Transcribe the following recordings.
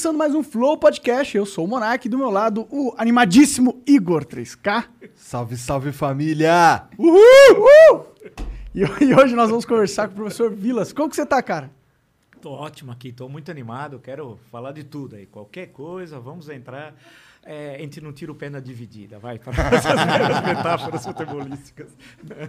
Começando mais um Flow Podcast. Eu sou o Monark, do meu lado o animadíssimo Igor 3K. Salve, salve família! Uhul! Uhul! E, e hoje nós vamos conversar com o professor Vilas. Como que você tá, cara? Tô ótimo aqui, tô muito animado, quero falar de tudo aí. Qualquer coisa, vamos entrar. É, a gente não tira o pé na dividida, vai, para essas metáforas futebolísticas.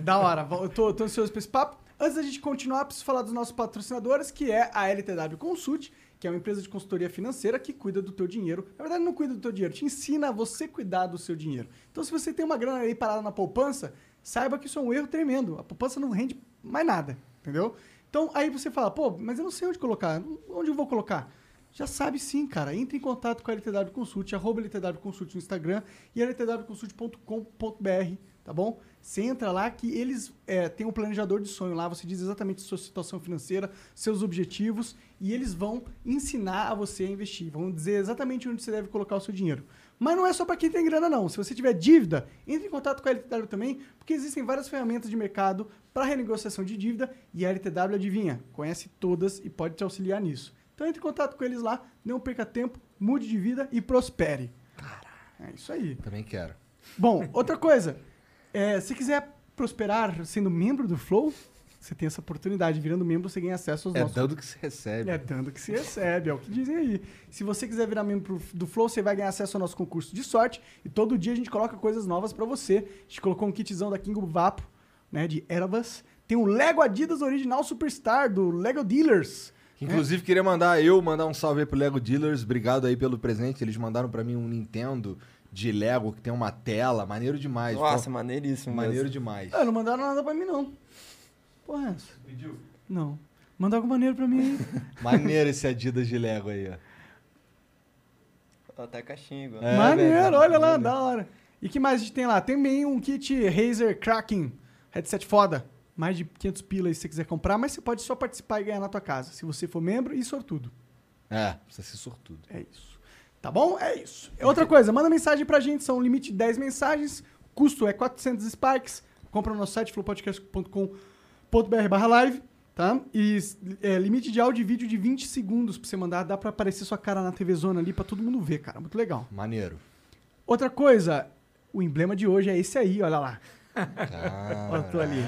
Da hora, eu tô, tô ansioso pra esse papo. Antes da gente continuar, preciso falar dos nossos patrocinadores, que é a LTW Consult, que é uma empresa de consultoria financeira que cuida do teu dinheiro. Na verdade, não cuida do teu dinheiro, te ensina a você cuidar do seu dinheiro. Então, se você tem uma grana aí parada na poupança, saiba que isso é um erro tremendo. A poupança não rende mais nada, entendeu? Então, aí você fala, pô, mas eu não sei onde colocar. Onde eu vou colocar? Já sabe sim, cara. Entre em contato com a LTW Consult, arroba LTW Consult no Instagram e ltwconsult.com.br, tá bom? Você entra lá que eles é, têm um planejador de sonho lá, você diz exatamente sua situação financeira, seus objetivos, e eles vão ensinar a você a investir. Vão dizer exatamente onde você deve colocar o seu dinheiro. Mas não é só para quem tem grana, não. Se você tiver dívida, entre em contato com a LTW também, porque existem várias ferramentas de mercado para renegociação de dívida e a LTW, adivinha, conhece todas e pode te auxiliar nisso. Então entre em contato com eles lá, não perca tempo, mude de vida e prospere. É isso aí. Também quero. Bom, outra coisa. É, se quiser prosperar sendo membro do Flow, você tem essa oportunidade. Virando membro, você ganha acesso aos É nossos... dando que se recebe. É dando que se recebe, é o que dizem aí. Se você quiser virar membro do Flow, você vai ganhar acesso ao nosso concurso de sorte. E todo dia a gente coloca coisas novas pra você. A gente colocou um kitzão da King Vapo, né, de ervas. Tem o Lego Adidas Original Superstar, do Lego Dealers. Inclusive, queria mandar eu mandar um salve aí pro Lego Dealers. Obrigado aí pelo presente. Eles mandaram pra mim um Nintendo de Lego que tem uma tela. Maneiro demais. Nossa, Pô, maneiríssimo. maneiro mesmo. demais. Ah, não mandaram nada pra mim, não. Porra, é essa? Pediu? Não. Manda algo maneiro pra mim aí. Maneiro esse Adidas de Lego aí, ó. Até caixinha igual. É, maneiro, velho, olha lá, da hora. E que mais a gente tem lá? Tem também um kit Razer Kraken, headset foda. Mais de 500 pilas se você quiser comprar, mas você pode só participar e ganhar na tua casa, se você for membro e sortudo. É, precisa ser sortudo. É isso. Tá bom? É isso. Outra coisa, manda mensagem pra gente, são um limite de 10 mensagens, custo é 400 Sparks, compra no nosso site flowpodcast.com.br barra live, tá? E é, limite de áudio e vídeo de 20 segundos pra você mandar, dá pra aparecer sua cara na TV Zona ali pra todo mundo ver, cara, muito legal. Maneiro. Outra coisa, o emblema de hoje é esse aí, olha lá. Olha eu tô ali.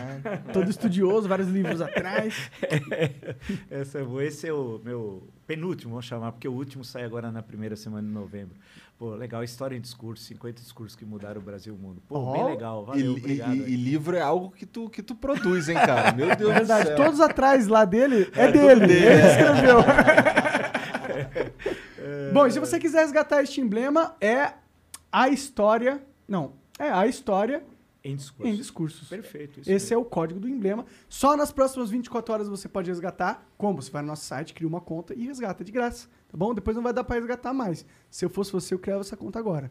Todo estudioso, vários livros atrás. Essa é boa. Esse é o meu penúltimo, vamos chamar, porque o último sai agora na primeira semana de novembro. Pô, legal, História em Discurso, 50 discursos que mudaram o Brasil e o mundo. Pô, Ó. bem legal, valeu, e- obrigado. e- e livro é algo que tu, que tu produz, hein, cara? Meu Deus É verdade, do céu. todos atrás lá dele é, É dele. dele. Ele escreveu. Bom, e se você quiser resgatar este emblema, é a história. Não, é a história Em discurso. em discursos. Perfeito. Isso Esse é o código do emblema. Só nas próximas 24 horas você pode resgatar. Como? Você vai no nosso site, cria uma conta e resgata de graça. Tá bom? Depois não vai dar pra resgatar mais. Se eu fosse você, eu criava essa conta agora.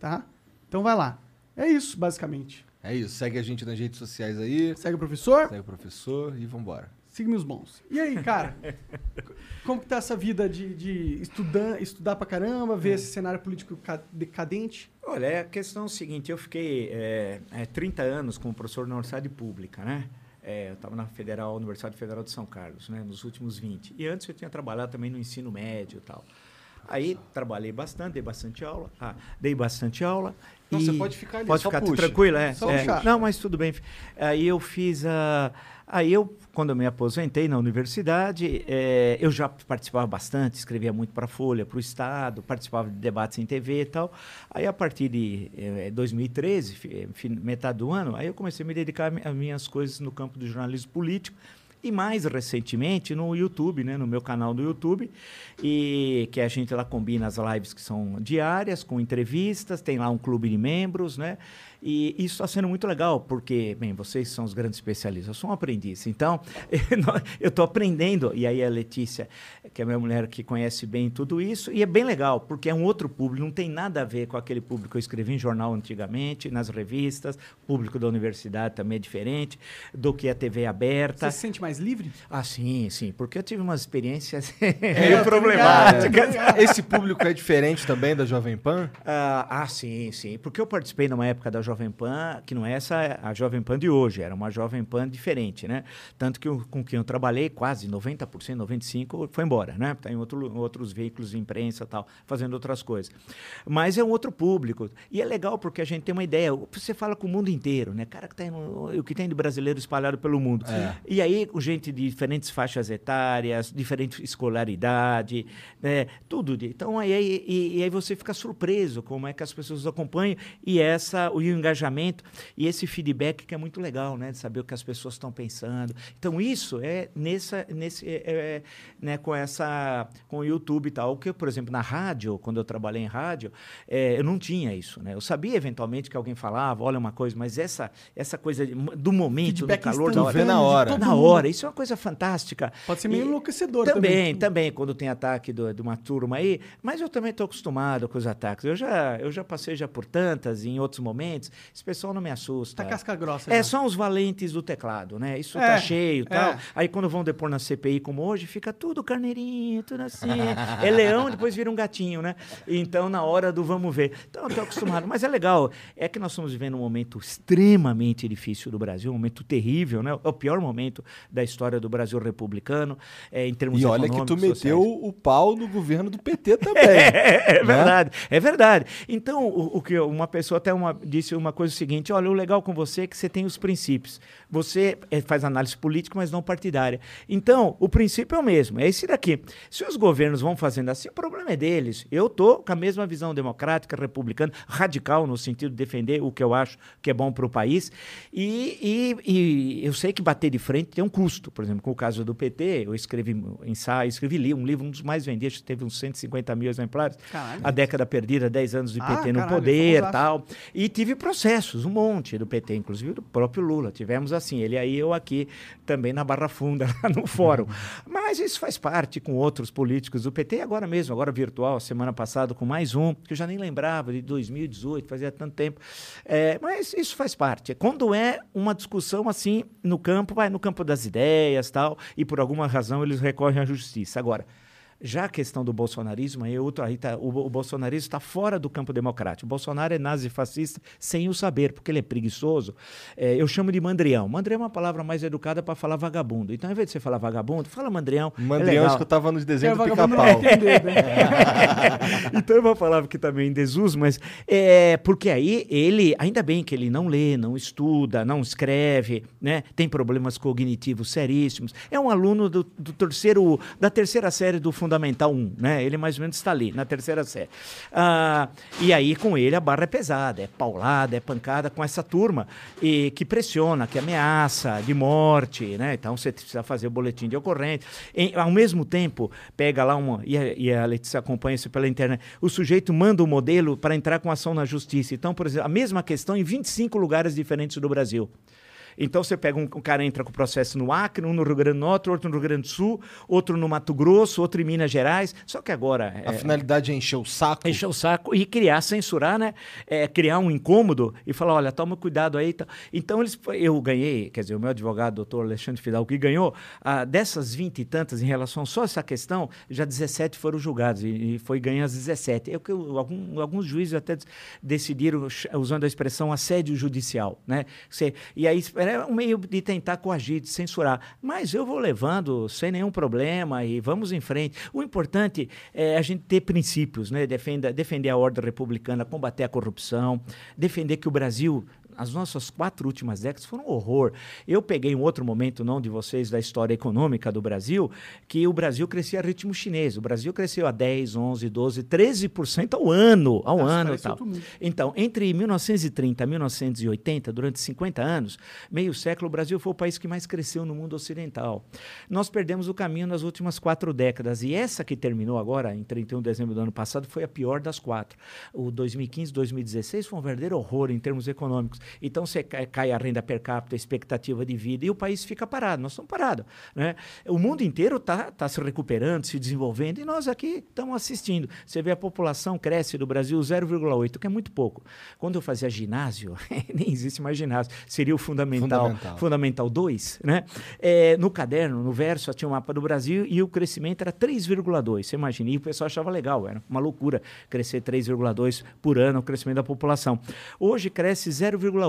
Tá? Então vai lá. É isso, basicamente. É isso, segue a gente nas redes sociais aí, Segue o professor, segue o professor e vambora. siga meus bons. E aí, cara? como que tá essa vida de, de estudar, estudar pra caramba, ver esse cenário político ca- decadente? Olha, é a questão é o seguinte, eu fiquei é, é, 30 anos como professor na Universidade Pública, né? É, eu estava na Federal, Universidade Federal de São Carlos, né? Nos últimos 20. E antes eu tinha trabalhado também no ensino médio e tal. Aí trabalhei bastante, dei bastante aula. Ah, dei bastante aula. Não, você pode ficar ali, Pode ficar puxa. tranquilo, é. Só é. Não, mas tudo bem. Aí eu fiz a. Aí eu, quando eu me aposentei na universidade, eh, eu já participava bastante, escrevia muito para a Folha, para o Estado, participava de debates em TV e tal. Aí a partir de eh, 2013, fi- fi- metade do ano, aí eu comecei a me dedicar a minhas coisas no campo do jornalismo político. E mais recentemente no YouTube, né, no meu canal do YouTube, e que a gente lá combina as lives que são diárias, com entrevistas, tem lá um clube de membros, né? E isso está sendo muito legal, porque, bem, vocês são os grandes especialistas, eu sou um aprendiz. Então, eu estou aprendendo, e aí a Letícia, que é minha mulher que conhece bem tudo isso, e é bem legal, porque é um outro público, não tem nada a ver com aquele público que eu escrevi em jornal antigamente, nas revistas, o público da universidade também é diferente do que a TV aberta. Você se sente mais livre? Ah, sim, sim, porque eu tive umas experiências É, meio tô problemáticas. Esse público é diferente também da Jovem Pan? Ah, ah, sim, sim. Porque eu participei numa época da Jovem Pan, que não é essa a Jovem Pan de hoje, era uma Jovem Pan diferente, né? Tanto que eu- com quem eu trabalhei, quase 90%, 95% foi embora, né? Está em outro, outros veículos de imprensa e tal, fazendo outras coisas. Mas é um outro público. E é legal porque a gente tem uma ideia. Você fala com o mundo inteiro, né? Cara, que tá no, o que tem de brasileiro espalhado pelo mundo. E aí, com gente de diferentes faixas etárias, diferente escolaridade, né? tudo. de- Então, aí, aí- e, e aí você fica surpreso como é que as pessoas acompanham e essa o engajamento e esse feedback que é muito legal, né? De saber o que as pessoas estão pensando. Então, isso é nessa, nesse, é, é, né? com essa, com o YouTube e tal. Que, por exemplo, na rádio, quando eu trabalhei em rádio, é, eu não tinha isso, né? Eu sabia eventualmente que alguém falava, olha uma coisa, mas essa, essa coisa do momento, Feedback do calor da hora. na hora. Na hora, isso é uma coisa fantástica. Pode ser meio E- enlouquecedor também. também. Também, quando tem ataque do- de uma turma aí, mas eu também estou acostumado com os ataques. Eu já, eu já passei já por tantas em outros momentos. Esse pessoal não me assusta. Tá casca grossa. É, já. são os valentes do teclado, né? Isso É, tá cheio e tal. é. Aí quando vão depor na CPI como hoje, fica tudo carneirinho, tudo assim. é leão, depois vira um gatinho, né? Então, na hora do vamos ver. Então, eu tô acostumado. Mas é legal. É que nós estamos vivendo um momento extremamente difícil do Brasil, um momento terrível, né? É o pior momento da história do Brasil republicano, é, em termos E olha que tu econômicos, meteu sociais. o pau no governo do PT também. É, é né? verdade, é verdade. Então, o, o que uma pessoa até uma, disse uma coisa seguinte: olha, o legal com você é que você tem os princípios. Você eh, faz análise política, mas não partidária. Então, o princípio é o mesmo, é esse daqui. Se os governos vão fazendo assim, o problema é deles. Eu tô com a mesma visão democrática, republicana, radical, no sentido de defender o que eu acho que é bom para o país. E, e- e eu sei que bater de frente tem um custo. Por exemplo, com o caso do PT, eu escrevi ensaio, escrevi li um livro, um dos mais vendidos, teve uns 150 mil exemplares. Caralho. A década perdida, 10 anos de Ah, PT no caralho, poder tal. E tive processos, um monte do PT, inclusive do próprio Lula. Tivemos assim, ele aí, eu aqui, também na Barra Funda, lá no fórum. Mas isso faz parte com outros políticos do PT, agora mesmo, agora virtual, semana passada, com mais um, que eu já nem lembrava, de 2018, fazia tanto tempo. É, mas isso faz parte. Quando é uma discussão assim, no campo, vai no campo das ideias tal, e por alguma razão eles recorrem à justiça. Agora, já a questão do bolsonarismo, aí, outro, aí tá, o, o bolsonarismo está fora do campo democrático. O Bolsonaro é nazi-fascista sem o saber, porque ele é preguiçoso. É, eu chamo de mandrião. Mandrião é uma palavra mais educada para falar vagabundo. Então, ao invés de você falar vagabundo, fala mandrião. é Mandrião legal. escutava nos É, desenhos do vagabundo não pica-pau. né? então é uma palavra que também em desuso, mas é porque aí ele, ainda bem que ele não lê, não estuda, não escreve, né? Tem problemas cognitivos seríssimos. É um aluno do, do terceiro, da terceira série do Fundamental 1, né? Ele mais ou menos está ali, na terceira série. Ah, e aí com ele a barra é pesada, é paulada, é pancada com essa turma e que pressiona, que ameaça de morte, né? Então você precisa fazer o boletim de ocorrência. Em- ao mesmo tempo, pega lá uma. E a, e a Letícia acompanha isso pela internet. O sujeito manda o modelo para entrar com ação na justiça. Então, por exemplo, a mesma questão em 25 lugares diferentes do Brasil. Então você pega um, um cara entra com processo no Acre, um no Rio Grande do Norte, outro no Rio Grande do Sul, outro no Mato Grosso, outro em Minas Gerais. Só que agora A é, finalidade é encher o saco. encher o saco e criar, censurar, né? É, criar um incômodo e falar, olha, toma cuidado aí. Então, eles, eu ganhei, quer dizer, o meu advogado, doutor Alexandre Fidalgo, que ganhou, ah, dessas 20 e tantas em relação só a essa questão, já 17 foram julgados e, e foi ganhando as 17. É o que eu- algum- alguns juízes até decidiram, usando a expressão assédio judicial, né? Você, e aí, espera é um meio de tentar coagir, de censurar. Mas eu vou levando sem nenhum problema e vamos em frente. O importante é a gente ter princípios, né? Defenda, defender a ordem republicana, combater a corrupção, defender que o Brasil as nossas quatro últimas décadas foram um horror. Eu peguei um outro momento, não de vocês, da história econômica do Brasil, que o Brasil crescia a ritmo chinês. O Brasil cresceu a 10, 11, 12, 13% ao ano. Ao Nossa, ano parece tal. Então, entre 1930 e 1980, durante 50 anos, meio século, o Brasil foi o país que mais cresceu no mundo ocidental. Nós perdemos o caminho nas últimas quatro décadas. E essa que terminou agora, em 31 de dezembro do ano passado, foi a pior das quatro. O 2015, 2016 foi um verdadeiro horror em termos econômicos. Então, você cai, a renda per capita, a expectativa de vida, e o país fica parado. Nós estamos parados. Né? O mundo inteiro está tá se recuperando, se desenvolvendo, e nós aqui estamos assistindo. Você vê a população cresce do Brasil 0,8, que é muito pouco. Quando eu fazia ginásio, nem existe mais ginásio, seria o fundamental, Fundamental. fundamental 2, né? É, no caderno, no verso, tinha um mapa do Brasil e o crescimento era 3,2. Você imagina, e o pessoal achava legal, era uma loucura crescer 3,2 por ano o crescimento da população. Hoje cresce 0,8.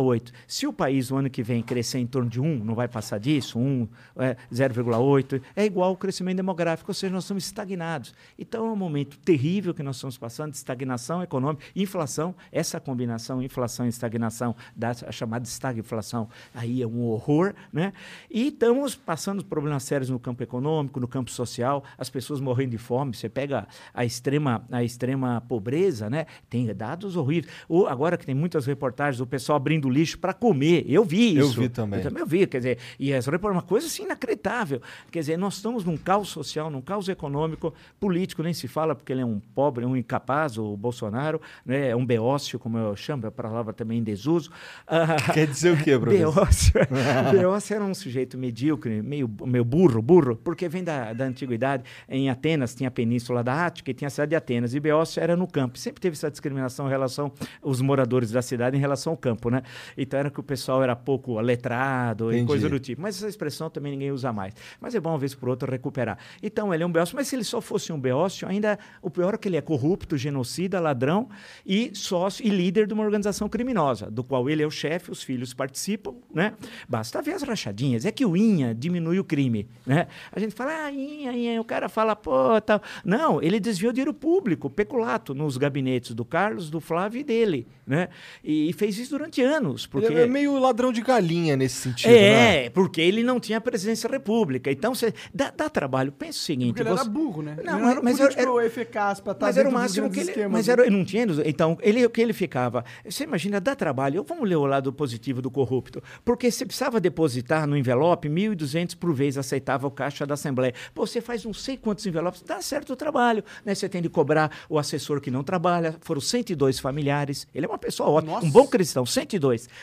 Se o país no ano que vem crescer em torno de 1, não vai passar disso, 1, é, 0,8, é igual ao crescimento demográfico, ou seja, nós estamos estagnados. Então é um momento terrível que nós estamos passando de estagnação econômica, inflação, essa combinação inflação e estagnação dá a chamada estagflação, aí é um horror, né? E estamos passando problemas sérios no campo econômico, no campo social, as pessoas morrendo de fome, você pega a extrema a extrema pobreza, né? Tem dados horríveis. O, agora que tem muitas reportagens do pessoal abrindo lixo para comer, eu vi Eu isso. vi também. Eu também vi, quer dizer, e as repor- uma coisa assim inacreditável. Quer dizer, nós estamos num caos social, num caos econômico, político nem se fala porque ele é um pobre, um incapaz, o Bolsonaro, né? É um beócio, como eu chamo, a palavra também em desuso. Ah, Quer dizer o quê, professor? Beócio, Beócio era um sujeito medíocre, meio, meio burro, burro, porque vem da, da antiguidade. Em Atenas tinha a península da Ática e tinha a cidade de Atenas. E Beócio era no campo. Sempre teve essa discriminação em relação aos moradores da cidade em relação ao campo, né? Então era que o pessoal era pouco letrado e Entendi. coisa do tipo. Mas essa expressão também ninguém usa mais. Mas é bom, uma vez por outra, recuperar. Então ele é um Beócio, mas se ele só fosse um Beócio, ainda o pior é que ele é corrupto, genocida, ladrão e sócio e líder de uma organização criminosa, do qual ele é o chefe, os filhos participam, né? Basta ver as rachadinhas. É que o INHA diminui o crime, né? A gente fala, ah, INHA, INHA, o cara fala, pô, tal. Não, ele desviou dinheiro público, peculato, nos gabinetes do Carlos, do Flávio e dele, né? E, e fez isso durante anos, porque... Ele é meio ladrão de galinha nesse sentido, né? É, porque ele não tinha presidência da república. Então, você dá, dá trabalho. Pensa o seguinte... Porque ele você- era burro, né? Não, ele não era mas era- eficaz pra estar mas era o máximo que ele. esquemas, Mas né? era, eu não tinha. Então, ele, o que ele ficava. Você imagina, dá trabalho. Vamos ler o lado positivo do corrupto. Porque você precisava depositar no envelope 1.200 por vez, aceitava o caixa da Assembleia. Pô, você faz não sei quantos envelopes, dá certo o trabalho. Né? Você tem de cobrar o assessor que não trabalha. Foram 102 familiares. Ele é uma pessoa ótima, Nossa. um bom cristão, 102.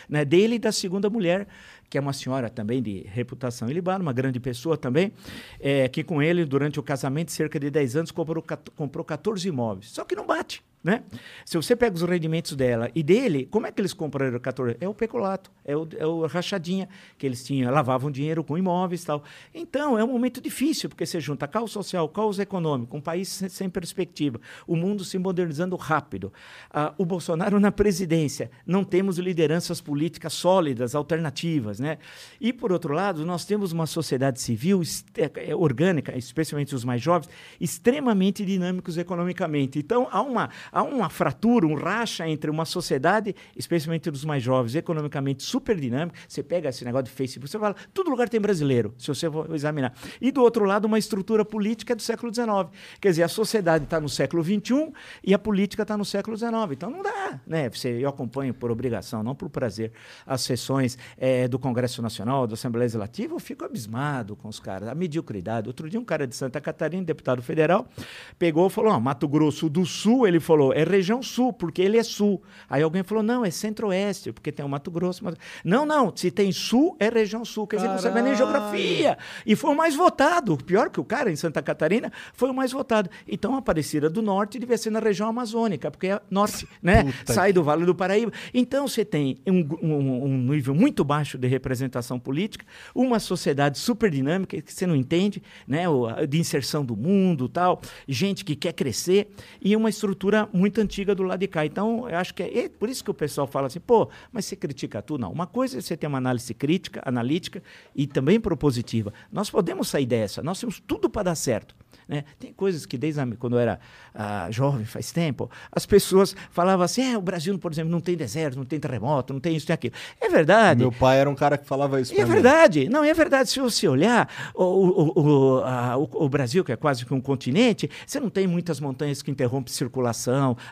Né? Dele e da segunda mulher, que é uma senhora também de reputação ilibana, uma grande pessoa também, é, que com ele, durante o casamento, cerca de 10 anos, comprou, comprou 14 imóveis. Só que não bate. Né? Se você pega os rendimentos dela e dele, como é que eles compraram 14? É o peculato, é o, é o rachadinha, que eles tinham, lavavam dinheiro com imóveis e tal. Então, é um momento difícil, porque você junta caos social, caos econômico, um país sem, sem perspectiva, o mundo se modernizando rápido. Ah, o Bolsonaro na presidência, não temos lideranças políticas sólidas, alternativas. Né? E, por outro lado, nós temos uma sociedade civil é, orgânica, especialmente os mais jovens, extremamente dinâmicos economicamente. Então, há uma, há uma fratura, um racha entre uma sociedade, especialmente dos mais jovens, economicamente super dinâmica. Você pega esse negócio de Facebook, você fala, todo lugar tem brasileiro, se você for examinar. E do outro lado, uma estrutura política do século XIX. Quer dizer, a sociedade está no século XXI e a política está no século XIX. Então não dá, né? Você, eu acompanho por obrigação, não por prazer, as sessões eh, do Congresso Nacional, da Assembleia Legislativa, eu fico abismado com os caras, a mediocridade. Outro dia um cara de Santa Catarina, deputado federal, pegou e falou, ó, Mato Grosso do Sul, ele falou, é região sul, porque ele é sul. Aí alguém falou, não, é centro-oeste, porque tem o Mato Grosso. Mato... Não, não, se tem sul, é região sul. Quer dizer, não sabe nem geografia. E foi o mais votado. Pior que o cara em Santa Catarina foi o mais votado. Então, a Aparecida do Norte devia ser na região amazônica, porque é norte, né? Puta Sai do Vale do Paraíba. Então, você tem um, um- um nível muito baixo de representação política, uma sociedade super dinâmica que você não entende, né, de inserção do mundo, tal, gente que quer crescer e uma estrutura muito antiga do lado de cá. Então, eu acho que é, é por isso que o pessoal fala assim, pô, mas você critica tudo? Não. Uma coisa é você ter uma análise crítica, analítica e também propositiva. Nós podemos sair dessa, nós temos tudo para dar certo. Né? Tem coisas que desde a, quando eu era ah, jovem, faz tempo, as pessoas falavam assim, é, o Brasil, por exemplo, não tem deserto, não tem terremoto, não tem isso, tem aquilo. É verdade. Meu pai era um cara que falava isso É mim. verdade. Não, é verdade. Se você olhar o, o, o, a, o, Brasil, que é quase que um continente, você não tem muitas montanhas que interrompem a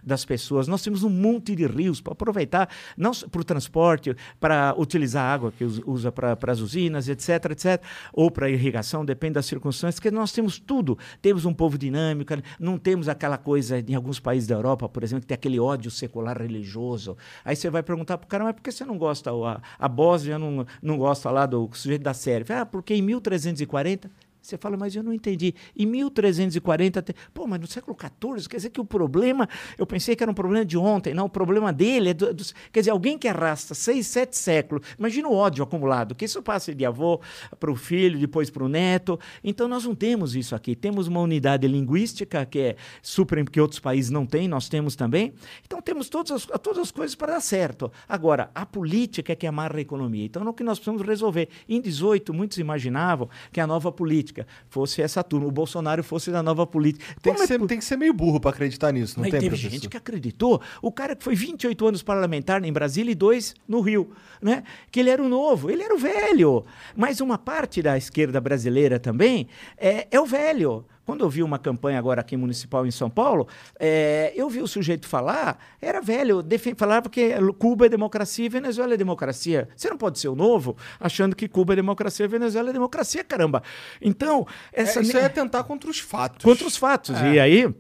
das pessoas. Nós temos um monte de rios para aproveitar, não para o transporte, para utilizar a água que usa para as usinas, etc, etc, ou para irrigação, depende das circunstâncias, que nós temos tudo temos um povo dinâmico, não temos aquela coisa em alguns países da Europa, por exemplo, que tem aquele ódio secular religioso. Aí você vai perguntar para o cara, mas por que você não gosta? A, a Bósnia não, não gosta lá do sujeito da série? Ah, porque em 1340 você fala, mas eu não entendi. Em 1340, pô, mas no século XIV, quer dizer que o problema, eu pensei que era um problema de ontem, não, o problema dele é, do, do, quer dizer, alguém que arrasta seis, sete séculos, imagina o ódio acumulado, que isso passa de avô para o filho, depois para o neto. Então nós não temos isso aqui. Temos uma unidade linguística que é super, que outros países não têm, nós temos também. Então temos todas as, todas as coisas para dar certo. Agora, a política é que amarra a economia. Então é o que nós precisamos resolver. Em 18, muitos imaginavam que a nova política política fosse essa turma, o Bolsonaro fosse da nova política. Tem, que, é ser, tem que ser meio burro para acreditar nisso, não Mas tem, teve professor? gente que acreditou. O cara que foi 28 anos parlamentar em Brasília e dois no Rio, né? que ele era o novo, ele era o velho. Mas uma parte da esquerda brasileira também é, é o velho. Quando eu vi uma campanha agora aqui municipal em São Paulo, é, eu vi o sujeito falar, era velho, falava que Cuba é democracia e Venezuela é democracia. Você não pode ser o novo achando que Cuba é democracia e Venezuela é democracia, caramba. Então, essa. É, isso é tentar contra os fatos. Contra os fatos. É. E aí.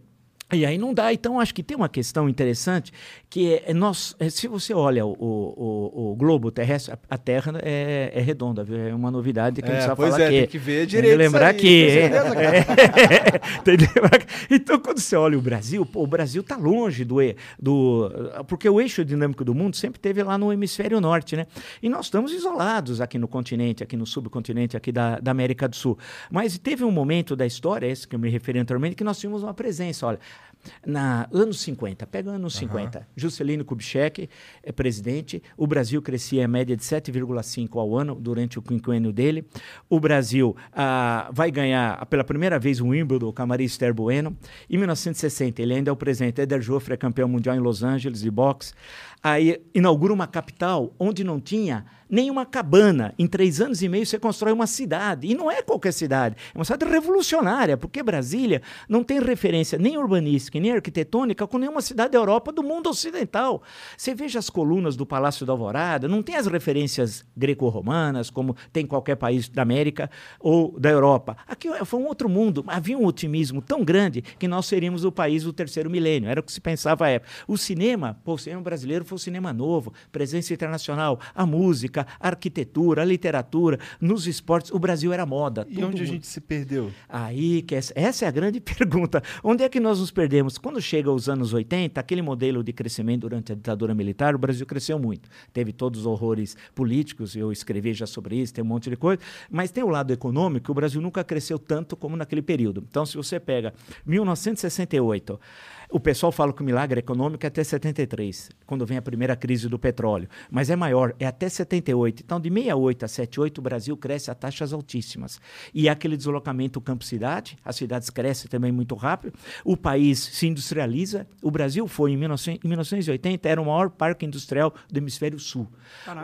E aí não dá. Então, acho que tem uma questão interessante que é, é nós, é, se você olha o, o, o, globo terrestre, a, a Terra é, é, redonda, viu? É uma novidade que é, a gente pois falar é, aqui. Tem que ver direito. lembrar aí, que. então, quando você olha o Brasil, pô, o Brasil está longe do, do. Porque o eixo dinâmico do mundo sempre teve lá no hemisfério norte, né? E nós estamos isolados aqui no continente, aqui no subcontinente, aqui da, da América do Sul. Mas teve um momento da história, esse que eu me referi anteriormente, que nós tínhamos uma presença. Olha, na anos 50, pega anos uhum. 50, Juscelino Kubitschek é presidente, o Brasil crescia em média de 7,5 ao ano durante o quinquênio dele. O Brasil ah, vai ganhar pela primeira vez o Wimbledon com a Maria Esther Bueno. Em 1960, ele ainda é o presidente. Eder Joffre é campeão mundial em Los Angeles de boxe. Aí inaugura uma capital onde não tinha nem uma cabana. Em três anos e meio você constrói uma cidade. E não é qualquer cidade, é uma cidade revolucionária, porque Brasília não tem referência nem urbanística, nem arquitetônica com nenhuma cidade da Europa do mundo ocidental. Você veja as colunas do Palácio da Alvorada, não tem as referências greco-romanas, como tem qualquer país da América ou da Europa. Aqui foi um outro mundo. Havia um otimismo tão grande que nós seríamos o país do terceiro milênio. Era o que se pensava à época. O cinema, pô, o cinema brasileiro foi o cinema novo, presença internacional, a música música, a arquitetura, a literatura, nos esportes. O Brasil era moda. E onde a gente se perdeu? Aí, que essa, essa é a grande pergunta. Onde é que nós nos perdemos? Quando chega os anos 80, aquele modelo de crescimento durante a ditadura militar, o Brasil cresceu muito. Teve todos os horrores políticos, eu escrevi já sobre isso, tem um monte de coisa, mas tem o lado econômico, o Brasil nunca cresceu tanto como naquele período. Então, se você pega 1968, o pessoal fala que o milagre econômico é até 73, quando vem a primeira crise do petróleo. Mas é maior, é até 78. Então, de 68 a 78, o Brasil cresce a taxas altíssimas. E aquele deslocamento campo-cidade, as cidades crescem também muito rápido, o país se industrializa. O Brasil foi, em, 19, em 1980, era o maior parque industrial do hemisfério sul.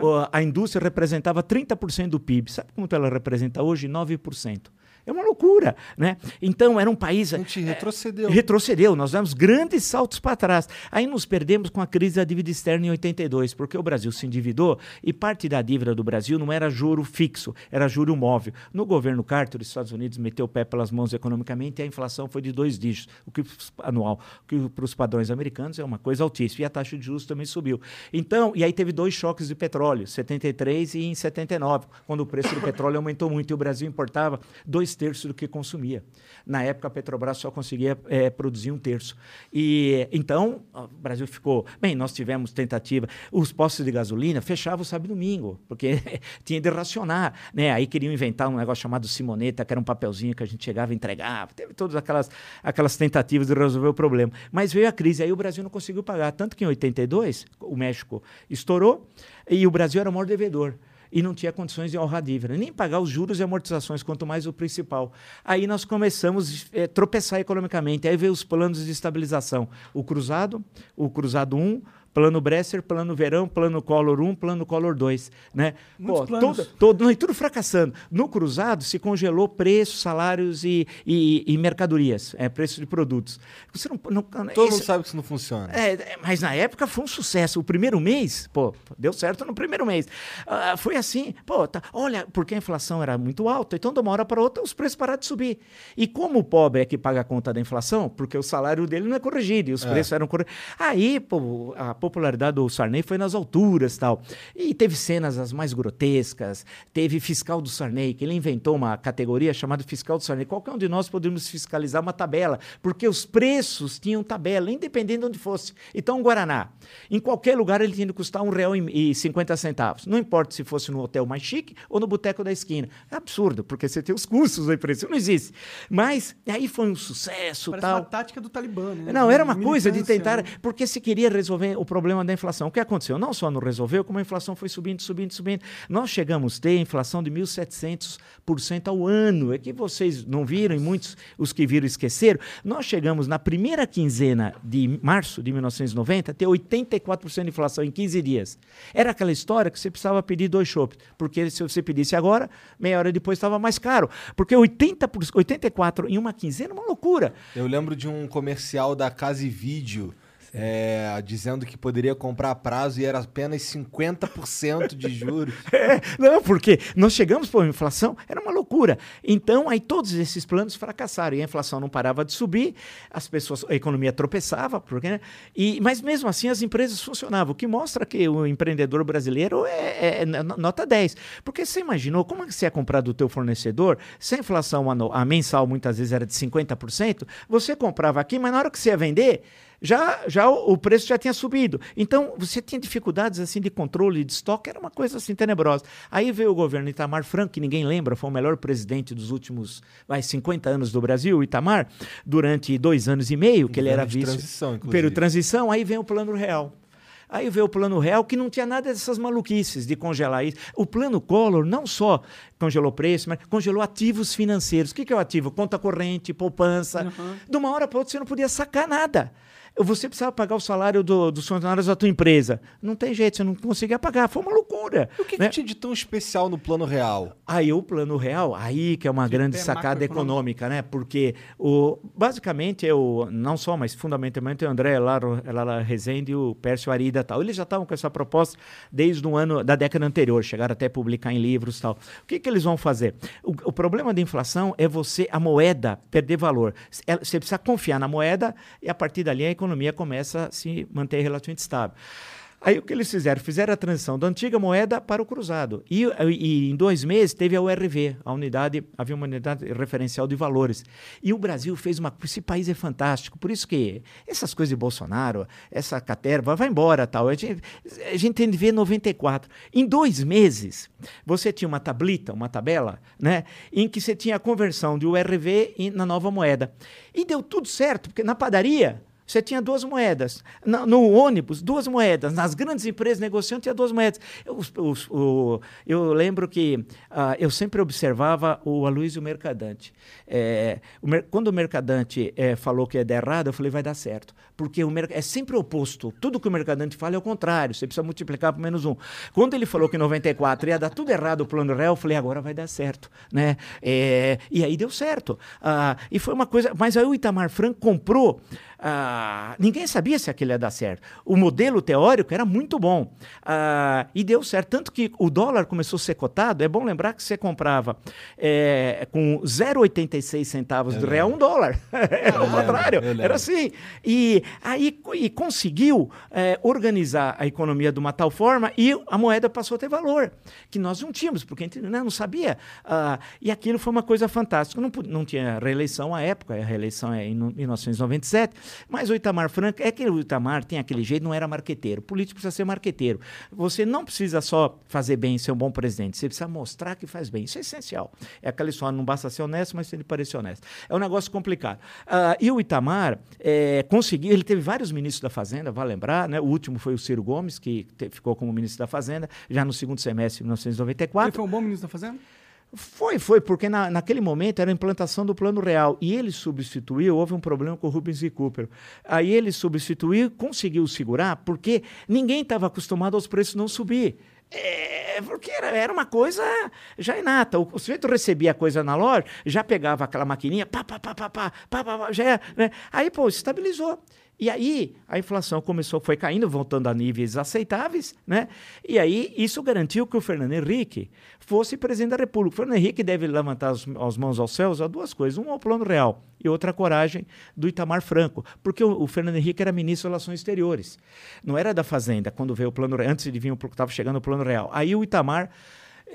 O, a indústria representava 30% do PIB. Sabe quanto ela representa hoje? 9%. É uma loucura, né? Então era um país. A gente retrocedeu. É, retrocedeu, nós demos grandes saltos para trás. Aí nos perdemos com a crise da dívida externa em 82, porque o Brasil se endividou e parte da dívida do Brasil não era juro fixo, era juro móvel. No governo Carter, os Estados Unidos meteu o pé pelas mãos economicamente e a inflação foi de dois dígitos, o que anual, o que para os padrões americanos é uma coisa altíssima. E a taxa de juros também subiu. Então, e aí teve dois choques de petróleo, 73 e em 79, quando o preço do petróleo aumentou muito e o Brasil importava dois dois terços do que consumia. Na época, a Petrobras só conseguia é, produzir um terço. E então, o Brasil ficou. Bem, nós tivemos tentativa. Os postos de gasolina fechavam sábado e domingo, porque tinha de racionar. Né? Aí queriam inventar um negócio chamado Simoneta, que era um papelzinho que a gente chegava e entregava. Teve todas aquelas, aquelas tentativas de resolver o problema. Mas veio a crise, aí o Brasil não conseguiu pagar. Tanto que em 82, o México estourou e o Brasil era o maior devedor e não tinha condições de honrar a dívida, nem pagar os juros e amortizações, quanto mais o principal. Aí nós começamos a é, tropeçar economicamente. Aí veio os planos de estabilização. O Cruzado, o Cruzado 1, Plano Bresser, Plano Verão, Plano Collor 1, Plano Collor 2. Né? Pô, todo, todo, não, tudo fracassando. No cruzado se congelou preços, salários e, e, e mercadorias, é, preço de produtos. Você não, não todo mundo sabe que isso não funciona. É, é, mas na época foi um sucesso. O primeiro mês, pô, deu certo no primeiro mês. Uh, foi assim, pô, tá, olha, porque a inflação era muito alta, então de uma hora para outra os preços pararam de subir. E como o pobre é que paga a conta da inflação, porque o salário dele não é corrigido e os é. preços eram corrigidos. Aí, pô, a popularidade do Sarney foi nas alturas tal. E teve cenas as mais grotescas. Teve fiscal do Sarney, que ele inventou uma categoria chamada fiscal do Sarney. Qualquer um de nós podemos fiscalizar uma tabela, porque os preços tinham tabela, independente de onde fosse. Então, um Guaraná, em qualquer lugar ele tinha que custar um real e cinquenta centavos. Não importa se fosse no hotel mais chique ou no boteco da esquina. É absurdo, porque você tem os custos da preço. Não existe. Mas aí foi um sucesso. Parece tal. uma tática do Talibã, né? Não, era uma coisa de tentar. Né? Porque se queria resolver o problema da inflação. O que aconteceu? Não só não resolveu, como a inflação foi subindo, subindo, subindo. Nós chegamos a ter inflação de 1.700% ao ano. É que vocês não viram e muitos, os que viram, esqueceram. Nós chegamos na primeira quinzena de março de 1990 a ter 84% de inflação em 15 dias. Era aquela história que você precisava pedir dois chopps, porque se você pedisse agora, meia hora depois estava mais caro. Porque 80 por, 84 em uma quinzena é uma loucura. Eu lembro de um comercial da Casa e Vídeo é, dizendo que poderia comprar a prazo e era apenas 50% de juros. é, não, porque nós chegamos para a inflação, era uma loucura. Então, aí todos esses planos fracassaram e a inflação não parava de subir, as pessoas, a economia tropeçava, porque, né? e, mas mesmo assim as empresas funcionavam, o que mostra que o empreendedor brasileiro é, é, é nota 10. Porque você imaginou como é que você ia comprar do teu fornecedor, se a inflação a mensal muitas vezes era de 50%, você comprava aqui, mas na hora que você ia vender, já, já o, preço já tinha subido. Então, você tinha dificuldades assim de controle de estoque, era uma coisa assim tenebrosa. Aí veio o governo Itamar Franco, que ninguém lembra, foi o melhor presidente dos últimos vai, 50 anos do Brasil, Itamar, durante dois anos e meio, que ele era vice. Transição, Pelo transição, aí vem o Plano Real. Aí veio o plano real, que não tinha nada dessas maluquices de congelar isso. O plano Collor não só congelou preço, mas congelou ativos financeiros. O que, é o ativo? Conta corrente, poupança. Uhum. De uma hora para outra você não podia sacar nada você precisava pagar o salário do, dos funcionários da tua empresa. Não tem jeito, você não conseguia pagar. Foi uma loucura. E o que, né? que tinha de tão especial no plano real? Aí o plano real, aí que é uma que grande sacada econômica, né? Porque o, basicamente eu, não só, mas fundamentalmente o André Lara, Lara Rezende e o Pércio Arida e tal. Eles já estavam com essa proposta desde o ano da década anterior, chegaram até a publicar em livros e tal. O que, que eles vão fazer? O, o problema da inflação é você, a moeda, perder valor. Você precisa confiar na moeda e a partir dali a economia começa a se manter relativamente estável. Aí o que eles fizeram? Fizeram a transição da antiga moeda para o cruzado. E, e, em dois meses teve a URV, a unidade, havia uma unidade referencial de valores. E o Brasil fez uma. Esse país é fantástico. Por isso que essas coisas de Bolsonaro, essa caterva, vai embora tal. A gente, a gente tem de ver 94. Em dois meses, você tinha uma tablita, uma tabela, né? Em que você tinha a conversão de URV na nova moeda. E deu tudo certo, porque na padaria você tinha duas moedas. No, no, ônibus, duas moedas. Nas grandes empresas negociando, tinha duas moedas. Eu, o, eu lembro que uh, eu sempre observava o Aloysio Mercadante. É, o, quando o Mercadante é, falou que ia dar errado, eu falei, vai dar certo. Porque o é sempre oposto. Tudo que o Mercadante fala é o contrário. Você precisa multiplicar por menos um. Quando ele falou que em 94 ia dar tudo errado o plano real, eu falei, agora vai dar certo. Né? É, e aí deu certo. Uh, e foi uma coisa... Mas aí o Itamar Franco comprou ah, ninguém sabia se aquele ia dar certo. O modelo teórico era muito bom ah, e deu certo. Tanto que o dólar começou a ser cotado. É bom lembrar que você comprava é, com 0,86 centavos de real um dólar. era o contrário. Era assim. E aí e conseguiu é, organizar a economia de uma tal forma e a moeda passou a ter valor, que nós não tínhamos, porque a gente né, não sabia. Ah, e aquilo foi uma coisa fantástica. Não, não tinha reeleição à época, a reeleição é em 1997, mas o Itamar Franco, é que o Itamar tem aquele jeito, não era marqueteiro. O político precisa ser marqueteiro. Você não precisa só fazer bem, ser um bom presidente, você precisa mostrar que faz bem. Isso é essencial. É aquela história, não basta ser honesto, mas ele parecer honesto. É um negócio complicado. Uh, e o Itamar é, conseguiu, ele teve vários ministros da Fazenda, vai lembrar, né? O último foi o Ciro Gomes, que te, ficou como ministro da Fazenda, já no segundo semestre de 1994. Ele foi um bom ministro da Fazenda? Foi, foi, porque na, naquele momento era a implantação do Plano Real e ele substituiu, houve um problema com o Rubens e Cooper. Aí ele substituiu, conseguiu segurar, porque ninguém estava acostumado aos preços não subir. É, porque era, era uma coisa já inata. O, o sujeito recebia a coisa na loja, já pegava aquela maquininha, pá, pá, pá, pá, pá, pá, pá, já era, né? Aí, pô, estabilizou. E aí a inflação começou, foi caindo, voltando a níveis aceitáveis, né? E aí isso garantiu que o Fernando Henrique fosse presidente da República. O Fernando Henrique deve levantar as, as mãos aos céus a duas coisas: um ao plano real e outra a coragem do Itamar Franco, porque o, o Fernando Henrique era ministro de Relações Exteriores, não era da Fazenda quando veio o plano antes de vir estava chegando o plano real. Aí o Itamar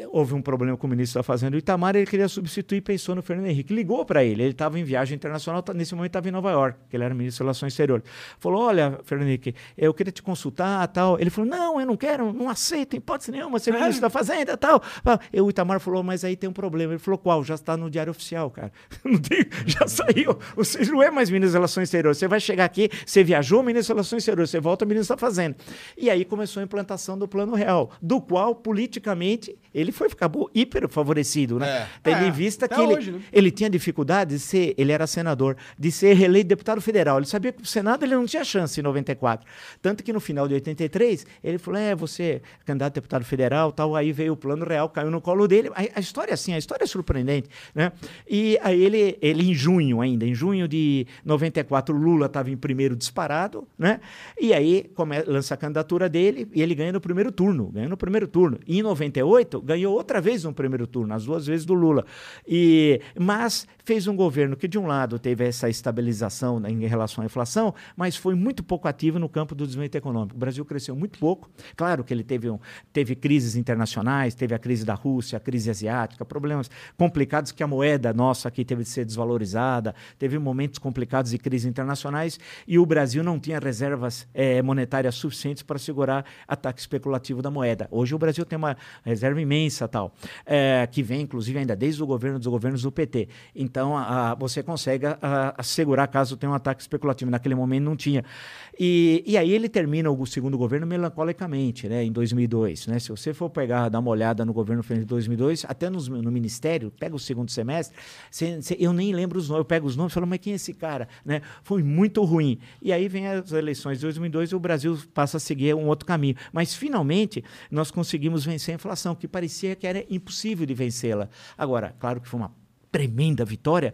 houve um problema com o ministro da Fazenda, o Itamar, ele queria substituir, pensou no Fernando Henrique. Ligou para ele, ele estava em viagem internacional, tá, nesse momento estava em Nova York, que ele era ministro das Relações Exteriores. Falou: Olha, Fernando Henrique, eu queria te consultar tal. Ele falou: Não, eu não quero, não aceito, hipótese nenhuma, ser ministro da Fazenda tal. E o Itamar falou: Mas aí tem um problema. Ele falou: Qual? Já está no Diário Oficial, cara. Tem, já saiu. Você não é mais ministro das Relações Exteriores. Você vai chegar aqui, você viajou, ministro das Relações Exteriores, você volta, ministro da Fazenda. E aí começou a implantação do Plano Real, do qual, politicamente, ele foi, acabou hiper favorecido, né? É. Tendo é, em vista que ele, hoje, né? ele tinha dificuldade de ser, ele era senador, de ser reeleito deputado federal. Ele sabia que o Senado ele não tinha chance em 94. Tanto que no final de 83, ele falou: é, você é candidato a deputado federal, tal. Aí veio o plano real, caiu no colo dele. A, a história, assim, a história é surpreendente, né? E aí ele, ele em junho ainda, em junho de 94, Lula estava em primeiro disparado, né? E aí come, lança a candidatura dele e ele ganha no primeiro turno, ganha no primeiro turno. E em 98, ganhou outra vez no primeiro turno, as duas vezes do Lula. E, mas fez um governo que, de um lado, teve essa estabilização em relação à inflação, mas foi muito pouco ativo no campo do desenvolvimento econômico. O Brasil cresceu muito pouco. Claro que ele teve, um, teve crises internacionais, teve a crise da Rússia, a crise asiática, problemas complicados que a moeda nossa aqui teve de ser desvalorizada, teve momentos complicados de crises internacionais e o Brasil não tinha reservas é, monetárias suficientes para segurar ataque especulativo da moeda. Hoje o Brasil tem uma reserva imensa tal, é, que vem inclusive ainda desde o governo dos governos do PT. Então a, a, você consegue a, assegurar caso tenha um ataque especulativo. Naquele momento não tinha. E, e aí ele termina o segundo governo melancolicamente, né, em 2002. Né? Se você for pegar, dar uma olhada no governo de 2002, até no, no ministério, pega o segundo semestre, cê, cê, eu nem lembro os nomes, eu pego os nomes e falo, mas quem é esse cara? Né? Foi muito ruim. E aí vem as eleições de 2002 e o Brasil passa a seguir um outro caminho. Mas, finalmente, nós conseguimos vencer a inflação, que parecia que era impossível de vencê-la. Agora, claro que foi uma tremenda vitória,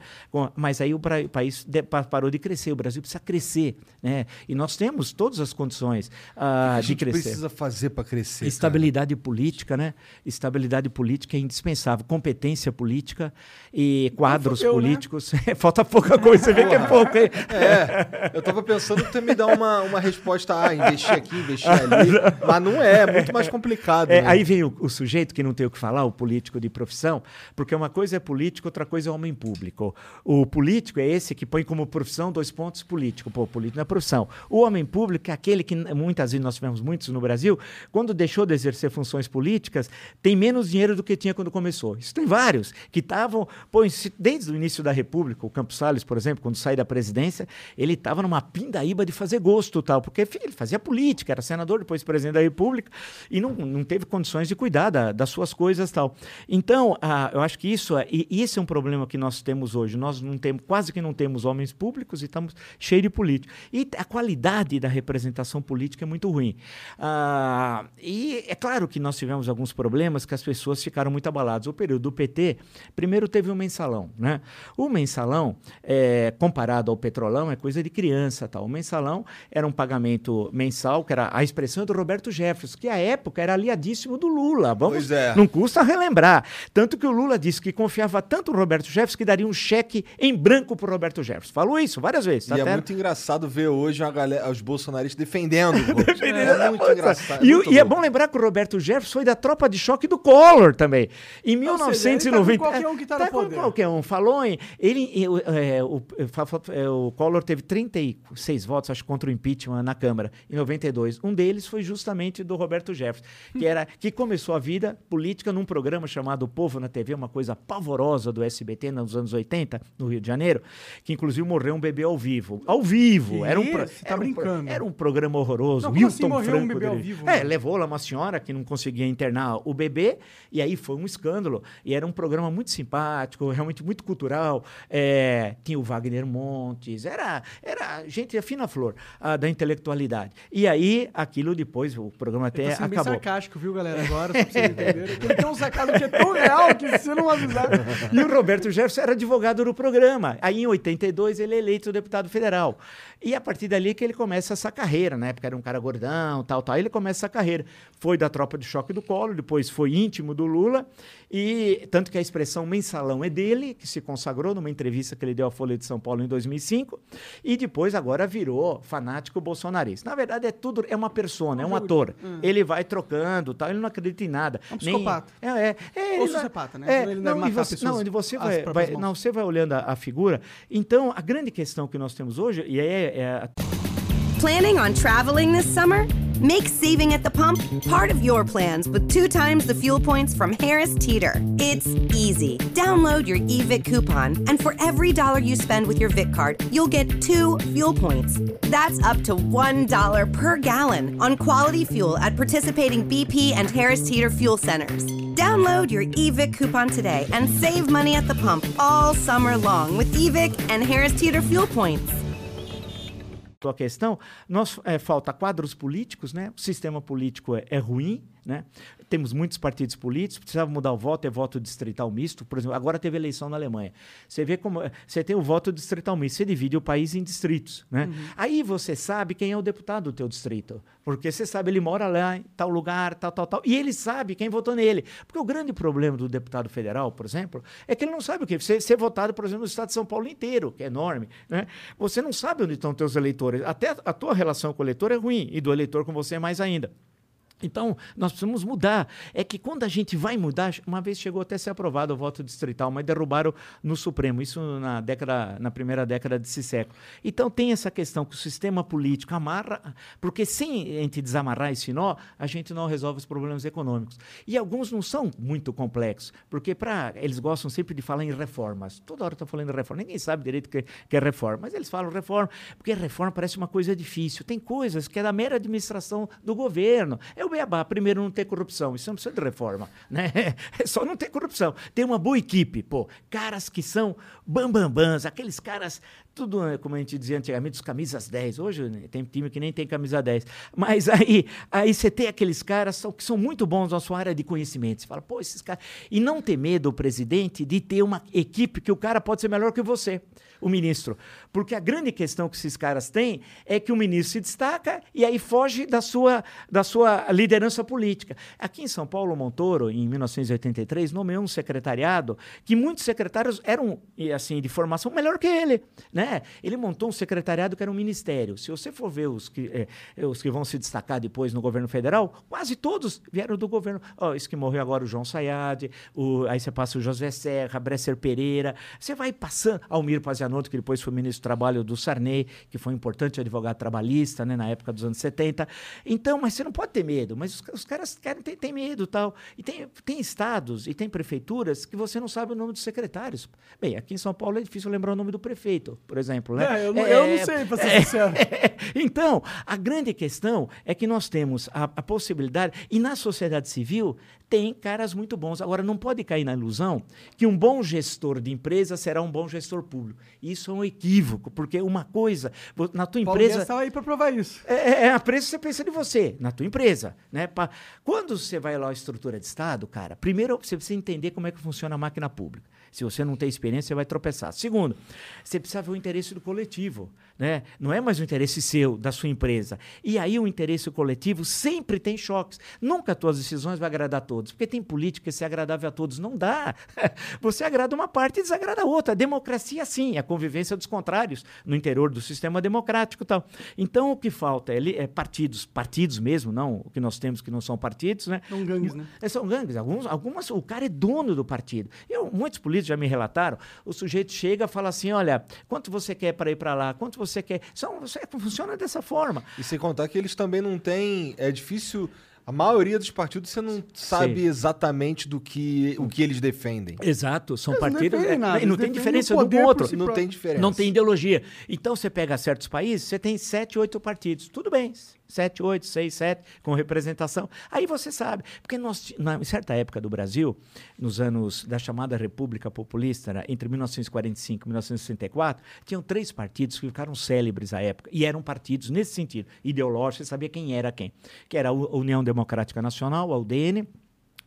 mas aí o país parou de crescer, o Brasil precisa crescer, né? E nós temos todas as condições uh, de crescer. precisa fazer para crescer? Estabilidade cara? política, né? Estabilidade política é indispensável, competência política e quadros fodeu, né? políticos. Né? Falta pouca coisa, você vê que é pouco, hein? É, eu estava pensando que você me dá uma, uma resposta, ah, investir aqui, investir ali, mas não é, é muito mais complicado. É, né? Aí vem o, o sujeito que não tem o que falar, o político de profissão, porque uma coisa é político, outra outra coisa é homem público. O político é esse que põe como profissão dois pontos político. Pô, político não é profissão. O homem público é aquele que muitas vezes nós tivemos muitos no Brasil, quando deixou de exercer funções políticas, tem menos dinheiro do que tinha quando começou. Isso tem vários que estavam, pô, desde o início da República, o Campos Salles, por exemplo, quando sai da presidência, ele estava numa pindaíba de fazer gosto tal, porque ele fazia política, era senador, depois presidente da República, e não, não teve condições de cuidar da, das suas coisas tal. Então, ah, eu acho que isso, é, isso é um problema que nós temos hoje. Nós não temos, quase que não temos homens públicos e estamos cheios de políticos. E a qualidade da representação política é muito ruim. Ah, e é claro que nós tivemos alguns problemas que as pessoas ficaram muito abaladas. O período do PT, primeiro teve o mensalão. Né? O mensalão, é, comparado ao petrolão, é coisa de criança. Tal. O mensalão era um pagamento mensal, que era a expressão do Roberto Jefferson, que à época era aliadíssimo do Lula. Vamos, Pois é. Não custa relembrar. Tanto que o Lula disse que confiava tanto no Roberto Jefferson que daria um cheque em branco para o Roberto Jefferson. Falou isso várias vezes. E é até- muito engraçado ver hoje a galera, os bolsonaristas defendendo. o golpe. é muito engraçado. E, o- muito e é bom lembrar que o Roberto Jefferson foi da tropa de choque do Collor também. Em Ou seja, ele tá com 1990. qualquer um que tá no com poder. qualquer um. Falou em. Ele, é, o, é, o Collor teve 36 votos, acho, contra o impeachment na Câmara, em 92. Um deles foi justamente do Roberto Jefferson, que, era, que começou a vida política num programa chamado Povo na TV, uma coisa pavorosa do SBT nos anos 80, no Rio de Janeiro, que inclusive morreu um bebê ao vivo. Ao vivo! Que era um, pro-? Tá era um pro- brincando. era um programa horroroso. Não, como Wilton assim morreu um Franco bebê ao vivo, É, mano? levou lá uma senhora que não conseguia internar o bebê, e aí foi um escândalo. E era um programa muito simpático, realmente muito cultural. É, tinha o Wagner Montes, era, era gente fina flor ah, da intelectualidade. E aí, aquilo depois, o programa Ele até tá sendo bem acabou. sarcástico, viu, galera? Agora, só pra vocês entenderem. Ele tem um sacado que é tão real que se não avisar... E o Roberto Jefferson era advogado do programa. Aí, em 82, ele é eleito deputado federal. E a partir dali que ele começa essa carreira. Na época era um cara gordão, tal, tal. Aí ele começa essa carreira. Foi da tropa de choque do Collor, depois foi íntimo do Lula. E tanto que a expressão mensalão é dele, que se consagrou numa entrevista que ele deu à Folha de São Paulo em 2005. E depois agora virou fanático bolsonarista. Na verdade, é tudo, é uma persona, é um ator. Ele vai trocando, tal. Ele não acredita em nada. É um Nem- psicopata. É, é, é, Ou sociopata, né? É, Ele não, e matar você, não, e você às vai, vai- não, você vai olhando a, a figura. Então, a grande questão que nós temos hoje, e é, é a Planning on traveling this summer? Make saving at the pump part of your plans with two times the fuel points from Harris Teeter. It's easy. Download your eVIC coupon, and for every dollar you spend with your VIC card, you'll get two fuel points. That's up to $1 per gallon on quality fuel at participating BP and Harris Teeter fuel centers. Download your eVIC coupon today and save money at the pump all summer long with eVIC and Harris Teeter fuel points. tua questão, nós é, falta quadros políticos, né? O sistema político é, é ruim, né? Temos muitos partidos políticos, precisava mudar o voto, é voto distrital misto. Por exemplo, agora teve eleição na Alemanha. Você vê como você tem o voto distrital misto, você divide o país em distritos, né? Aí você sabe quem é o deputado do teu distrito, porque você sabe ele mora lá em tal lugar, tal, tal, tal, e ele sabe quem votou nele. Porque o grande problema do deputado federal, por exemplo, é que ele não sabe o que você ser votado, por exemplo, no estado de São Paulo inteiro, que é enorme, né? Você não sabe onde estão teus eleitores. Até a tua relação com o eleitor é ruim e do eleitor com você é mais ainda. Então, nós precisamos mudar. É que quando a gente vai mudar, uma vez chegou até a ser aprovado o voto distrital, mas derrubaram no Supremo, isso na década, na primeira década desse século. Então tem essa questão que o sistema político amarra, porque sem a gente desamarrar esse nó, a gente não resolve os problemas econômicos. E alguns não são muito complexos, porque para eles gostam sempre de falar em reformas. Toda hora estão falando em reforma. Ninguém sabe direito o que, que é reforma, mas eles falam reforma, porque reforma parece uma coisa difícil. Tem coisas que é da mera administração do governo. É o beabá. Primeiro, não ter corrupção. Isso não precisa de reforma. Né? É só não ter corrupção. Tem uma boa equipe, pô. Caras que são bambambãs, aqueles caras, tudo, né, como a gente dizia antigamente, os camisas 10. Hoje né, tem time que nem tem camisa 10. Mas aí, aí você tem aqueles caras que são muito bons na sua área de conhecimento. Você fala, pô, esses caras. E não ter medo, o presidente, de ter uma equipe que o cara pode ser melhor que você, o ministro. Porque a grande questão que esses caras têm é que o ministro se destaca e aí foge da sua, da sua liderança política. Aqui em São Paulo, Montoro, em 1983, nomeou um secretariado que muitos secretários eram, assim, de formação melhor que ele. Né? Ele montou um secretariado que era um ministério. Se você for ver os que, eh, os que vão se destacar depois no governo federal, quase todos vieram do governo. Ó, esse que morreu agora, o João Sayad, o, aí você passa o José Serra, Bresser Pereira, você vai passando, Almir Pazianotto, que depois foi ministro do Trabalho do Sarney, que foi um importante advogado trabalhista, né, na época dos anos 70. Então, mas você não pode ter medo, mas os, os caras querem ter, ter medo tal. E tem, tem estados e tem prefeituras que você não sabe o nome dos secretários. Bem, aqui em São Paulo é difícil lembrar o nome do prefeito, por exemplo. Né? É, eu não- eu não sei, pra ser sincero. então, a grande questão é que nós temos a, a possibilidade, e na sociedade civil tem caras muito bons. Agora, não pode cair na ilusão que um bom gestor de empresa será um bom gestor público. Isso é um equívoco, porque uma coisa, na tua Paulo empresa... Estava aí para provar isso. É, é- é a preço você pensa de você, na tua empresa. Né? Pa- Quando você vai lá à estrutura de Estado, cara, primeiro você precisa entender como é que funciona a máquina pública. Se você não tem experiência, você vai tropeçar. Segundo, você precisa ver o interesse do coletivo. Né? Não é mais o interesse seu, da sua empresa. E aí o interesse coletivo sempre tem choques. Nunca as tuas decisões vão agradar a todos, porque tem política que ser agradável a todos. Não dá. Você agrada uma parte e desagrada a outra. A democracia, sim, é a convivência dos contrários no interior do sistema democrático tal. Então, o que falta é, é partidos, partidos mesmo, não o que nós temos que não são partidos, né? São gangues, né? É, são gangues. Alguns, algumas, o cara é dono do partido. Eu, muitos políticos já me relataram. O sujeito chega e fala assim: olha, quanto você quer para ir para lá? Quanto você quer? São, você, funciona dessa forma. E sem contar que eles também não têm. É difícil. A maioria dos partidos você não sabe Sim. exatamente do que o que eles defendem. Exato, são Eles não partidos. defendem é, nada, e não tem diferença o de um poder com o por outro. si Não tem diferença. Não tem ideologia. Então você pega certos países, você tem sete, oito partidos. Tudo bem. Sete, oito, seis, sete, com representação. Aí você sabe. Porque nós, na, certa época do Brasil, nos anos da chamada República Populista, né, entre 1945 e 1964, tinham três partidos que ficaram célebres à época. E eram partidos nesse sentido, ideológicos, você sabia quem era quem. Que era a União Democrática Nacional, a UDN,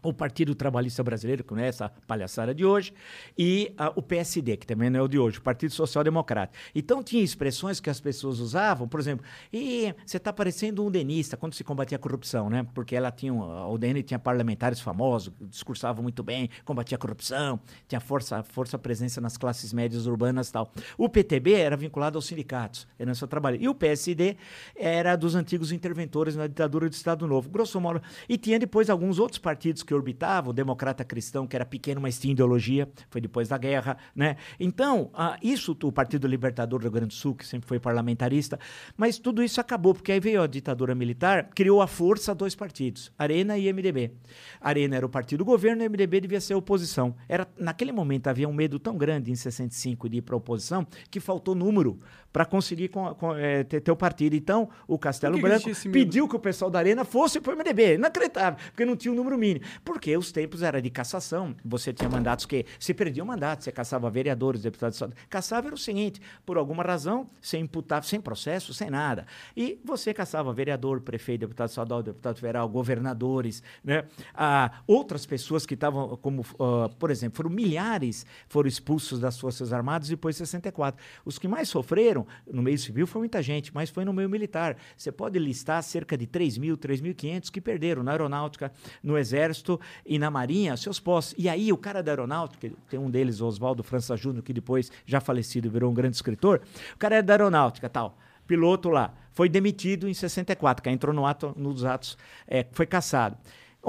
o Partido Trabalhista Brasileiro, que não é essa palhaçada de hoje, e ah, o PSD, que também não é o de hoje, o Partido Social Democrático. Então tinha expressões que as pessoas usavam, por exemplo, e você está parecendo um denista quando se combatia a corrupção, né? Porque ela tinha, a UDN tinha parlamentares famosos, discursavam muito bem, combatia a corrupção, tinha força, força presença nas classes médias urbanas e tal. O PTB era vinculado aos sindicatos, era seu trabalho. E o PSD era dos antigos interventores na ditadura do Estado Novo, grosso modo. E tinha depois alguns outros partidos que orbitavam, o Democrata Cristão, que era pequeno, mas tinha ideologia, foi depois da guerra, né? Então, ah, isso, o Partido Libertador do Rio Grande do Sul, que sempre foi parlamentarista, mas tudo isso acabou, porque aí veio a ditadura militar, criou a força dois partidos, Arena e MDB. Arena era o partido do governo, e MDB devia ser a oposição. Era, naquele momento havia um medo tão grande em 65 de ir para a oposição, que faltou número para conseguir com- com, eh, ter, ter o partido. Então, o Castelo que que Branco medo? pediu que o pessoal da Arena fosse para o MDB. Inacreditável, porque não tinha o número mínimo. Porque os tempos eram de cassação. Você tinha mandatos que se perdia o mandato, você caçava vereadores, deputados. Caçava era o seguinte: por alguma razão, sem imputar, sem processo, sem nada. E você caçava vereador, prefeito, deputado estadual, deputado federal, governadores, né? Ah, outras pessoas que estavam, como, ah, por exemplo, foram milhares foram expulsos das Forças Armadas depois de 64. Os que mais sofreram no meio civil foi muita gente, mas foi no meio militar. Você pode listar cerca de 3 mil, 3.500 que perderam na aeronáutica, no exército e na marinha seus postos. E aí o cara da aeronáutica, tem um deles, Oswaldo França Júnior, que depois, já falecido, virou um grande escritor, o cara era da aeronáutica tal, piloto lá, foi demitido em 64, que entrou no ato, nos atos, é, foi caçado.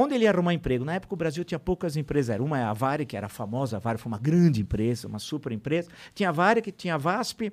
Onde ele ia arrumar emprego? Na época o Brasil tinha poucas empresas. Era uma é a Vale, que era famosa, a Vale foi uma grande empresa, uma super empresa. Tinha a Vale, que tinha a VASP,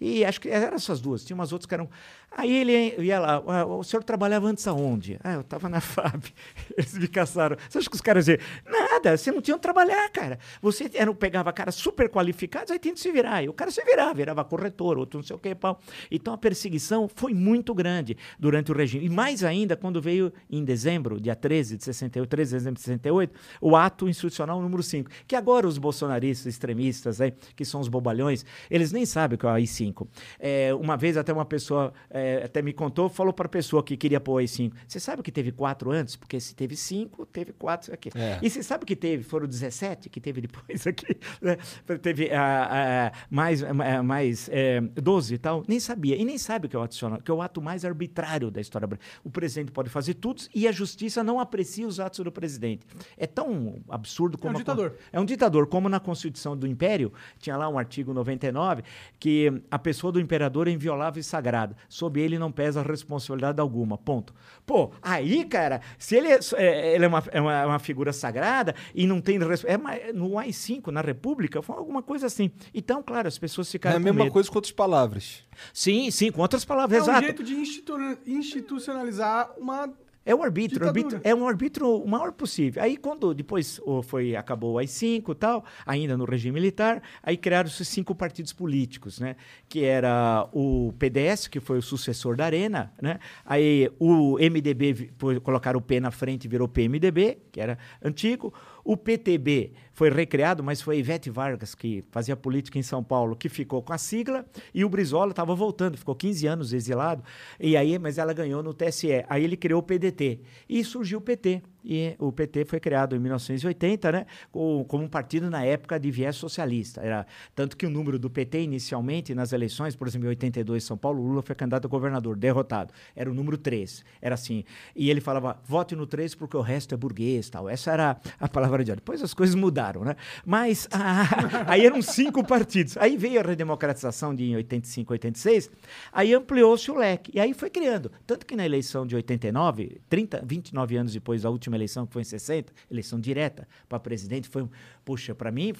e acho que eram essas duas. Tinha umas outras que eram. Aí ele ia lá, "Ah, o senhor trabalhava antes aonde? Ah, eu estava na FAB. Eles me caçaram. Você acha que os caras diziam, nada, você não tinha onde trabalhar, cara. Você era, pegava caras super qualificados, aí tinha que se virar. E o cara se virava, virava corretor, outro não sei o que, pau. Então a perseguição foi muito grande durante o regime. E mais ainda quando veio em dezembro, dia 13 de 68, 13 de dezembro de 68, o ato institucional número 5. Que agora os bolsonaristas extremistas, aí, que são os bobalhões, eles nem sabem o que é o AI-5. É, uma vez até uma pessoa é, até me contou, falou para a pessoa que queria pôr o AI-5. Você sabe que teve quatro antes? Porque se teve cinco, teve quatro aqui. É. E você sabe que teve, foram 17 que teve depois aqui, né? Teve ah, ah, mais, ah, mais eh, 12 e tal. Nem sabia. E nem sabe o que é o ato que é o ato mais arbitrário da história brasileira. O presidente pode fazer tudo e a justiça não aprecia os atos do presidente. É tão absurdo como... um a- ditador. é um ditador, como na Constituição do Império, tinha lá um artigo 99, que a pessoa do imperador é inviolável e sagrada. Sob ele não pesa responsabilidade alguma. Ponto. Pô, aí, cara, se ele é, é- ele é, uma, é uma, é uma figura sagrada e não tem. É, no AI-5, na República, foi alguma coisa assim. Então, claro, as pessoas É ficaram a com mesma medo. coisa com outras palavras. Sim, sim, com outras palavras, É um exato. jeito de institu- institucionalizar uma É o arbítrio, o Ditadura. arbítrio é um arbítrio o maior possível. Aí quando depois foi acabou o AI-5 e tal, ainda no regime militar, aí criaram-se cinco partidos políticos, né? Que era o PDS, que foi o sucessor da Arena, né? Aí o MDB colocaram o P na frente e virou PMDB, que era antigo. O PTB foi recriado, mas foi Ivete Vargas, que fazia política em São Paulo, que ficou com a sigla, e o Brizola estava voltando, ficou 15 anos exilado, e aí, mas ela ganhou no TSE. Aí ele criou o PDT, e surgiu o PT. E o PT foi criado em 1980, né, co- como um partido na época de viés socialista. Era tanto que o número do PT inicialmente nas eleições, por exemplo, em 82 em São Paulo, Lula foi candidato a governador, derrotado. Era o número 3. Era assim. E ele falava: "Vote no 3 porque o resto é burguês", tal. Essa era a palavra de ordem. Depois as coisas mudaram, né? Mas ah, aí eram cinco partidos. Aí veio a redemocratização de em 85, 86, aí ampliou-se o leque. E aí foi criando. Tanto que na eleição de 89, 30, 29 anos depois da última eleição, que foi em 60, eleição direta para presidente, foi, puxa, para mim,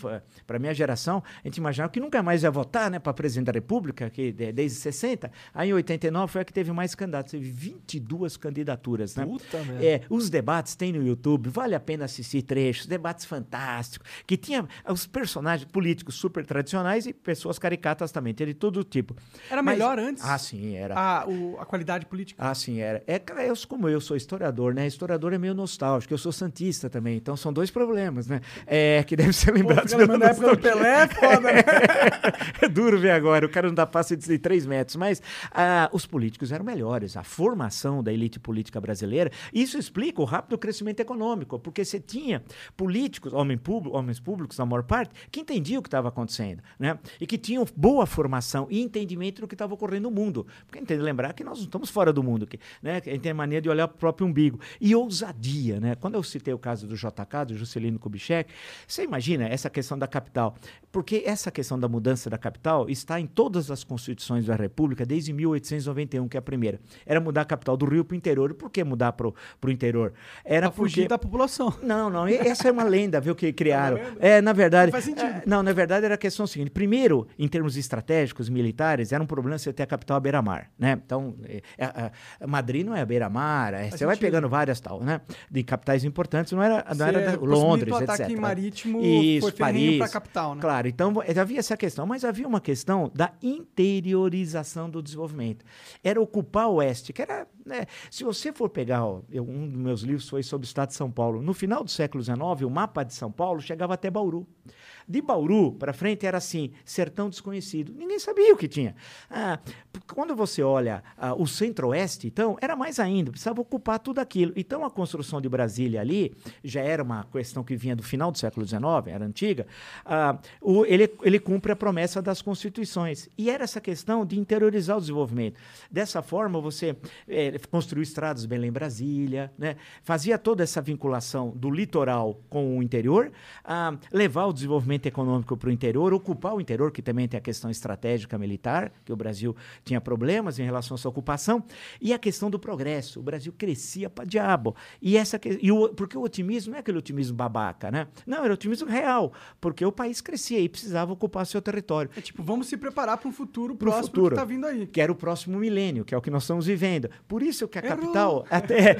para minha geração, a gente imaginava que nunca mais ia votar, né, para presidente da República, que de- desde 60. Aí em 89 foi a que teve mais candidatos, teve 22 candidaturas, né? Puta merda. É, os debates tem no YouTube, vale a pena assistir trechos, debates fantásticos, que tinha os personagens políticos super tradicionais e pessoas caricatas também, de todo tipo. Era Mas- melhor antes? Ah, sim, era. A, o- a qualidade política. Ah, sim, era. É, cara, eu, como eu sou historiador, né? Historiador é meio nostálgico, eu sou santista também, então são dois problemas, né? É, que deve ser Pô, lembrado. lembrando da época do Pelé, é foda, né? é duro ver agora, o cara não dá passe de 3 metros, mas ah, os políticos eram melhores, a formação da elite política brasileira, isso explica o rápido crescimento econômico, porque você tinha políticos, homem público, homens públicos, na maior parte, que entendiam o que estava acontecendo, né? E que tinham boa formação e entendimento do que estava ocorrendo no mundo. Porque tem que lembrar que nós não estamos fora do mundo aqui, né? A gente tem a mania de olhar para o próprio umbigo. E ousadia, né? Quando eu citei o caso do JK, do Juscelino Kubitschek, você imagina essa questão da capital, porque essa questão da mudança da capital está em todas as constituições da República desde 1891, que é a primeira. Era mudar a capital do Rio para o interior. Por que mudar para o interior? Era Pra fugir porque... da população. Não, não, essa é uma lenda, viu, que criaram. É, na verdade. Não faz sentido. é, não, na verdade era a questão seguinte: primeiro, em termos estratégicos, militares, era um problema você ter a capital à beira-mar, né? Então, é, é, é, Madrid não é à beira-mar, é, você vai pegando várias tal, né? De capitais importantes, não era, não era da- Londres, o ataque etc. marítimo, Isso, foi Paris. pra capital, né? Claro, então havia essa questão, mas havia uma questão da interiorização do desenvolvimento. Era ocupar o oeste, que era. né, se você for pegar, ó, eu- um dos meus livros foi sobre o estado de São Paulo. No final do século XIX, o mapa de São Paulo chegava até Bauru. De Bauru para frente era assim, sertão desconhecido. Ninguém sabia o que tinha. Ah, quando você olha ah, o centro-oeste, então, era mais ainda, precisava ocupar tudo aquilo. Então, a construção de Brasília ali já era uma questão que vinha do final do século XIX, era antiga. Ah, o- ele, ele cumpre a promessa das constituições. E era essa questão de interiorizar o desenvolvimento. Dessa forma, você eh, construiu estradas bem em Brasília, né? fazia toda essa vinculação do litoral com o interior, ah, levar o desenvolvimento econômico para o interior, ocupar o interior, que também tem a questão estratégica militar, que o Brasil tinha problemas em relação à sua ocupação, e a questão do progresso. O Brasil crescia para diabo. E essa que- e o, porque o otimismo não é aquele otimismo babaca, né? Não, era otimismo real, porque o país crescia e precisava ocupar seu território É tipo, vamos se preparar para um futuro pro próximo futuro. que tá vindo aí. Que era o próximo milênio, que é o que nós estamos vivendo. Por isso que a Errou. capital, até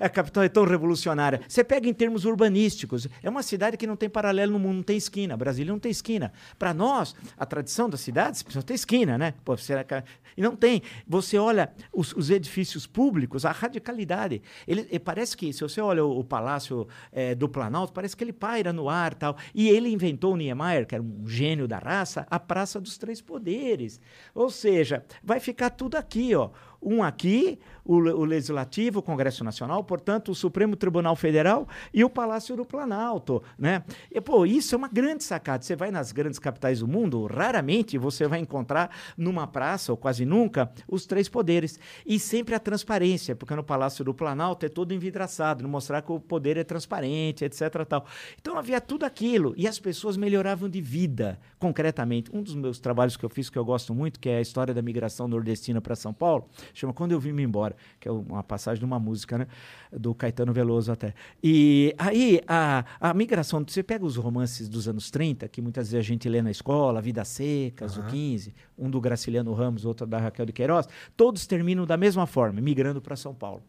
a capital é tão revolucionária. Você pega em termos urbanísticos, é uma cidade que não tem paralelo no mundo, não tem esquina. Brasília não tem esquina. Para nós, a tradição das cidades precisa ter esquina, né? Pô, será que- E não tem. Você olha os, os edifícios públicos, a radicalidade. Ele, e parece que, se você olha o, o Palácio eh, do Planalto, parece que ele paira no ar tal. E ele inventou o Niemeyer, que era um gênio da raça, a Praça dos Três Poderes. Ou seja, vai ficar tudo aqui, ó. Um aqui, o, o Legislativo, o Congresso Nacional, portanto, o Supremo Tribunal Federal e o Palácio do Planalto, né? E, pô, isso é uma grande sacada. Você vai nas grandes capitais do mundo, raramente você vai encontrar numa praça, ou quase nunca, os três poderes. E sempre a transparência, porque no Palácio do Planalto é todo envidraçado, não mostrar que o poder é transparente, etc. Tal. Então havia tudo aquilo. E as pessoas melhoravam de vida, concretamente. Um dos meus trabalhos que eu fiz, que eu gosto muito, que é a história da migração nordestina para São Paulo, chama Quando Eu Vim Me Embora, que é uma passagem de uma música, né? Do Caetano Veloso até. E aí, a, a migração, você pega os romances dos anos 30, que muitas vezes a gente lê na escola, Vidas Secas, o 15, um do Graciliano Ramos, outro da Raquel de Queiroz, todos terminam da mesma forma, migrando para São Paulo.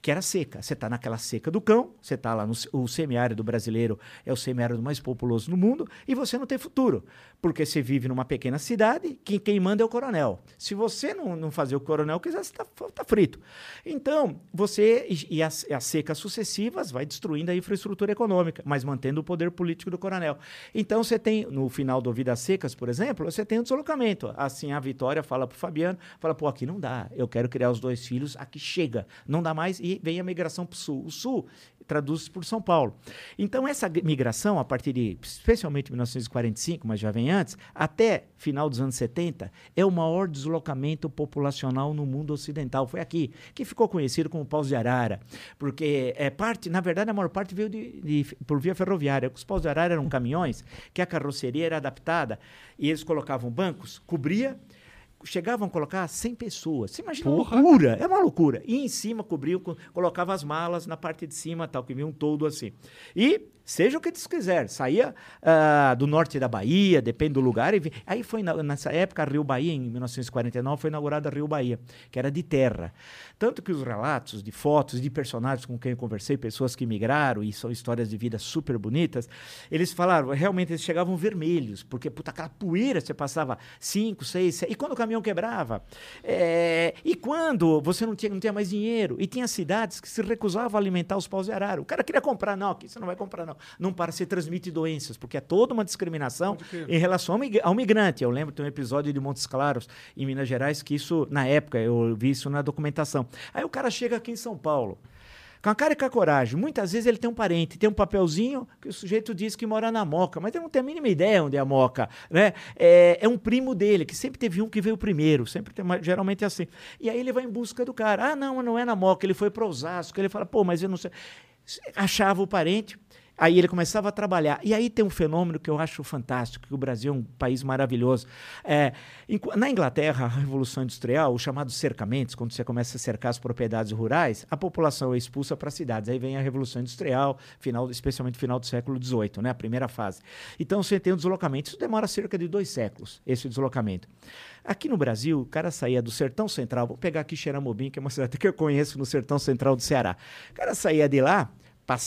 Que era seca. Você está naquela seca do cão, você está lá no o semiárido brasileiro, é o semiárido mais populoso no mundo, e você não tem futuro, porque você vive numa pequena cidade, que quem manda é o coronel. Se você não, não fazer o coronel quiser, você está tá frito. Então, você, e, as, as secas sucessivas vai destruindo a infraestrutura econômica, mas mantendo o poder político do coronel. Então, você tem, no final do Vidas Secas, por exemplo, você tem um deslocamento. Assim, a Vitória fala para o Fabiano, fala, pô, aqui não dá, eu quero criar os dois filhos, aqui chega, não dá mais, e vem a migração para o Sul. O Sul traduz por São Paulo. Então, essa migração, a partir de, especialmente 1945, mas já vem antes, até final dos anos 70, é o maior deslocamento populacional no mundo ocidental. Foi aqui, que ficou conhecido como Paus de Arara, porque é parte, na verdade, a maior parte veio de, de, por via ferroviária. Os Paus de Arara eram caminhões que a carroceria era adaptada e eles colocavam bancos, cobria chegavam a colocar 100 pessoas. Você imagina Porra. uma loucura, é uma loucura. E em cima cobriam, colocava as malas na parte de cima, tal, que vinha um todo assim. E seja o que eles quiser. Saía uh, do norte da Bahia, depende do lugar. E aí foi na, nessa época, Rio Bahia, em 1949, foi inaugurada Rio Bahia, que era de terra. Tanto que os relatos de fotos de personagens com quem eu conversei, pessoas que migraram e são histórias de vida super bonitas, eles falaram, realmente eles chegavam vermelhos, porque puta, aquela poeira você passava 5, 6, e quando o caminhão quebrava, é, e quando você não tinha, não tinha mais dinheiro, e tinha cidades que se recusavam a alimentar os paus de arara. O cara queria comprar, não, aqui você não vai comprar, não não para se transmite doenças, porque é toda uma discriminação em relação ao migrante. Eu lembro de um episódio de Montes Claros, em Minas Gerais, que isso, na época, eu vi isso na documentação. Aí o cara chega aqui em São Paulo, com a cara e com a coragem. Muitas vezes ele tem um parente, tem um papelzinho que o sujeito diz que mora na Moca, mas ele não tem a mínima ideia onde é a Moca. Né? É, é um primo dele, que sempre teve um que veio primeiro, sempre tem, geralmente é assim. E aí ele vai em busca do cara. Ah, não, não é na Moca, ele foi para Osasco. Ele fala, pô, mas eu não sei. Achava o parente, Aí ele começava a trabalhar. E aí tem um fenômeno que eu acho fantástico, que o Brasil é um país maravilhoso. É, na Inglaterra, a Revolução Industrial, os chamados cercamentos, quando você começa a cercar as propriedades rurais, a população é expulsa para as cidades. Aí vem a Revolução Industrial, final, especialmente final do século XVIII, né, a primeira fase. Então você tem um deslocamento. Isso demora cerca de dois séculos, esse deslocamento. Aqui no Brasil, o cara saía do Sertão Central, vou pegar aqui Xeramobim, que é uma cidade que eu conheço no Sertão Central do Ceará. O cara saía de lá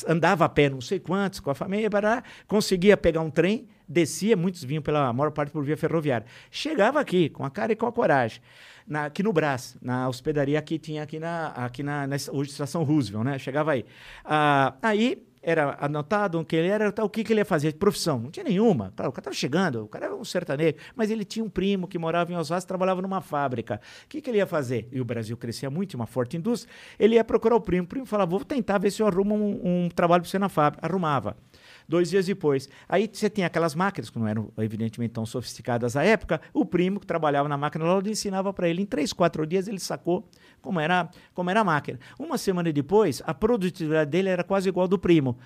andava a pé não sei quantos, com a família, bará, conseguia pegar um trem, descia, muitos vinham pela maior parte por via ferroviária. Chegava aqui, com a cara e com a coragem, na, aqui no Brás, na hospedaria que tinha aqui na, aqui na, na hoje estação Roosevelt, né? Chegava aí. Ah, aí era anotado que ele era, o que, que ele ia fazer, profissão, não tinha nenhuma. Claro, o cara estava chegando, o cara era um sertanejo, mas ele tinha um primo que morava em Osasco, trabalhava numa fábrica. O que, que ele ia fazer? E o Brasil crescia muito, uma forte indústria. Ele ia procurar o primo, o primo falava, vou tentar ver se eu arrumo um, um trabalho para você na fábrica. Arrumava dois dias depois. Aí você tem aquelas máquinas, que não eram evidentemente tão sofisticadas à época, o primo que trabalhava na máquina lá ensinava para ele. Em três, quatro dias ele sacou como era, como era a máquina. Uma semana depois, a produtividade dele era quase igual ao do primo.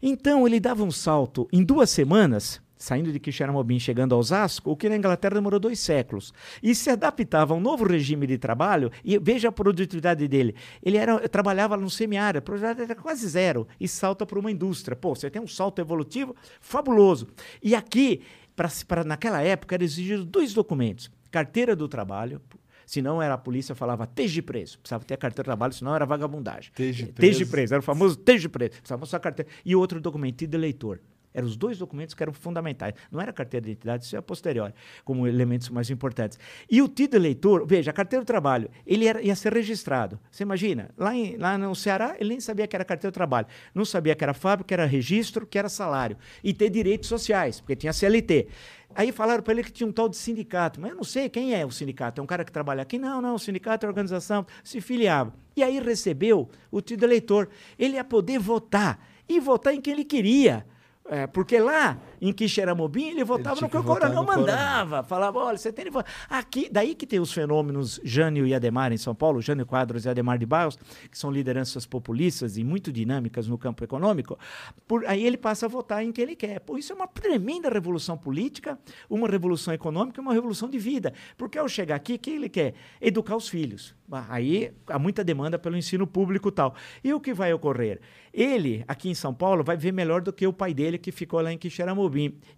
Então ele dava um salto em duas semanas saindo de Quixeramobim, chegando a Osasco, o que na Inglaterra demorou dois séculos. E se adaptava a um novo regime de trabalho, e veja a produtividade dele. Ele era, trabalhava no semiárido, a produtividade era quase zero, e salta para uma indústria. Pô, você tem um salto evolutivo fabuloso. E aqui, pra, pra, naquela época, era exigido dois documentos. Carteira do trabalho, senão era a polícia falava teje preso. Precisava ter a carteira de trabalho, senão era vagabundagem. Teje preso. Teje preso, era o famoso teje preso. Precisava mostrar a carteira. E outro documento de eleitor. Eram os dois documentos que eram fundamentais. Não era a carteira de identidade, isso é a posteriori, como elementos mais importantes. E o título eleitor, veja, a carteira do trabalho, ele era, ia ser registrado. Você imagina? Lá, em, lá no Ceará, ele nem sabia que era carteira do trabalho. Não sabia que era fábrica, que era registro, que era salário. E ter direitos sociais, porque tinha CLT. Aí falaram para ele que tinha um tal de sindicato, mas eu não sei quem é o sindicato. É um cara que trabalha aqui? Não, não, o sindicato é organização, se filiava. E aí recebeu o título eleitor. Ele ia poder votar e votar em quem ele queria. É, porque lá em Quixeramobim ele votava ele no que o coronel mandava. Falava, olha, você tem que votar. Aqui, daí que tem os fenômenos Jânio e Ademar em São Paulo, Jânio Quadros e Ademar de Barros, que são lideranças populistas e muito dinâmicas no campo econômico. Por, aí ele passa a votar em quem ele quer. Por isso é uma tremenda revolução política, uma revolução econômica e uma revolução de vida. Porque ao chegar aqui, o que ele quer? Educar os filhos. Aí há muita demanda pelo ensino público e tal. E o que vai ocorrer? Ele, aqui em São Paulo, vai viver melhor do que o pai dele, que ficou lá em Quixeramobim.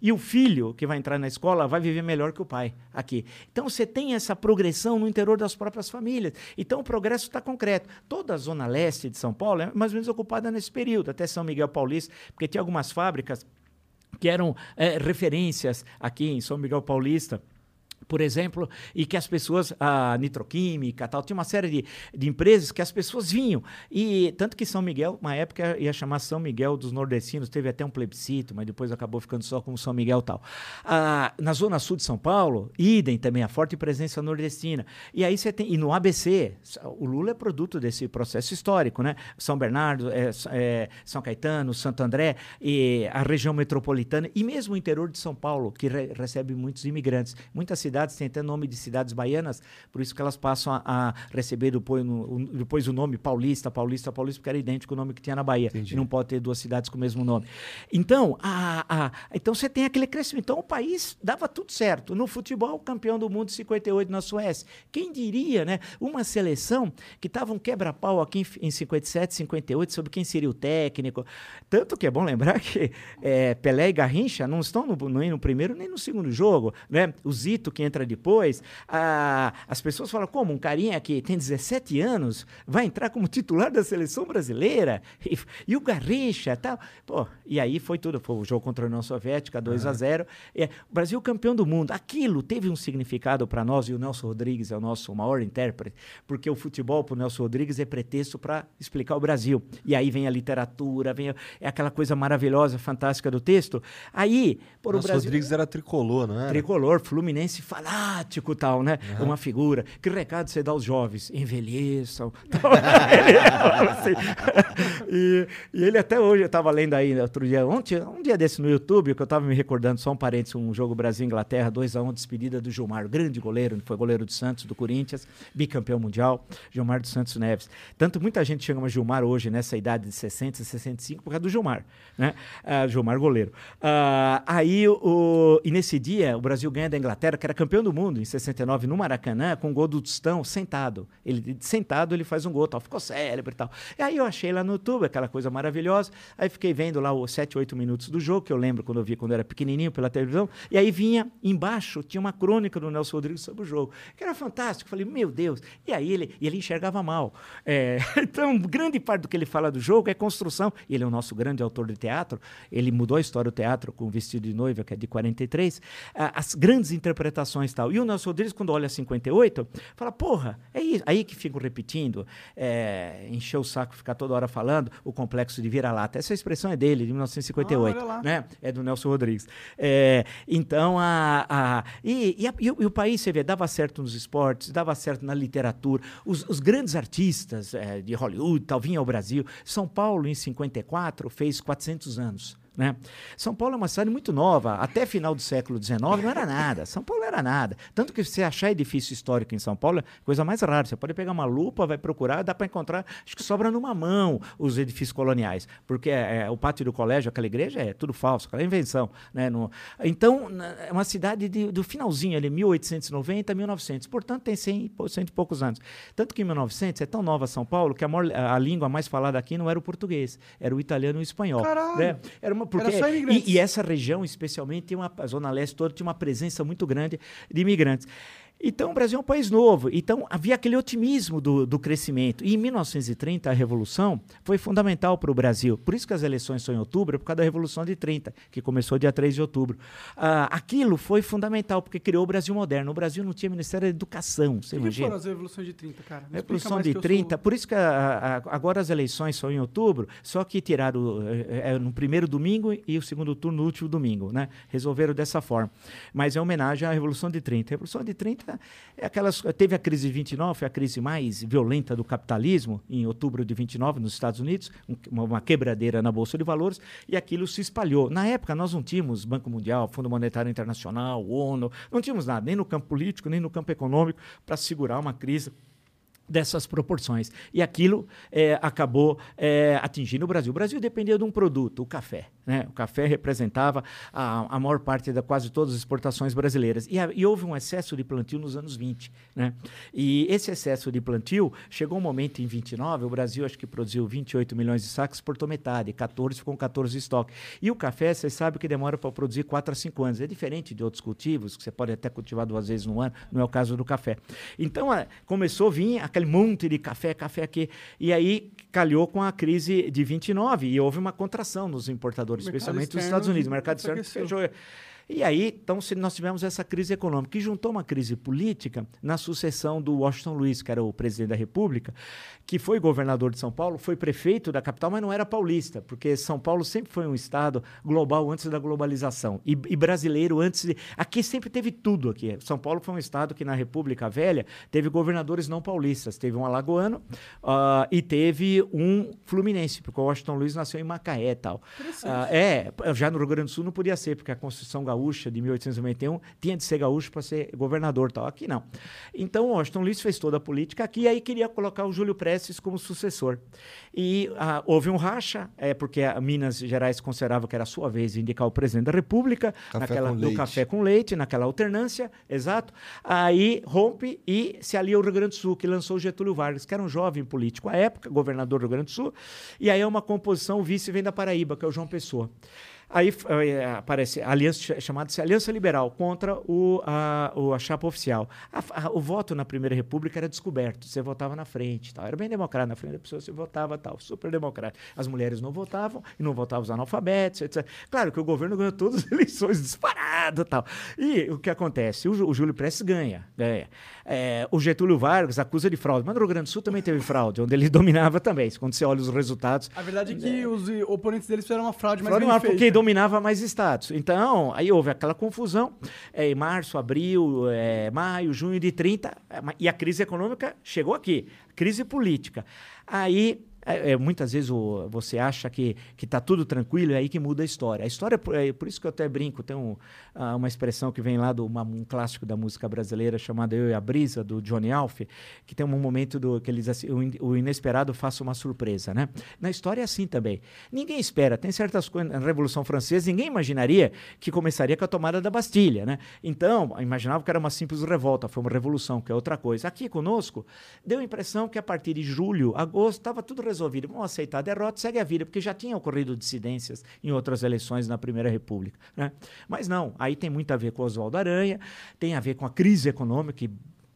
E o filho, que vai entrar na escola, vai viver melhor que o pai aqui. Então você tem essa progressão no interior das próprias famílias. Então o progresso está concreto. Toda a zona leste de São Paulo é mais ou menos ocupada nesse período, até São Miguel Paulista, porque tinha algumas fábricas que eram é, referências aqui em São Miguel Paulista por exemplo, e que as pessoas, a nitroquímica, tal, tinha uma série de, de empresas que as pessoas vinham. E tanto que São Miguel, uma época, ia chamar São Miguel dos Nordestinos, teve até um plebiscito, mas depois acabou ficando só como São Miguel tal. Ah, na zona sul de São Paulo, idem também, a forte presença nordestina. E aí você tem, e no ABC, o Lula é produto desse processo histórico, né? São Bernardo, é, é, São Caetano, Santo André, e a região metropolitana, e mesmo o interior de São Paulo, que re recebe muitos imigrantes. Muitas cidades cidades têm até nome de cidades baianas, por isso que elas passam a, a receber depois, no, depois o nome Paulista, Paulista, Paulista, porque era idêntico ao nome que tinha na Bahia. Entendi. E não pode ter duas cidades com o mesmo nome. Então, a, a, então você tem aquele crescimento. Então o país dava tudo certo. No futebol, campeão do mundo 58 na Suécia. Quem diria, né? Uma seleção que estava um quebra-pau aqui em, em 57, 58 sobre quem seria o técnico. Tanto que é bom lembrar que é, Pelé e Garrincha não estão no, nem no primeiro nem no segundo jogo. Né? O Zito, que entra depois, a, as pessoas falam, como um carinha que tem 17 anos vai entrar como titular da seleção brasileira? E, e o Garrincha tal. Pô, e aí foi tudo. Foi o jogo contra a União Soviética, 2 a 0 é, O Brasil campeão do mundo. Aquilo teve um significado para nós, e o Nelson Rodrigues é o nosso maior intérprete, porque o futebol para o Nelson Rodrigues é pretexto para explicar o Brasil. E aí vem a literatura, vem a, é aquela coisa maravilhosa, fantástica do texto. Aí, por o Brasil... Rodrigues era tricolor, não é? Tricolor, Fluminense fanático tal, né? Uhum. Uma figura. Que recado você dá aos jovens? Envelheçam. assim. e, e, ele até hoje, eu estava lendo aí outro dia, ontem, um dia desse no YouTube, que eu estava me recordando, só um parênteses, um jogo Brasil-Inglaterra, 2x1, despedida do Gilmar, grande goleiro, foi goleiro do Santos, do Corinthians, bicampeão mundial, Gilmar dos Santos Neves. Tanto muita gente chama Gilmar hoje, nessa idade de 60, 65, por causa do Gilmar, né? Uh, Gilmar goleiro. Uh, aí, o, e nesse dia, o Brasil ganha da Inglaterra, que era campeão do mundo em 69 no Maracanã com um gol do Tostão sentado. Ele sentado ele faz um gol, tal, ficou célebre e tal. E aí eu achei lá no YouTube aquela coisa maravilhosa. Aí fiquei vendo lá os 7, 8 minutos do jogo, que eu lembro quando eu vi quando eu era pequenininho pela televisão. E aí vinha embaixo tinha uma crônica do Nelson Rodrigues sobre o jogo, que era fantástico. Falei, meu Deus. E aí ele, ele enxergava mal. É, então, grande parte do que ele fala do jogo é construção. Ele é o nosso grande autor de teatro. Ele mudou a história do teatro com o Vestido de Noiva, que é de 43. As grandes interpretações e tal. E o Nelson Rodrigues, quando olha 58, fala, porra, é isso. Aí que fico repetindo, é, encher o saco, ficar toda hora falando, o complexo de vira-lata. Essa expressão é dele, de 1958. Ah, né? É do Nelson Rodrigues. É, então, a, a, e, e, a, e, o, e, o, país, você vê, dava certo nos esportes, dava certo na literatura. Os, os grandes artistas é, de Hollywood tal vinham ao Brasil. São Paulo, em 54, fez 400 anos. Né? São Paulo é uma cidade muito nova. Até final do século XIX não era nada. São Paulo era nada. Tanto que você achar edifício histórico em São Paulo é coisa mais rara. Você pode pegar uma lupa, vai procurar, dá para encontrar. Acho que sobra numa mão os edifícios coloniais. Porque é, é, o pátio do colégio, aquela igreja, é tudo falso, aquela invenção. Né? No, então, é uma cidade de, do finalzinho ali, 1890, 1900. Portanto, tem 100, 100 e poucos anos. Tanto que em 1900 é tão nova São Paulo que a, maior, a língua mais falada aqui não era o português, era o italiano e o espanhol. Caralho! Né? Era uma porque, e, e, essa região, especialmente, tem uma, a Zona Leste toda tinha uma presença muito grande de imigrantes. Então, o Brasil é um país novo. Então, havia aquele otimismo do, do crescimento. E em 1930, a Revolução foi fundamental para o Brasil. Por isso que as eleições são em outubro, é por causa da Revolução de 30, que começou dia 3 de outubro. Ah, aquilo foi fundamental, porque criou o Brasil moderno. O Brasil não tinha Ministério da Educação, você o imagina? foram as Revoluções de 30, cara? Me Revolução de 30, sou... por isso que a, a, agora as eleições são em outubro, só que tiraram é, é, no primeiro domingo e o segundo turno no último domingo, né? Resolveram dessa forma. Mas é homenagem à Revolução de 30. A Revolução de 30 é aquelas, teve a crise de 29, foi a crise mais violenta do capitalismo, em outubro de 29, nos Estados Unidos, uma quebradeira na Bolsa de Valores, e aquilo se espalhou. Na época, nós não tínhamos Banco Mundial, Fundo Monetário Internacional, ONU, não tínhamos nada, nem no campo político, nem no campo econômico, para segurar uma crise dessas proporções. E aquilo é, acabou é, atingindo o Brasil. O Brasil dependia de um produto, o café. Né? O café representava a, a maior parte da quase todas as exportações brasileiras. E, a, e houve um excesso de plantio nos anos 20. Né? E esse excesso de plantio chegou um momento em 29, o Brasil acho que produziu 28 milhões de sacos, exportou metade, 14 ficou com 14 de estoque. E o café, você sabe que demora para produzir 4 a 5 anos. É diferente de outros cultivos, que você pode até cultivar duas vezes no ano, não é o caso do café. Então, a, começou a vir aquele monte de café, café aqui. E aí calhou com a crise de 29 e houve uma contração nos importadores, especialmente nos Estados Unidos. O mercado externo fechou. E aí, então, se nós tivemos essa crise econômica, que juntou uma crise política na sucessão do Washington Luiz, que era o presidente da República, que foi governador de São Paulo, foi prefeito da capital, mas não era paulista, porque São Paulo sempre foi um estado global antes da globalização e, e brasileiro antes de. Aqui sempre teve tudo aqui. São Paulo foi um estado que na República Velha teve governadores não paulistas, teve um alagoano uh, e teve um fluminense, porque o Washington Luiz nasceu em Macaé e tal. Uh, é, já no Rio Grande do Sul não podia ser, porque a Constituição Gaúcha de 1891 tinha de ser gaúcho para ser governador tal. Aqui não. Então o Washington Luiz fez toda a política aqui e aí queria colocar o Júlio Prestes como sucessor. E ah, houve um racha, é, porque a Minas Gerais considerava que era a sua vez de indicar o presidente da República, Café naquela, do leite. café com leite, naquela alternância, exato. Aí rompe e se alia ao Rio Grande do Sul, que lançou Getúlio Vargas, que era um jovem político à época, governador do Rio Grande do Sul. E aí é uma composição, o vice vem da Paraíba, que é o João Pessoa. Aí eh, aparece a aliança chamada-se Aliança Liberal contra o, a, o, a chapa oficial. A, a, o voto na Primeira República era descoberto, você votava na frente, tal. era bem democrático, na frente da pessoa você votava tal, super democrático. As mulheres não votavam e não votavam os analfabetos, etc. Claro que o governo ganhou todas as eleições disparado tal. E o que acontece? O, o Júlio Prestes ganha, ganha. É, o Getúlio Vargas acusa de fraude, mas no Rio Grande do Sul também teve fraude, onde ele dominava também. Quando você olha os resultados. A verdade é que os oponentes deles fizeram uma fraude mais Fraude bem feita. Dominava mais estados. Então, aí houve aquela confusão é, em março, abril, é, maio, junho de 30, é, e a crise econômica chegou aqui, crise política. Aí. É, é, muitas vezes o- você acha que está tudo tranquilo, é aí que muda a história. A história, é por isso que eu até brinco, tem um, ah, uma expressão que vem lá de um clássico da música brasileira chamada Eu e a Brisa, do Johnny Alf, que tem um momento do, que eles assim, o inesperado faça uma surpresa. Né? Na história é assim também. Ninguém espera, tem certas coisas. Na Revolução Francesa, ninguém imaginaria que começaria com a tomada da Bastilha. Né? Então, imaginava que era uma simples revolta, foi uma revolução, que é outra coisa. Aqui conosco, deu a impressão que a partir de julho, agosto, estava tudo resolvido. Vamos aceitar a derrota, segue a vida, porque já tinha ocorrido dissidências em outras eleições na Primeira República. Né? Mas não, aí tem muito a ver com Oswaldo Aranha, tem a ver com a crise econômica que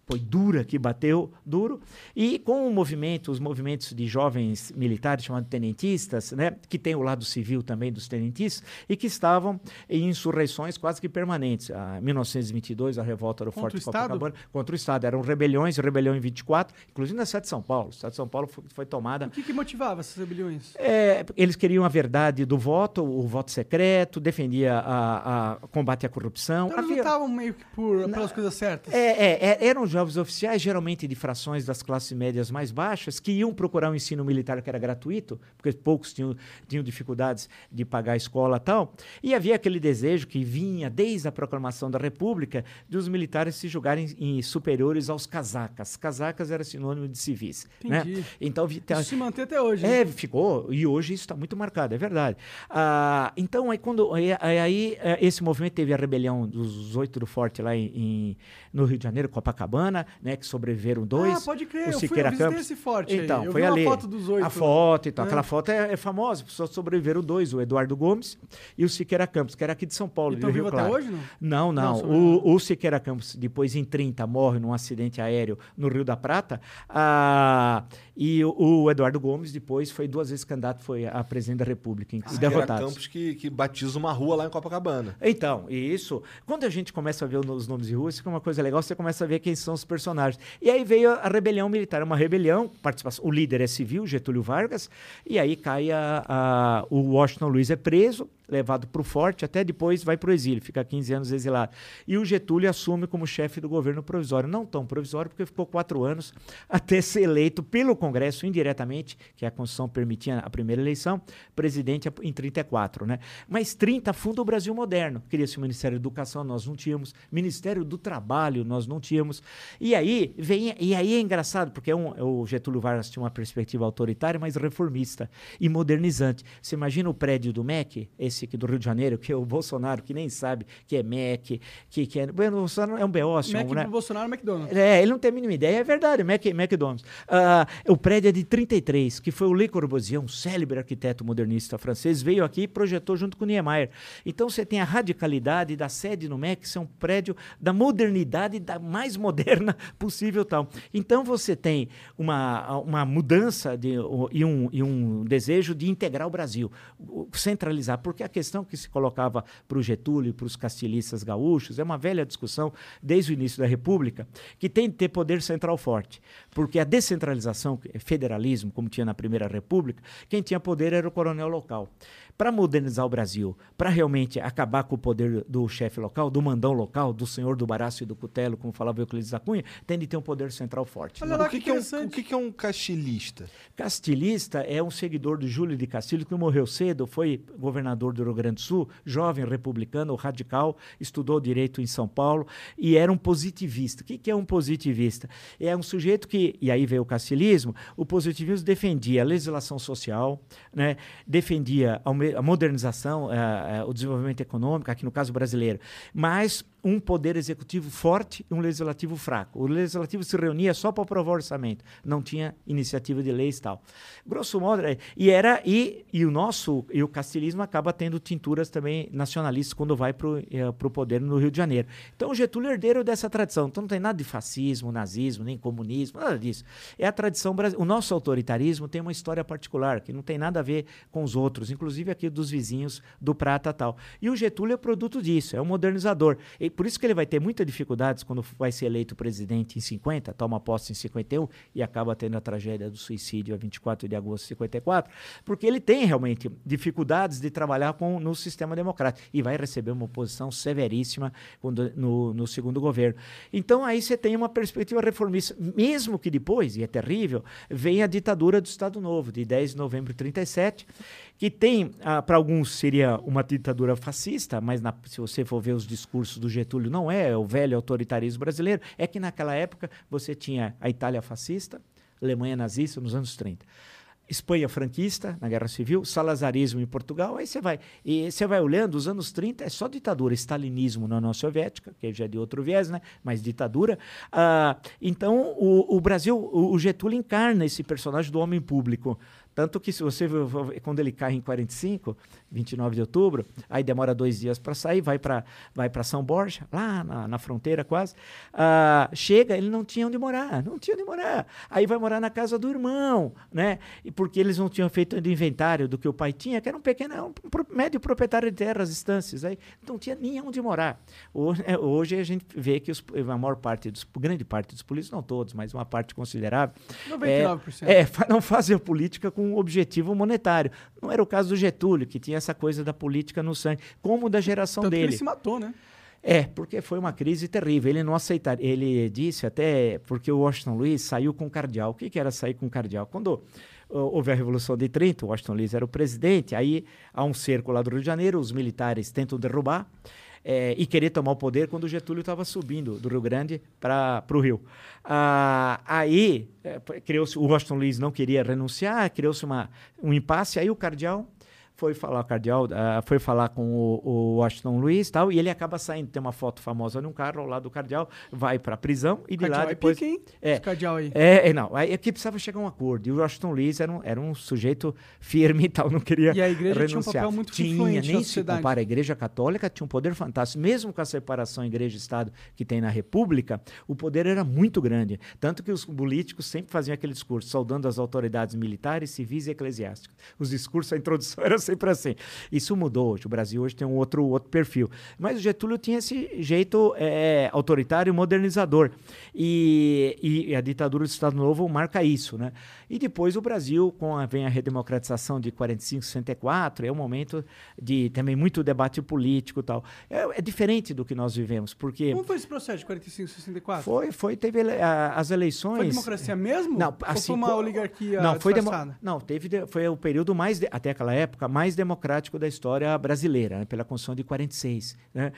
foi dura, que bateu duro, e com o movimento, os movimentos de jovens militares chamados tenentistas, né, que tem o lado civil também dos tenentistas, e que estavam em insurreições quase que permanentes. A 1922, a revolta do Contra Forte o Estado? Copacabana, contra o Estado. Eram rebeliões, rebelião em 24, inclusive na cidade de São Paulo. A cidade de São Paulo foi, foi tomada O que, que motivava essas rebeliões? é, eles queriam a verdade do voto, o voto secreto, defendia a, a combate à corrupção. Então eles Havia- lutavam meio que por, pelas coisas certas. é, é, é, eram jovens oficiais, geralmente de frações das classes médias mais baixas, que iam procurar um ensino militar que era gratuito, porque poucos tinham, tinham dificuldades de pagar a escola e tal. E havia aquele desejo que vinha desde a proclamação da República de os militares se julgarem em- superiores aos casacas. Casacas era sinônimo de civis. Né? Entendi. Então, vi- Isso se mantém até hoje. né? é, ficou. E hoje isso está muito marcado, é verdade. Ah, então, aí, quando, aí, aí- aí, eh, esse movimento teve a rebelião dos oito do Forte lá em, em- no Rio de Janeiro, Copacabana, né, que sobreviveram dois. Ah, pode crer. o Eu, fui, Siqueira eu Campos. esse forte aí. Então, eu foi vi ali. uma foto dos oito. A foto, então. É. Aquela foto é, é famosa, só sobreviveram dois, o Eduardo Gomes e o Siqueira Campos, que era aqui de São Paulo, E de tão Rio até Claro. hoje, não? Não, Não, não. o, o Siqueira Campos, depois em 30, morre num acidente aéreo no Rio da Prata. Ah, e o, o Eduardo Gomes, depois, foi duas vezes candidato foi a presidente da República, em Era derrotados. Campos que, que batiza uma rua lá em Copacabana. Então, e isso, quando a gente começa a ver os nomes de rua, isso fica uma coisa legal, você começa a ver quem são os personagens. E aí veio a, a rebelião militar, uma rebelião, participação, o líder é civil, Getúlio Vargas, e aí cai a, a- o Washington Luiz é preso, levado para o forte, até depois vai para o exílio, fica 15 anos exilado. E o Getúlio assume como chefe do governo provisório, não tão provisório, porque ficou quatro anos até ser eleito pelo Congresso indiretamente, que a Constituição permitia a primeira eleição, presidente em 34, né? Mas 30 funda o Brasil moderno. Cria-se o Ministério da Educação, nós não tínhamos, Ministério do Trabalho, nós não tínhamos. E aí vem, e aí é engraçado, porque é um- o Getúlio Vargas tinha uma perspectiva autoritária, mas reformista e modernizante. Você imagina o prédio do MEC, esse esse aqui do Rio de Janeiro, que é o Bolsonaro, que nem sabe que é MEC, que, que é. Bueno, o Bolsonaro é um beócio, Mac né? Bolsonaro é McDonald's. É, ele não tem a mínima ideia, é verdade, Mac, McDonald's. Ah, o prédio é de 33, que foi o Le Corbusier, um célebre arquiteto modernista francês, veio aqui e projetou junto com o Niemeyer. Então você tem a radicalidade da sede no MEC, ser um prédio da modernidade, da mais moderna possível tal. Então você tem uma, uma mudança de, e, um, e um desejo de integrar o Brasil, centralizar, porque a questão que se colocava para o Getúlio e para os castilistas gaúchos é uma velha discussão desde o início da República, que tem de ter poder central forte, porque a descentralização, federalismo, como tinha na Primeira República, quem tinha poder era o coronel local. Para modernizar o Brasil, para realmente acabar com o poder do chefe local, do mandão local, do senhor do baraço e do cutelo, como falava Euclides da Cunha, tem de ter um poder central forte. Olha lá O que, que é um, o que, é um castilista? Castilista é um seguidor do Júlio de Castilho que morreu cedo, foi governador do Rio Grande do Sul, jovem republicano, radical, estudou direito em São Paulo e era um positivista. O que, que é um positivista? É um sujeito que, e aí veio o castilismo, o positivismo defendia a legislação social, né, defendia a a modernização, eh, eh, o desenvolvimento econômico, aqui no caso brasileiro, mas um poder executivo forte e um legislativo fraco. O legislativo se reunia só para aprovar orçamento, não tinha iniciativa de leis e tal. Grosso modo, é- e era e, e o nosso e o castilismo acaba tendo tinturas também nacionalistas quando vai para o poder no Rio de Janeiro. Então Getúlio é herdeiro dessa tradição. Então não tem nada de fascismo, nazismo, nem comunismo, nada disso. É a tradição brasileira. O nosso autoritarismo tem uma história particular que não tem nada a ver com os outros, inclusive aqui dos vizinhos do Prata tal. E o Getúlio é produto disso, é um modernizador. E por isso que ele vai ter muitas dificuldades quando vai ser eleito presidente em 50, toma posse em 51 e acaba tendo a tragédia do suicídio a 24 de agosto de 54, porque ele tem realmente dificuldades de trabalhar com, no sistema democrático e vai receber uma oposição severíssima quando, no, no segundo governo. Então aí você tem uma perspectiva reformista, mesmo que depois, e é terrível, vem a ditadura do Estado Novo, de 10 de novembro de 37, que tem, ah, para alguns seria uma ditadura fascista, mas na- se você for ver os discursos do Getúlio, não é, é o velho autoritarismo brasileiro, é que naquela época você tinha a Itália fascista, Alemanha nazista nos anos 30. Espanha franquista na Guerra Civil, salazarismo em Portugal, aí você vai. E você vai olhando, os anos 30 é só ditadura, stalinismo na União Soviética, que já é de outro viés, né? Mas ditadura. Ah, então, o, o Brasil, o, o Getúlio encarna esse personagem do homem público. Tanto que se você quando ele cai em 45, 29 de outubro, aí demora dois dias para sair, vai para vai para São Borja, lá na, na fronteira quase, ah, chega, ele não tinha onde morar, não tinha onde morar. Aí vai morar na casa do irmão, né? E porque eles não tinham feito ainda inventário do que o pai tinha, que era um pequeno, um médio proprietário de terras, estâncias, aí não tinha nem onde morar. Hoje, é, hoje a gente vê que os, a maior parte dos, grande parte dos políticos, não todos, mas uma parte considerável, 99%. é, é, não fazia política com um objetivo monetário. Não era o caso do Getúlio, que tinha essa coisa da política no sangue, como da geração Tanto que dele. ele se matou, né? É, porque foi uma crise terrível. Ele não aceitaria. Ele disse até porque o Washington Luiz saiu com o cardeal. O que, que era sair com o cardeal? Quando houve a Revolução de 30, o Washington Luiz era o presidente, aí há um cerco lá do Rio de Janeiro, os militares tentam derrubar. eh, e querer tomar o poder quando o Getúlio estava subindo do Rio Grande para o Rio. Ah, aí eh, criou-se, o Washington Luiz não queria renunciar, criou-se um impasse, aí o cardeal foi falar, o cardeal ah, foi falar com o, o Washington Luiz tal, e ele acaba saindo, tem uma foto famosa num carro ao lado do cardeal, vai para a prisão e de Cardeal lá é depois... pique, hein? É. Cardeal aí. É, é, não, aí aqui precisava chegar a um acordo, e o Washington Luiz era um, era um sujeito firme e tal, não queria E a igreja tinha um renunciar. papel muito tinha, influente nem na sociedade. compara, a igreja católica tinha um poder fantástico, mesmo com a separação igreja-estado que tem na república, o poder era muito grande, tanto que os políticos sempre faziam aquele discurso, saudando as autoridades militares, civis e eclesiásticas. Os discursos, a introdução era sempre assim. Isso mudou hoje, o Brasil hoje tem um outro, outro perfil. Mas o Getúlio tinha esse jeito é, autoritário e modernizador. E- e a ditadura do Estado Novo marca isso, né? E depois o Brasil, com a, vem a redemocratização de 45, 64, é um momento de também muito debate político e tal. É, é diferente do que nós vivemos, porque Como foi esse processo de 45, 64? foi, foi teve ele- a- as eleições... Foi democracia mesmo? Não, Ou assim, foi uma co- oligarquia não, foi demo-? Não, teve de- foi o período mais de- até aquela época mais democrático da história brasileira, né, pela Constituição de 46, né?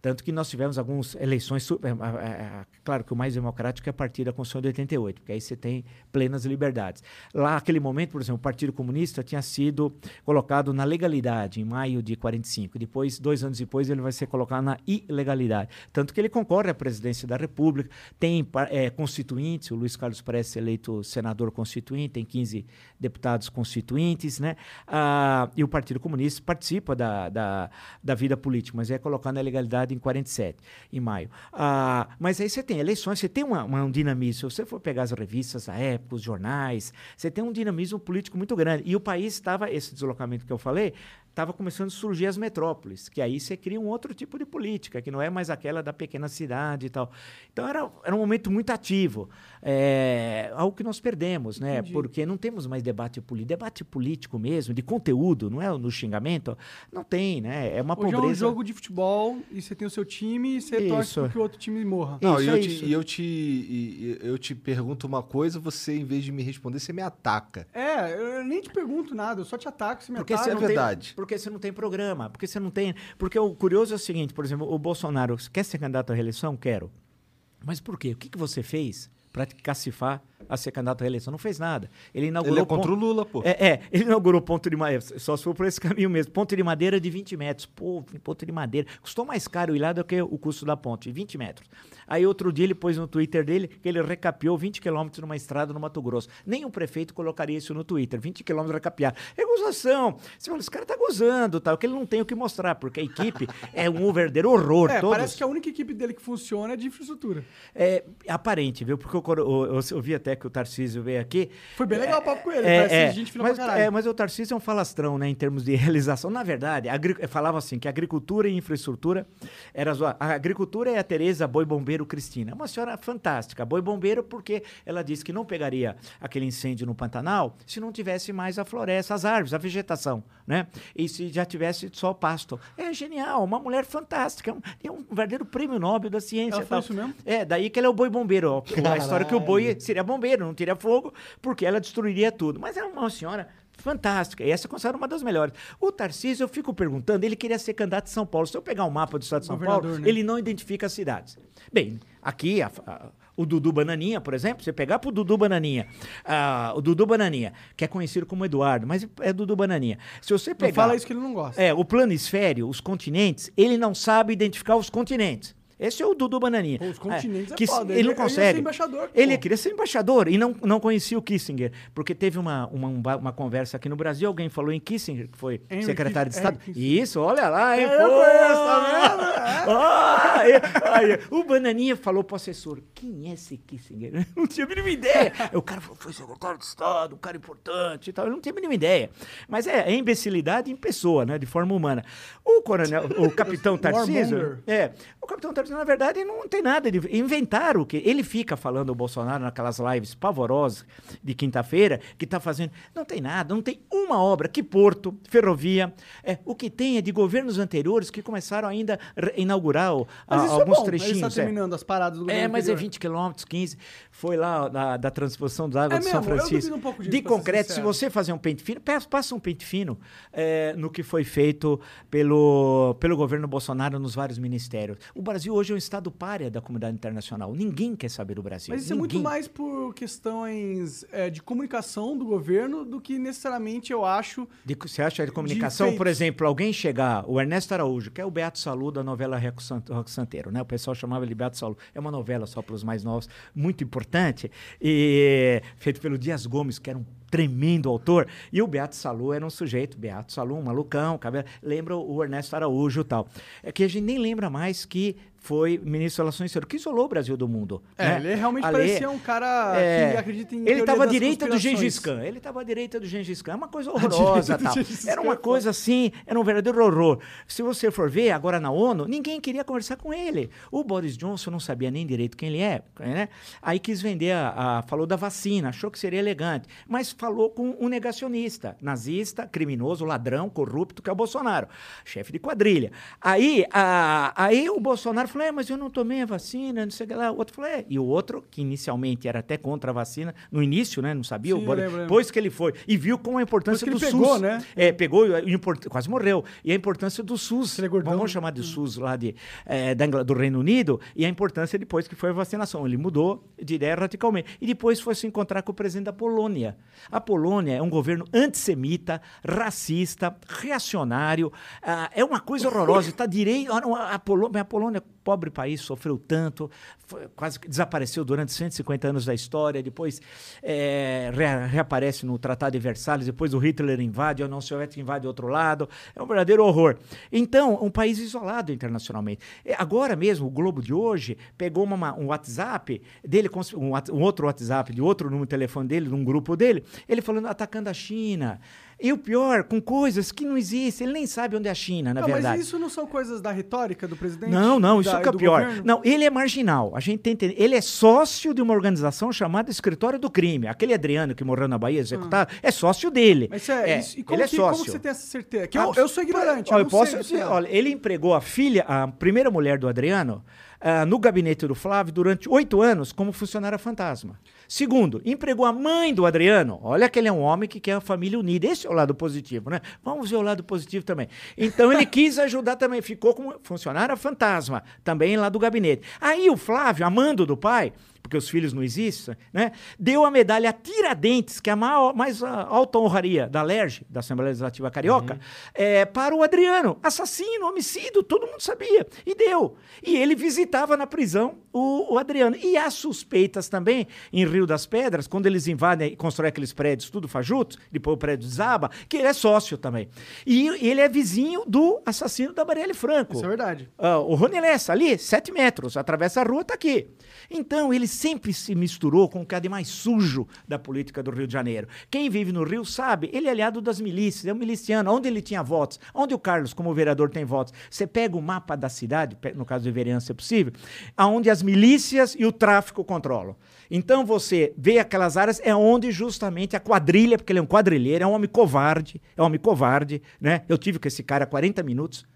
Tanto que nós tivemos algumas eleições, su- é, é, é, claro que o mais democrático é a partir da Constituição de 88, porque aí você tem plenas liberdades. Lá, naquele momento, por exemplo, o Partido Comunista tinha sido colocado na legalidade em maio de 45. Depois, dois anos depois, ele vai ser colocado na ilegalidade. Tanto que ele concorre à presidência da República, tem é, constituintes, o Luiz Carlos parece eleito senador constituinte, tem 15 deputados constituintes, né? Ah, e o Partido Comunista participa da, da, da vida política, mas é colocado na legalidade em 47, em maio. Ah, mas aí você tem eleições, você tem uma, uma, um dinamismo. Se você for pegar as revistas da época, os jornais, você tem um dinamismo político muito grande. E o país estava, esse deslocamento que eu falei, estava começando a surgir as metrópoles, que aí você cria um outro tipo de política, que não é mais aquela da pequena cidade e tal. Então era, era um momento muito ativo, é, algo que nós perdemos, né? Entendi. Porque não temos mais debate político. Debate político mesmo, de conteúdo, não é no xingamento, não tem, né? É uma Hoje pobreza. é um jogo de futebol e você tem o seu time e você Isso. torce para que o outro time morra. Não, e eu, te, eu, te, eu te pergunto uma coisa, você, em vez de me responder, você me ataca. É, eu nem te pergunto nada, eu só te ataco, você me Porque ataca. Isso é verdade. Tem, porque você não tem programa, porque você não tem. Porque o curioso é o seguinte, por exemplo, o Bolsonaro quer ser candidato à reeleição? Quero. Mas por quê? O que, que você fez para cacifar a ser candidato à reeleição. Não fez nada. Ele inaugurou. Ele é contra ponto... o Lula, pô. É, é, ele inaugurou ponto de madeira. Só se for por esse caminho mesmo. Ponto de madeira de 20 metros. Pô, ponto de madeira. Custou mais caro ir lá do que o custo da ponte, 20 metros. Aí outro dia ele pôs no Twitter dele que ele recapeou 20 quilômetros numa estrada no Mato Grosso. Nem o prefeito colocaria isso no Twitter. 20 quilômetros recapear. É gozação. Você fala, esse cara tá gozando, tal, que ele não tem o que mostrar, porque a equipe é um verdadeiro horror. É, todos. parece que a única equipe dele que funciona é de infraestrutura. É aparente, viu? Porque eu, eu, eu, eu vi até que o Tarcísio veio aqui. Foi bem legal o papo com ele, é, é, gente mas, é, mas o Tarcísio é um falastrão, né, em termos de realização. Na verdade, falava assim, que agricultura e infraestrutura era a agricultura é a Tereza Boi Bombeiro Cristina. É uma senhora fantástica, Boi Bombeiro, porque ela disse que não pegaria aquele incêndio no Pantanal se não tivesse mais a floresta, as árvores, a vegetação, né? E se já tivesse só o pasto. É genial, uma mulher fantástica, é um, é um verdadeiro prêmio Nobel da ciência. Ela foi isso mesmo? É, daí que ela é o boi bombeiro. A história que o boi seria bombeiro, não teria fogo, porque ela destruiria tudo. Mas é uma senhora fantástica. E essa é considerada uma das melhores. O Tarcísio, eu fico perguntando, ele queria ser candidato de São Paulo. Se eu pegar um mapa do estado de São Paulo, né? ele não identifica as cidades. Bem, aqui a, a, o Dudu Bananinha, por exemplo, você pegar pro Dudu Bananinha, uh, o Dudu Bananinha, que é conhecido como Eduardo, mas é Dudu Bananinha. Se você pegar... Não fala isso que ele não gosta. É, o planisfério, os continentes, ele não sabe identificar os continentes. Esse é o Dudu Bananinha. Pô, os continentes é, que é foda. Ele, ele não consegue. Ele queria ser embaixador. Ele queria ser embaixador e não, não conhecia o Kissinger. Porque teve uma, uma, uma conversa aqui no Brasil, alguém falou em Kissinger, que foi Henry secretário de Estado. Isso, olha lá, hein? É, pô, tá vendo? Aí, o Bananinha falou pro assessor, quem é esse Kissinger? Eu não tinha a mínima ideia. o cara falou, foi secretário de Estado, um cara importante e tal. Eu não tinha a mínima ideia. Mas é, é imbecilidade em pessoa, né? De forma humana. O coronel, o capitão Tarcísio... É, o capitão Tarcísio na verdade, não tem nada. De, inventaram o que. Ele fica falando o Bolsonaro naquelas lives pavorosas de quinta-feira, que está fazendo. Não tem nada, não tem uma obra. Que porto, ferrovia. É, o que tem é de governos anteriores que começaram ainda a inaugurar o, a, é alguns é bom. trechinhos. Ele está terminando é. as paradas do governo É, mas anterior. é 20 quilômetros, 15. Foi lá da, da transposição da água é de mesmo, São Francisco. Um pouco disso, de concreto, se você fazer um pente fino, passa um pente fino é, no que foi feito pelo, pelo governo Bolsonaro nos vários ministérios. O Brasil hoje é um estado párea da comunidade internacional. Ninguém quer saber do Brasil. Mas isso Ninguém. é muito mais por questões é, de comunicação do governo do que necessariamente eu acho. De, você acha de comunicação? De por exemplo, alguém chegar, o Ernesto Araújo, que é o Beato Salu da novela Rock Santeiro, né? O pessoal chamava ele Beato Salu. É uma novela só para os mais novos, muito importante, e feito pelo Dias Gomes, que era um tremendo autor. E o Beato Salu era um sujeito, Beato Salu, um malucão, cabelo, lembra o Ernesto Araújo e tal. É que a gente nem lembra mais que foi ministro das Relações Exteriores, que isolou o Brasil do mundo. É, né? ele realmente Ale, parecia um cara é, que acredita em Ele estava à direita do Gengis Khan. Ele estava à direita do Gengis Khan. É uma coisa horrorosa. Tal. Era uma coisa assim, era um verdadeiro horror. Se você for ver, agora na ONU, ninguém queria conversar com ele. O Boris Johnson não sabia nem direito quem ele é. Né? Aí quis vender, a, a, falou da vacina, achou que seria elegante. Mas falou com um negacionista, nazista, criminoso, ladrão, corrupto, que é o Bolsonaro, chefe de quadrilha. Aí, a, aí o Bolsonaro falou: é, mas eu não tomei a vacina, não sei o que lá. O outro falou: é. E o outro, que inicialmente era até contra a vacina, no início, né? Não sabia, Sim, lembro. depois que ele foi, e viu como a importância do ele pegou, SUS. né? É, pegou, e quase morreu. E a importância do SUS. É. Vamos chamar de SUS lá de, Ingl- do Reino Unido, e a importância depois que foi a vacinação. Ele mudou de ideia radicalmente. E depois foi se encontrar com o presidente da Polônia. A Polônia é um governo antissemita, racista, reacionário. ah, é uma coisa horrorosa. Está direito. A, Polônia, a Polônia, pobre país, sofreu tanto, foi- quase desapareceu durante 150 anos da história. Depois eh, rea- reaparece no Tratado de Versalhes. Depois o Hitler invade, a União Soviética invade outro lado. É um verdadeiro horror. Então, um país isolado internacionalmente. É, Agora mesmo, o Globo de hoje pegou uma- um WhatsApp dele, um, um outro WhatsApp de outro número de telefone dele, de um grupo dele, ele falando atacando a China. E o pior, com coisas que não existem. Ele nem sabe onde é a China, na Não, verdade. mas isso não são coisas da retórica do presidente? Não, não, isso Da- é que é o pior. governo? Não, ele é marginal. A gente tem que entender. Ele é sócio de uma organização chamada Escritório do Crime. Aquele Adriano que morreu na Bahia executado é sócio dele. Mas isso é, isso- e como, ele é que, sócio. como você tem essa certeza? Que eu, eu sou ignorante, Olha, eu posso dizer, lá. olha, ele empregou a filha, a primeira mulher do Adriano, ah, no gabinete do Flávio durante oito anos como funcionária fantasma. Segundo, empregou a mãe do Adriano. Olha que ele é um homem que quer a família unida. Esse é o lado positivo, né? Vamos ver o lado positivo também. Então ele quis ajudar também, ficou como funcionária fantasma, também lá do gabinete. Aí o Flávio, amando do pai, porque os filhos não existem, né? Deu a medalha Tiradentes, que é a maior- mais ah, alta honraria da LERJ, da Assembleia Legislativa Carioca, eh, para o Adriano. Assassino, homicídio, todo mundo sabia. E deu. E ele visitava na prisão o, o Adriano. E há suspeitas também em Rio das Pedras, quando eles invadem e constroem aqueles prédios tudo fajutos, depois o prédio desaba, que ele é sócio também. E ele é vizinho do assassino da Marielle Franco. Isso é verdade. Ah, o Rony Lessa, ali, sete metros, atravessa a rua, está aqui. Então, ele sempre se misturou com o que há de mais sujo da política do Rio de Janeiro. Quem vive no Rio sabe, ele é aliado das milícias, é um miliciano. Onde ele tinha votos? Onde o Carlos, como vereador, tem votos? Você pega o mapa da cidade, no caso de vereança, é possível, aonde as milícias e o tráfico controlam. Então, você vê aquelas áreas, é onde justamente a quadrilha, porque ele é um quadrilheiro, é um homem covarde, é um homem covarde, né? Eu tive com esse cara 40 minutos,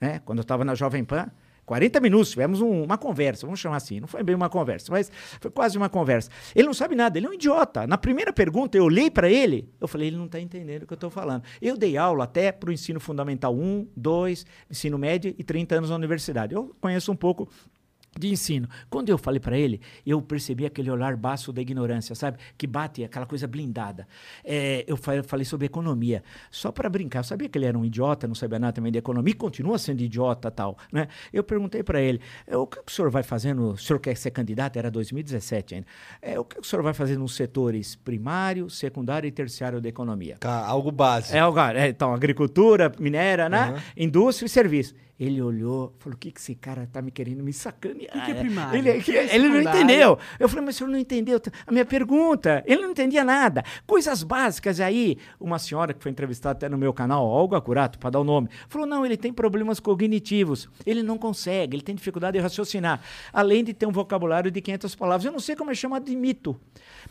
né? Quando eu estava na Jovem Pan. 40 minutos, tivemos um- uma conversa, vamos chamar assim. Não foi bem uma conversa, mas foi quase uma conversa. Ele não sabe nada, ele é um idiota. Na primeira pergunta, eu olhei para ele, eu falei, ele não está entendendo o que eu estou falando. Eu dei aula até para o ensino fundamental 1, 2, ensino médio e 30 anos na universidade. Eu conheço um pouco de ensino. Quando eu falei para ele, eu percebi aquele olhar baço da ignorância, sabe? Que bate aquela coisa blindada. É, eu fa- falei sobre economia, só para brincar. Eu sabia que ele era um idiota, não sabia nada também de economia, e continua sendo idiota tal, né? Eu perguntei para ele, "É, o que o senhor vai fazer no... O senhor quer ser candidato? Era 2017 ainda. É, o que o senhor vai fazer nos setores primário, secundário e terciário da economia? Ca- Algo básico. É, é, então, agricultura, minéria, né? Indústria e serviço. Ele olhou, falou: o que, que esse cara tá me querendo me sacanear? que é primário? Ele, O que é ele não entendeu. Eu falei, mas o senhor não entendeu a minha pergunta. Ele não entendia nada. Coisas básicas. Aí, uma senhora que foi entrevistada até no meu canal, Olga Curato, para dar o nome, falou: não, ele tem problemas cognitivos. Ele não consegue, ele tem dificuldade de raciocinar. Além de ter um vocabulário de 500 palavras. Eu não sei como é chamado de mito.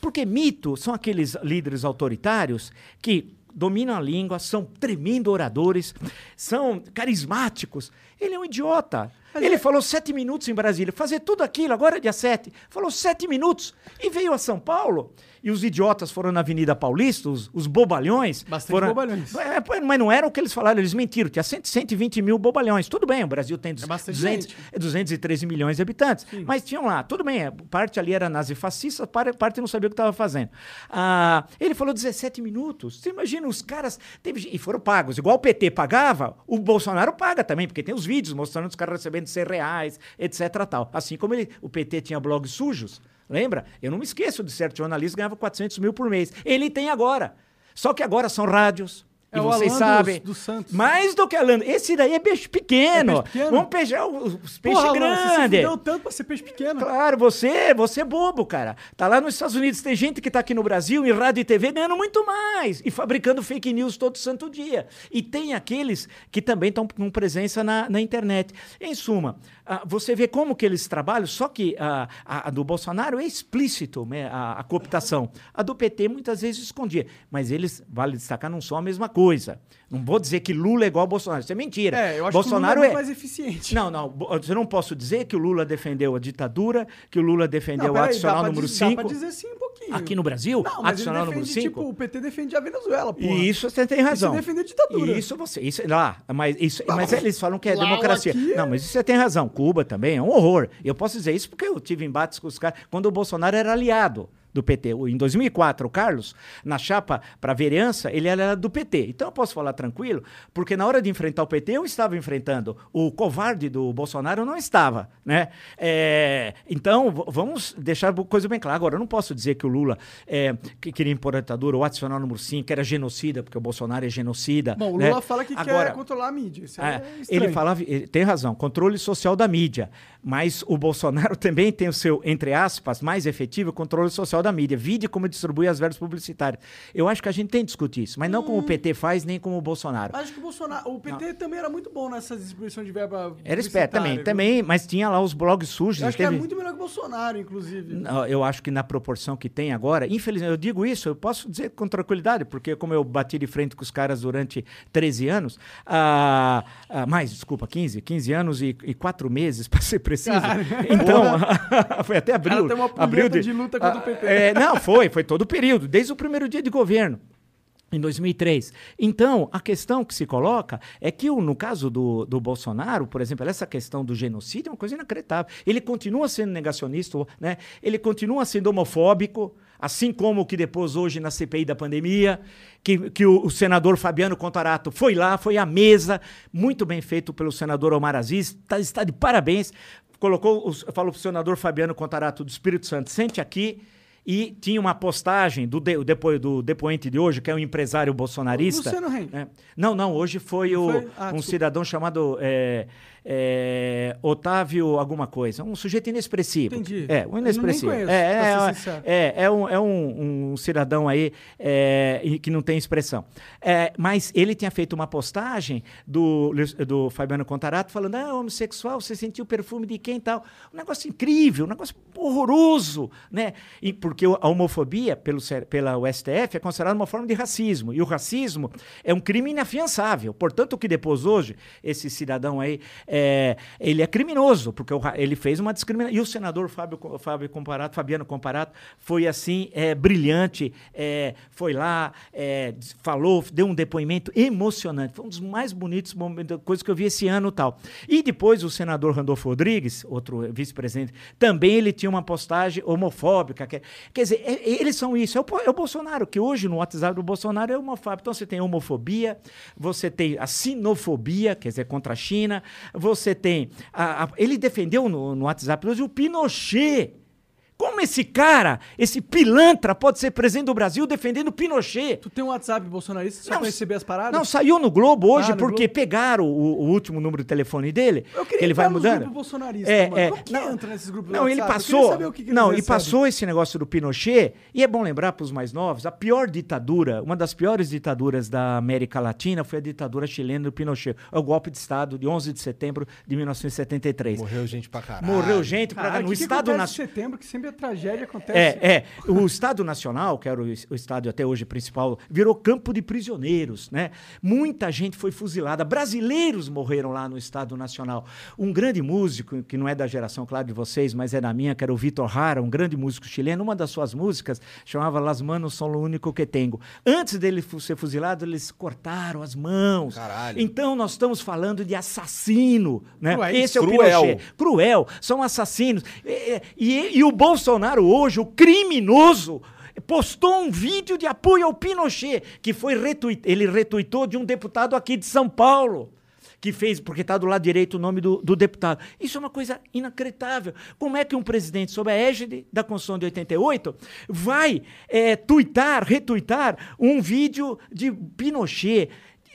Porque mito são aqueles líderes autoritários que dominam a língua, são tremendo oradores, são carismáticos. Ele é um idiota. Ele falou sete minutos em Brasília, fazer tudo aquilo, agora é dia sete. Falou sete minutos e veio a São Paulo. E os idiotas foram na Avenida Paulista, os, os bobalhões. Bastante foram... bobalhões. É, mas não era o que eles falaram, eles mentiram. Tinha 100, 120 mil bobalhões. Tudo bem, o Brasil tem É bastante 200, gente. é 213 milhões de habitantes. Mas tinham lá, tudo bem, é, parte ali era nazifascista, par- parte não sabia o que estava fazendo. Ah, ele falou 17 minutos. Você imagina, os caras. Teve, e foram pagos. Igual o PT pagava, o Bolsonaro paga também, porque tem os vídeos mostrando os caras recebendo 100 reais, etc. Tal. Assim como ele, o PT tinha blogs sujos. Lembra? Eu não me esqueço de certo jornalista ganhava 400 mil por mês. Ele tem agora. Só que agora são rádios. É e vocês Alan sabem. dos- dos Santos. Mais do que Alan. Esse daí é peixe pequeno. É peixe pequeno? Vamos pegar os, os peixes Porra, grandes. fudeu tanto pra ser peixe pequeno. Claro, você, você é bobo, cara. Tá lá nos Estados Unidos, tem gente que tá aqui no Brasil, em rádio e TV, ganhando muito mais. E fabricando fake news todo santo dia. E tem aqueles que também estão com presença na, na internet. Em suma, ah, você vê como que eles trabalham, só que ah, a, a do Bolsonaro é explícito né, a, a cooptação. A do PT muitas vezes escondia. Mas eles, vale destacar, não são a mesma coisa. Não vou dizer que Lula é igual ao Bolsonaro. Isso é mentira. É, eu acho Bolsonaro que o Lula é é mais eficiente. Não, não. Eu não posso dizer que o Lula defendeu a ditadura, que o Lula defendeu o peraí, adicional pra número diz- Dá 5. pra dizer sim um pouquinho. Aqui no Brasil, Não, mas adicional ele número defende, 5. tipo, o PT defende a Venezuela. E isso você tem razão. Isso defende a ditadura. Isso você, isso lá, mas isso, mas eles falam que é Lá, democracia. é- Não, mas isso você tem razão. Cuba também é um horror. Eu posso dizer isso porque eu tive embates com os caras quando o Bolsonaro era aliado do PT. Em 2004, o Carlos, na chapa para vereança, ele era do PT. Então eu posso falar tranquilo, porque na hora de enfrentar o PT, eu estava enfrentando. O covarde do Bolsonaro não estava, né? É, então, vamos deixar a coisa bem clara. Agora, eu não posso dizer que o Lula é, que queria impor a ditadura, ou adicional número 5, que era genocida, porque o Bolsonaro é genocida. Bom, o né? Lula fala que Agora, quer controlar a mídia. É, é, ele falava, ele tem razão, controle social da mídia. Mas o Bolsonaro também tem o seu, entre aspas, mais efetivo controle social da mídia. Vide como distribui as verbas publicitárias. Eu acho que a gente tem que discutir isso, mas não Hum. como o PT faz, nem como o Bolsonaro. Acho que o Bolsonaro. O PT também era muito bom nessa distribuição de verba. Era esperto também, também, mas tinha lá os blogs sujos. Eu acho que teve- é muito melhor que o Bolsonaro, inclusive. Não, Eu acho que na proporção que tem agora, infelizmente, eu digo isso, eu posso dizer com tranquilidade, porque como eu bati de frente com os caras durante 13 anos, ah, ah, mais, desculpa, 15, 15 anos e, e 4 meses, para ser preciso. Cara. Então, foi até abril. Cara, tem uma abril punheta de luta contra o PT. É, não, foi, foi todo o período, desde o primeiro dia de governo. Em 2003. Então, a questão que se coloca é que, no caso do, do Bolsonaro, por exemplo, essa questão do genocídio é uma coisa inacreditável. Ele continua sendo negacionista, né? ele continua sendo homofóbico, assim como o que depois, hoje, na CPI da pandemia, que, que o, o senador Fabiano Contarato foi lá, foi à mesa, muito bem feito pelo senador Omar Aziz, tá- está de parabéns. Colocou, falou para o senador Fabiano Contarato do Espírito Santo, sente aqui. E tinha uma postagem do, de, depo- do depoente de hoje, que é um empresário bolsonarista. Luciano Heng. É. Não, não, hoje foi, o, Foi? Ah, um desculpa. cidadão chamado é, é, Otávio alguma coisa, um sujeito inexpressivo. Entendi. É, um inexpressivo. conheço, é, é, é, é um, é um, um cidadão aí é, e que não tem expressão. É, mas ele tinha feito uma postagem do, do Fabiano Contarato falando: ah, homossexual, você sentiu o perfume de quem e tal. Um negócio incrível, um negócio horroroso, né? E porque a homofobia, pelo, pela STF, é considerada uma forma de racismo. E o racismo é um crime inafiançável. Portanto, o que depois hoje, esse cidadão aí, é, ele é criminoso, porque o ele fez uma discriminação. E o senador Fábio, Fábio Comparato, Fabiano Comparato, foi assim, é, brilhante, é, foi lá, é, falou, deu um depoimento emocionante. Foi um dos mais bonitos momentos, coisas que eu vi esse ano tal. E depois o senador Randolfo Rodrigues, outro vice-presidente, também ele tinha uma postagem homofóbica. que- quer dizer, é- é- eles são isso. É o, é o Bolsonaro, que hoje no WhatsApp do Bolsonaro é homofóbico. Então você tem homofobia, você tem a sinofobia, quer dizer, contra a China, você tem. a- a- ele defendeu no, no WhatsApp hoje o Pinochet. Como esse cara, esse pilantra, pode ser presidente do Brasil defendendo Pinochet? Tu tem um WhatsApp bolsonarista só Não, pra receber as paradas? Não, saiu no Globo hoje Ah, no porque Globo? pegaram o, o último número de telefone dele. Eu queria que ele vai mudando. grupos bolsonaristas, É, mano. é. Como que não, entra nesses grupos do Não, ele passou. saber o que que não, e recebem. passou esse negócio do Pinochet. E é bom lembrar para os mais novos: a pior ditadura, uma das piores ditaduras da América Latina foi a ditadura chilena do Pinochet. É o golpe de Estado de 11 de setembro de 1973. Morreu gente pra caralho. Morreu gente pra, Caralho, no o que Estado Nacional. em setembro, que sempre a tragédia acontece. É, é. O Estado Nacional, que era o, o estádio até hoje principal, virou campo de prisioneiros, né? Muita gente foi fuzilada. Brasileiros morreram lá no Estado Nacional. Um grande músico, que não é da geração, claro, de vocês, mas é da minha, que era o Vitor Hara, um grande músico chileno. Uma das suas músicas chamava Las Manos Son Lo Único Que Tengo. Antes dele ser fuzilado, eles cortaram as mãos. Caralho. Então, nós estamos falando de assassino, né? Esse é o Cruel. Pinochet cruel, são assassinos. E, e- e o Bolsonaro hoje, o criminoso, postou um vídeo de apoio ao Pinochet, que foi retuit, ele retuitou de um deputado aqui de São Paulo. Que fez, porque está do lado direito o nome do, do deputado. Isso é uma coisa inacreditável. Como é que um presidente, sob a égide da Constituição de 88, vai é, tuitar, retuitar um vídeo de Pinochet?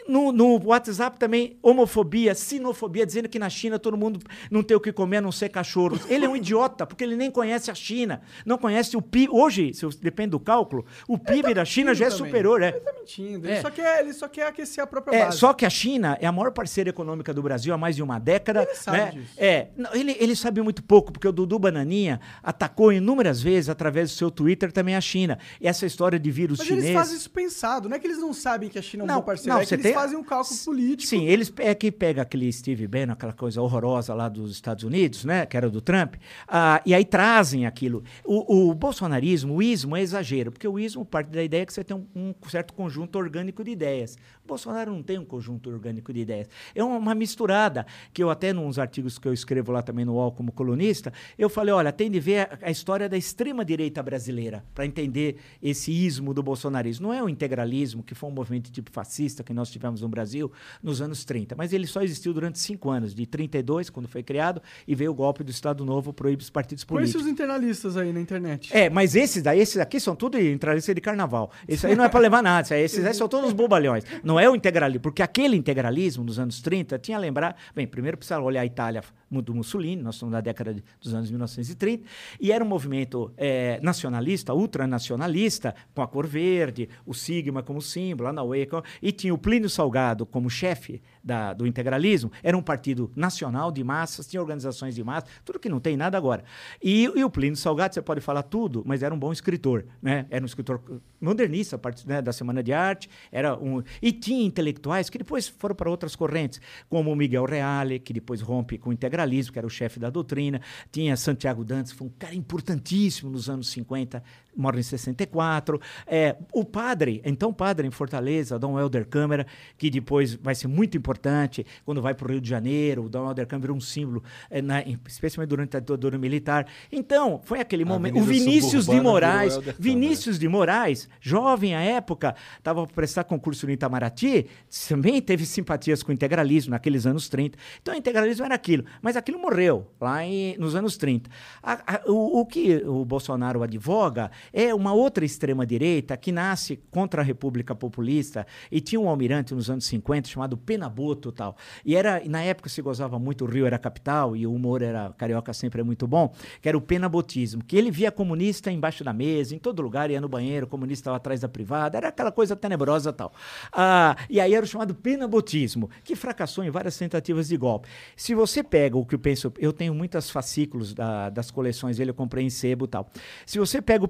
No, no WhatsApp também, homofobia, sinofobia, dizendo que na China todo mundo não tem o que comer a não ser cachorros. Ele é um idiota, porque ele nem conhece a China, não conhece o PIB. Hoje, se eu- depende do cálculo, o PIB da China já é Também. superior, é. Ele tá mentindo. É. Ele, só quer, ele só quer aquecer a própria É, base. só que a China é a maior parceira econômica do Brasil há mais de uma década. Ele sabe né? disso. É, não, ele, ele sabe muito pouco, porque o Dudu Bananinha atacou inúmeras vezes, através do seu Twitter, também a China. E essa história de vírus Mas chinês... eles fazem isso pensado. Não é que eles não sabem que a China é um Não, bom parceiro. não, é você tem- fazem um cálculo político. Sim, eles é que pega aquele Steve Bannon, aquela coisa horrorosa lá dos Estados Unidos, né, que era do Trump, ah, e aí trazem aquilo. O, o bolsonarismo, o ismo é exagero, porque o ismo parte da ideia que você tem um, um certo conjunto orgânico de ideias. Bolsonaro não tem um conjunto orgânico de ideias. É uma misturada, que eu até nos artigos que eu escrevo lá também no UOL como colunista, eu falei, olha, tem de ver a, a história da extrema-direita brasileira para entender esse ismo do bolsonarismo. Não é o integralismo, que foi um movimento tipo fascista que nós tivemos no Brasil nos anos 30, mas ele só existiu durante cinco anos, de 32, quando foi criado, e veio o golpe do Estado Novo, proíbe os partidos Conhece políticos. os internalistas aí na internet. É, mas esses daí, esses aqui são tudo entralistas de carnaval. Isso aí não é para levar nada. Esses aí são todos bobalhões. Não é o integralismo, porque aquele integralismo nos anos 30 tinha a lembrar. Bem, primeiro precisa olhar a Itália do Mussolini, nós estamos na década de- dos anos 1930, e era um movimento eh, nacionalista, ultranacionalista, com a cor verde, o Sigma como símbolo, na UE, com- e tinha o Plínio Salgado como chefe da- do integralismo. Era um partido nacional de massas, tinha organizações de massas, tudo que não tem nada agora. E, e o Plínio Salgado, você pode falar tudo, mas era um bom escritor, né? Era um escritor modernista, part- né, da Semana de Arte, era um e tinha intelectuais que depois foram para outras correntes, como Miguel Reale, que depois rompe com o integralismo, que era o chefe da doutrina, tinha Santiago Dantas, foi um cara importantíssimo nos anos 50, mora em 64. É, o padre, então padre em Fortaleza, Dom Helder Câmara, que depois vai ser muito importante quando vai para o Rio de Janeiro, o Dom Helder Câmara virou um símbolo, é, na- especialmente durante a ditadura militar. Então, foi aquele momento. O Vinícius de Moraes. Vinícius de Moraes, jovem à época, estava para prestar concurso no Itamaraty, também teve simpatias com o integralismo naqueles anos 30. Então, o integralismo era aquilo, mas aquilo morreu lá em- nos anos 30. A- a- o, o que o Bolsonaro advoga é uma outra extrema-direita que nasce contra a República Populista e tinha um almirante nos anos 50 chamado Penaboto tal. E era, na época se gozava muito, o Rio era capital e o humor era carioca sempre é muito bom, que era o penabotismo, que ele via comunista embaixo da mesa, em todo lugar, ia no banheiro, comunista estava atrás da privada, era aquela coisa tenebrosa tal. Ah, e aí era o chamado penabotismo, que fracassou em várias tentativas de golpe. Se você pega o que eu penso, eu tenho muitos fascículos da- das coleções dele, eu comprei em sebo tal. Se você pega o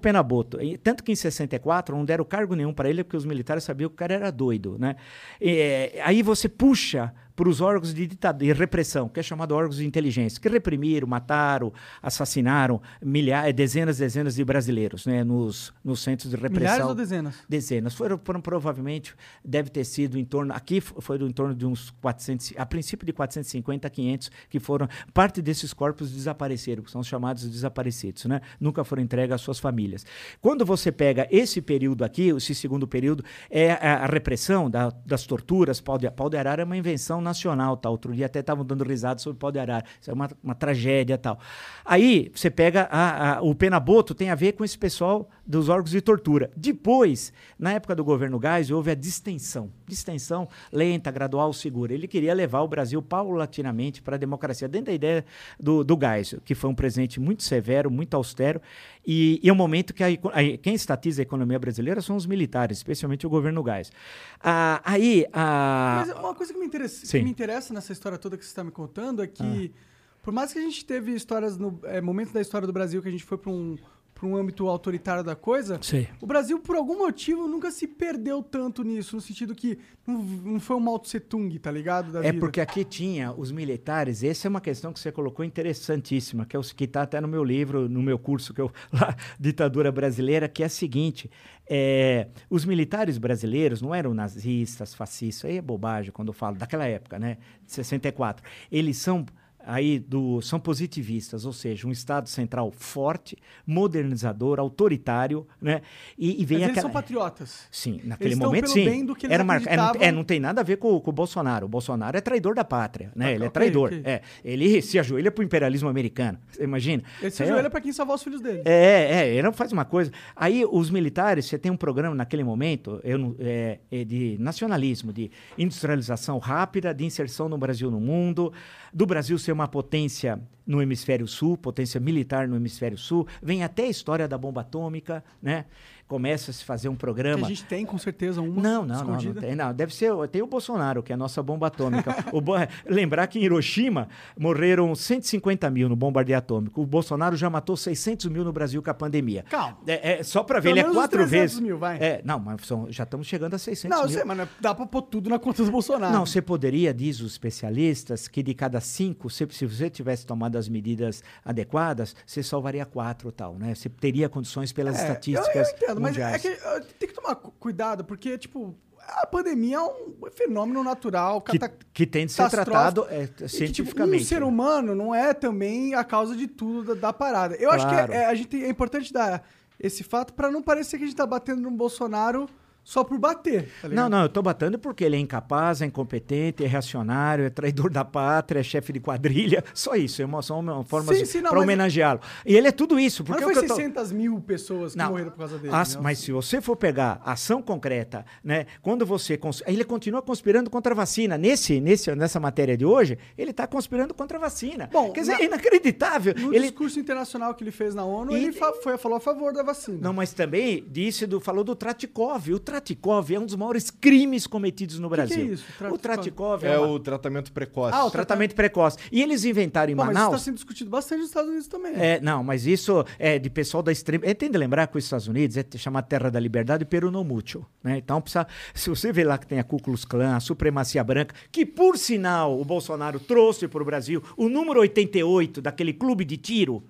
E- tanto que em 64 não deram cargo nenhum para ele, porque os militares sabiam que o cara era doido, né? É, aí você puxa para os órgãos de ditadura, de repressão, que é chamado órgãos de inteligência, que reprimiram, mataram, assassinaram milhares, dezenas, dezenas de brasileiros, né, nos, nos centros de repressão. Milhares ou dezenas? Dezenas. Foram, foram provavelmente, deve ter sido em torno, aqui foi em torno de uns 400, a princípio de 450 a 500, que foram, parte desses corpos desapareceram, que são os chamados desaparecidos, né? Nunca foram entregues às suas famílias. Quando você pega esse período aqui, esse segundo período, é a, a repressão da- das torturas, pau de, pau de arara é uma invenção nacional, tá? Outro dia até estavam dando risada sobre o pau de arara, isso é uma, uma tragédia, tal. Aí, você pega, a- a- o Penaboto tem a ver com esse pessoal dos órgãos de tortura. Depois, na época do governo Gás, houve a distensão. Distensão lenta, gradual, segura. Ele queria levar o Brasil paulatinamente para a democracia, dentro da ideia do, do Gás, que foi um presidente muito severo, muito austero, e, e é um momento que a a- quem estatiza a economia brasileira são os militares, especialmente o governo Gás. Ah, aí, a... Mas uma coisa que me, interessa, que me interessa nessa história toda que você está me contando é que, por mais que a gente teve histórias, no, é, momentos da história do Brasil que a gente foi para um, pra um âmbito autoritário da coisa, Sim. o Brasil, por algum motivo, nunca se perdeu tanto nisso, no sentido que não, não foi um Mao Tse Tung, tá ligado? Da É vida. porque aqui tinha os militares, essa é uma questão que você colocou interessantíssima, que é o que está até no meu livro, no meu curso, que eu lá, Ditadura Brasileira, que é a seguinte: é, os militares brasileiros não eram nazistas, fascistas, aí é bobagem quando eu falo daquela época, né? De 64. Eles são aí do, são positivistas, ou seja, um Estado central forte, modernizador, autoritário, né? E, e vem Mas eles aquela... são patriotas. Sim, naquele estão momento sim. bem do que eles Era marca- é, não, é, não tem nada a ver com, com o Bolsonaro. O Bolsonaro é traidor da pátria, né? Ah, ele é traidor. ok. É, ele se ajoelha pro imperialismo americano. Você imagina? Ele se É, ajoelha pra quem salvar os filhos dele. é, é, ele não faz uma coisa. Aí os militares, você tem um programa naquele momento eu, é, é de nacionalismo, de industrialização rápida, de inserção no Brasil no mundo, do Brasil ser uma potência no hemisfério sul, potência militar no hemisfério sul, vem até a história da bomba atômica, né? Começa a se fazer um Que programa. a gente tem, com certeza, uma Não, não, não, não tem. Não, deve ser. Tem o Bolsonaro, que é a nossa bomba atômica. O bo- Lembrar que em Hiroshima morreram 150 mil no bombardeio atômico. O Bolsonaro já matou 600 mil no Brasil com a pandemia. Calma. É, é, só para ver, Pelo ele é quatro 300 vezes. mil, vai. É, não, mas são- já estamos chegando a 600 Não, eu mil. sei, mas não é- dá pra pôr tudo na conta do Bolsonaro. Não, você poderia, diz os especialistas, que de cada cinco, se, se você tivesse tomado as medidas adequadas, você salvaria quatro tal, né? Você teria condições pelas É, estatísticas eu, eu entendo, mas mundiais. é que uh, tem que tomar cu- cuidado, porque, tipo, a pandemia é um fenômeno natural, que, que tem de ser tratado é, e que, tipo, cientificamente. um ser né? humano não é também a causa de tudo da, da parada. Eu acho que Claro. é, é- a gente, é importante dar esse fato pra não parecer que a gente tá batendo no Bolsonaro só por bater, tá Não, não, eu tô batendo porque ele é incapaz, é incompetente, é reacionário, é traidor da pátria, é chefe de quadrilha. Só isso, é uma, são uma forma para mas- homenageá-lo. E ele é tudo isso. Mas Porque não foi que eu tô- 600 mil pessoas que Não, morreram por causa dele. as- né? mas se você for pegar ação concreta, né? Quando você cons- ele continua conspirando contra a vacina. Nesse, nesse, nessa matéria de hoje, ele está conspirando contra a vacina. Bom, Quer dizer, na- é inacreditável. No ele discurso internacional que ele fez na ONU, E- ele fa- foi, falou a favor da vacina. Não, mas também disse do, falou do Tratikov. O Tratikov é um dos maiores crimes cometidos no que Brasil. é isso, O Tratikov? Tratikov é, É uma- o tratamento precoce. Ah, o tratamento precoce. E eles inventaram em Pô, mas isso está Manaus. sendo discutido bastante nos Estados Unidos também. É, não, mas isso é de pessoal da extrema. É, tem de lembrar que os Estados Unidos é chamar Terra da Liberdade Peru no mútil, né? Então, precisa, se você vê lá que tem a Ku Klux Klan, a supremacia branca, que por sinal o Bolsonaro trouxe para o Brasil o número 88 daquele clube de tiro.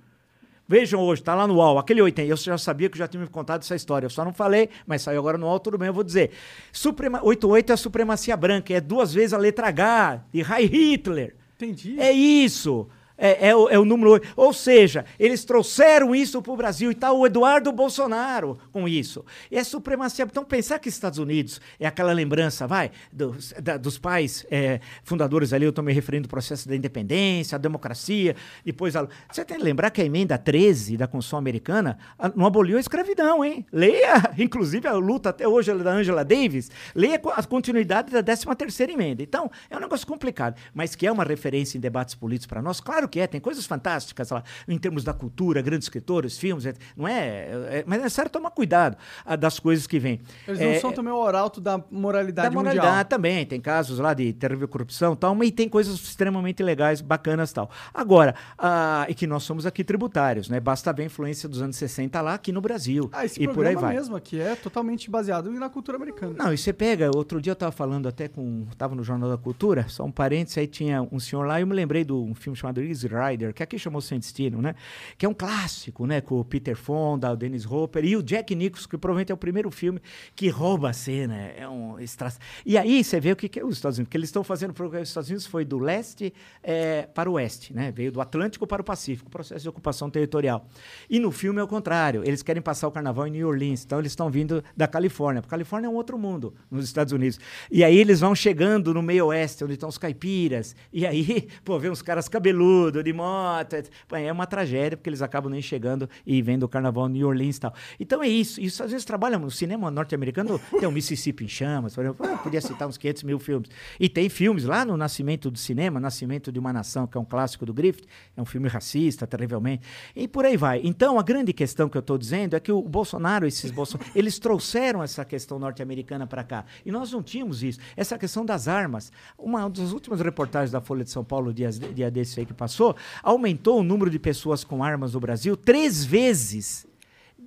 Vejam hoje, tá lá no UOL, aquele 80. Eu já sabia que já tinha me contado essa história. Eu só não falei, mas saiu agora no UOL, tudo bem, eu vou dizer. Suprema, 88 é a supremacia branca, é duas vezes a letra H de Heil Hitler. Entendi. É isso. É, é o, é o número 8. Ou seja, eles trouxeram isso para o Brasil e está o Eduardo Bolsonaro com isso. E é supremacia. Então, pensar que Estados Unidos é aquela lembrança, vai, dos, da- dos pais é, fundadores ali, eu estou me referindo ao processo da independência, a democracia, depois a. Você tem que lembrar que a emenda 13 da Constituição Americana não aboliu a escravidão, hein? Leia, inclusive, a luta até hoje da Angela Davis, leia a continuidade da 13 terceira emenda. Então, é um negócio complicado, mas que é uma referência em debates políticos para nós, claro que é, tem coisas fantásticas lá, em termos da cultura, grandes escritores, filmes, não é, é- mas é necessário tomar cuidado ah, das coisas que vêm. Eles não É, são também o arauto da moralidade, da moralidade mundial. também, tem casos lá de terrível corrupção e tal, mas tem coisas extremamente legais, bacanas e tal. Agora, ah, e que nós somos aqui tributários, né? Basta ver a influência dos anos 60 lá aqui no Brasil. Ah, esse e por aí vai. mesmo aqui é totalmente baseado na cultura americana. Não, e você pega, outro dia eu tava falando até com, tava no Jornal da Cultura, só um parênteses, aí tinha um senhor lá, e eu me lembrei de um filme chamado Easy Rider, que aqui chamou Sem Destino, né? Que é um clássico, né? Com o Peter Fonda, o Dennis Hopper e o Jack Nicholson, que provavelmente é o primeiro filme que rouba a cena, é um extra... E aí você vê o que, que é os Estados Unidos, porque eles estão fazendo, porque os Estados Unidos foi do leste eh, para o oeste, né? Veio do Atlântico para o Pacífico, processo de ocupação territorial. E no filme é o contrário, eles querem passar o carnaval em New Orleans, então eles estão vindo da Califórnia, porque a Califórnia é um outro mundo nos Estados Unidos. E aí eles vão chegando no meio oeste, onde estão os caipiras, e aí, pô, vê uns caras cabeludos, de moto, é uma tragédia, porque eles acabam nem chegando e vendo o carnaval New Orleans e tal. Então é isso, isso às vezes trabalha no cinema norte-americano, tem o Mississippi em Chamas, por exemplo, eu podia citar uns 500 mil filmes. E tem filmes lá no Nascimento do Cinema, Nascimento de uma Nação, que é um clássico do Griffith, é um filme racista, terrivelmente, e por aí vai. Então, a grande questão que eu estou dizendo é que o Bolsonaro, esses Bolsonaro, eles trouxeram essa questão norte-americana para cá. E nós não tínhamos isso. Essa questão das armas. Uma das últimas reportagens da Folha de São Paulo, dia, dia desse aí que passou, aumentou o número de pessoas com armas no Brasil três vezes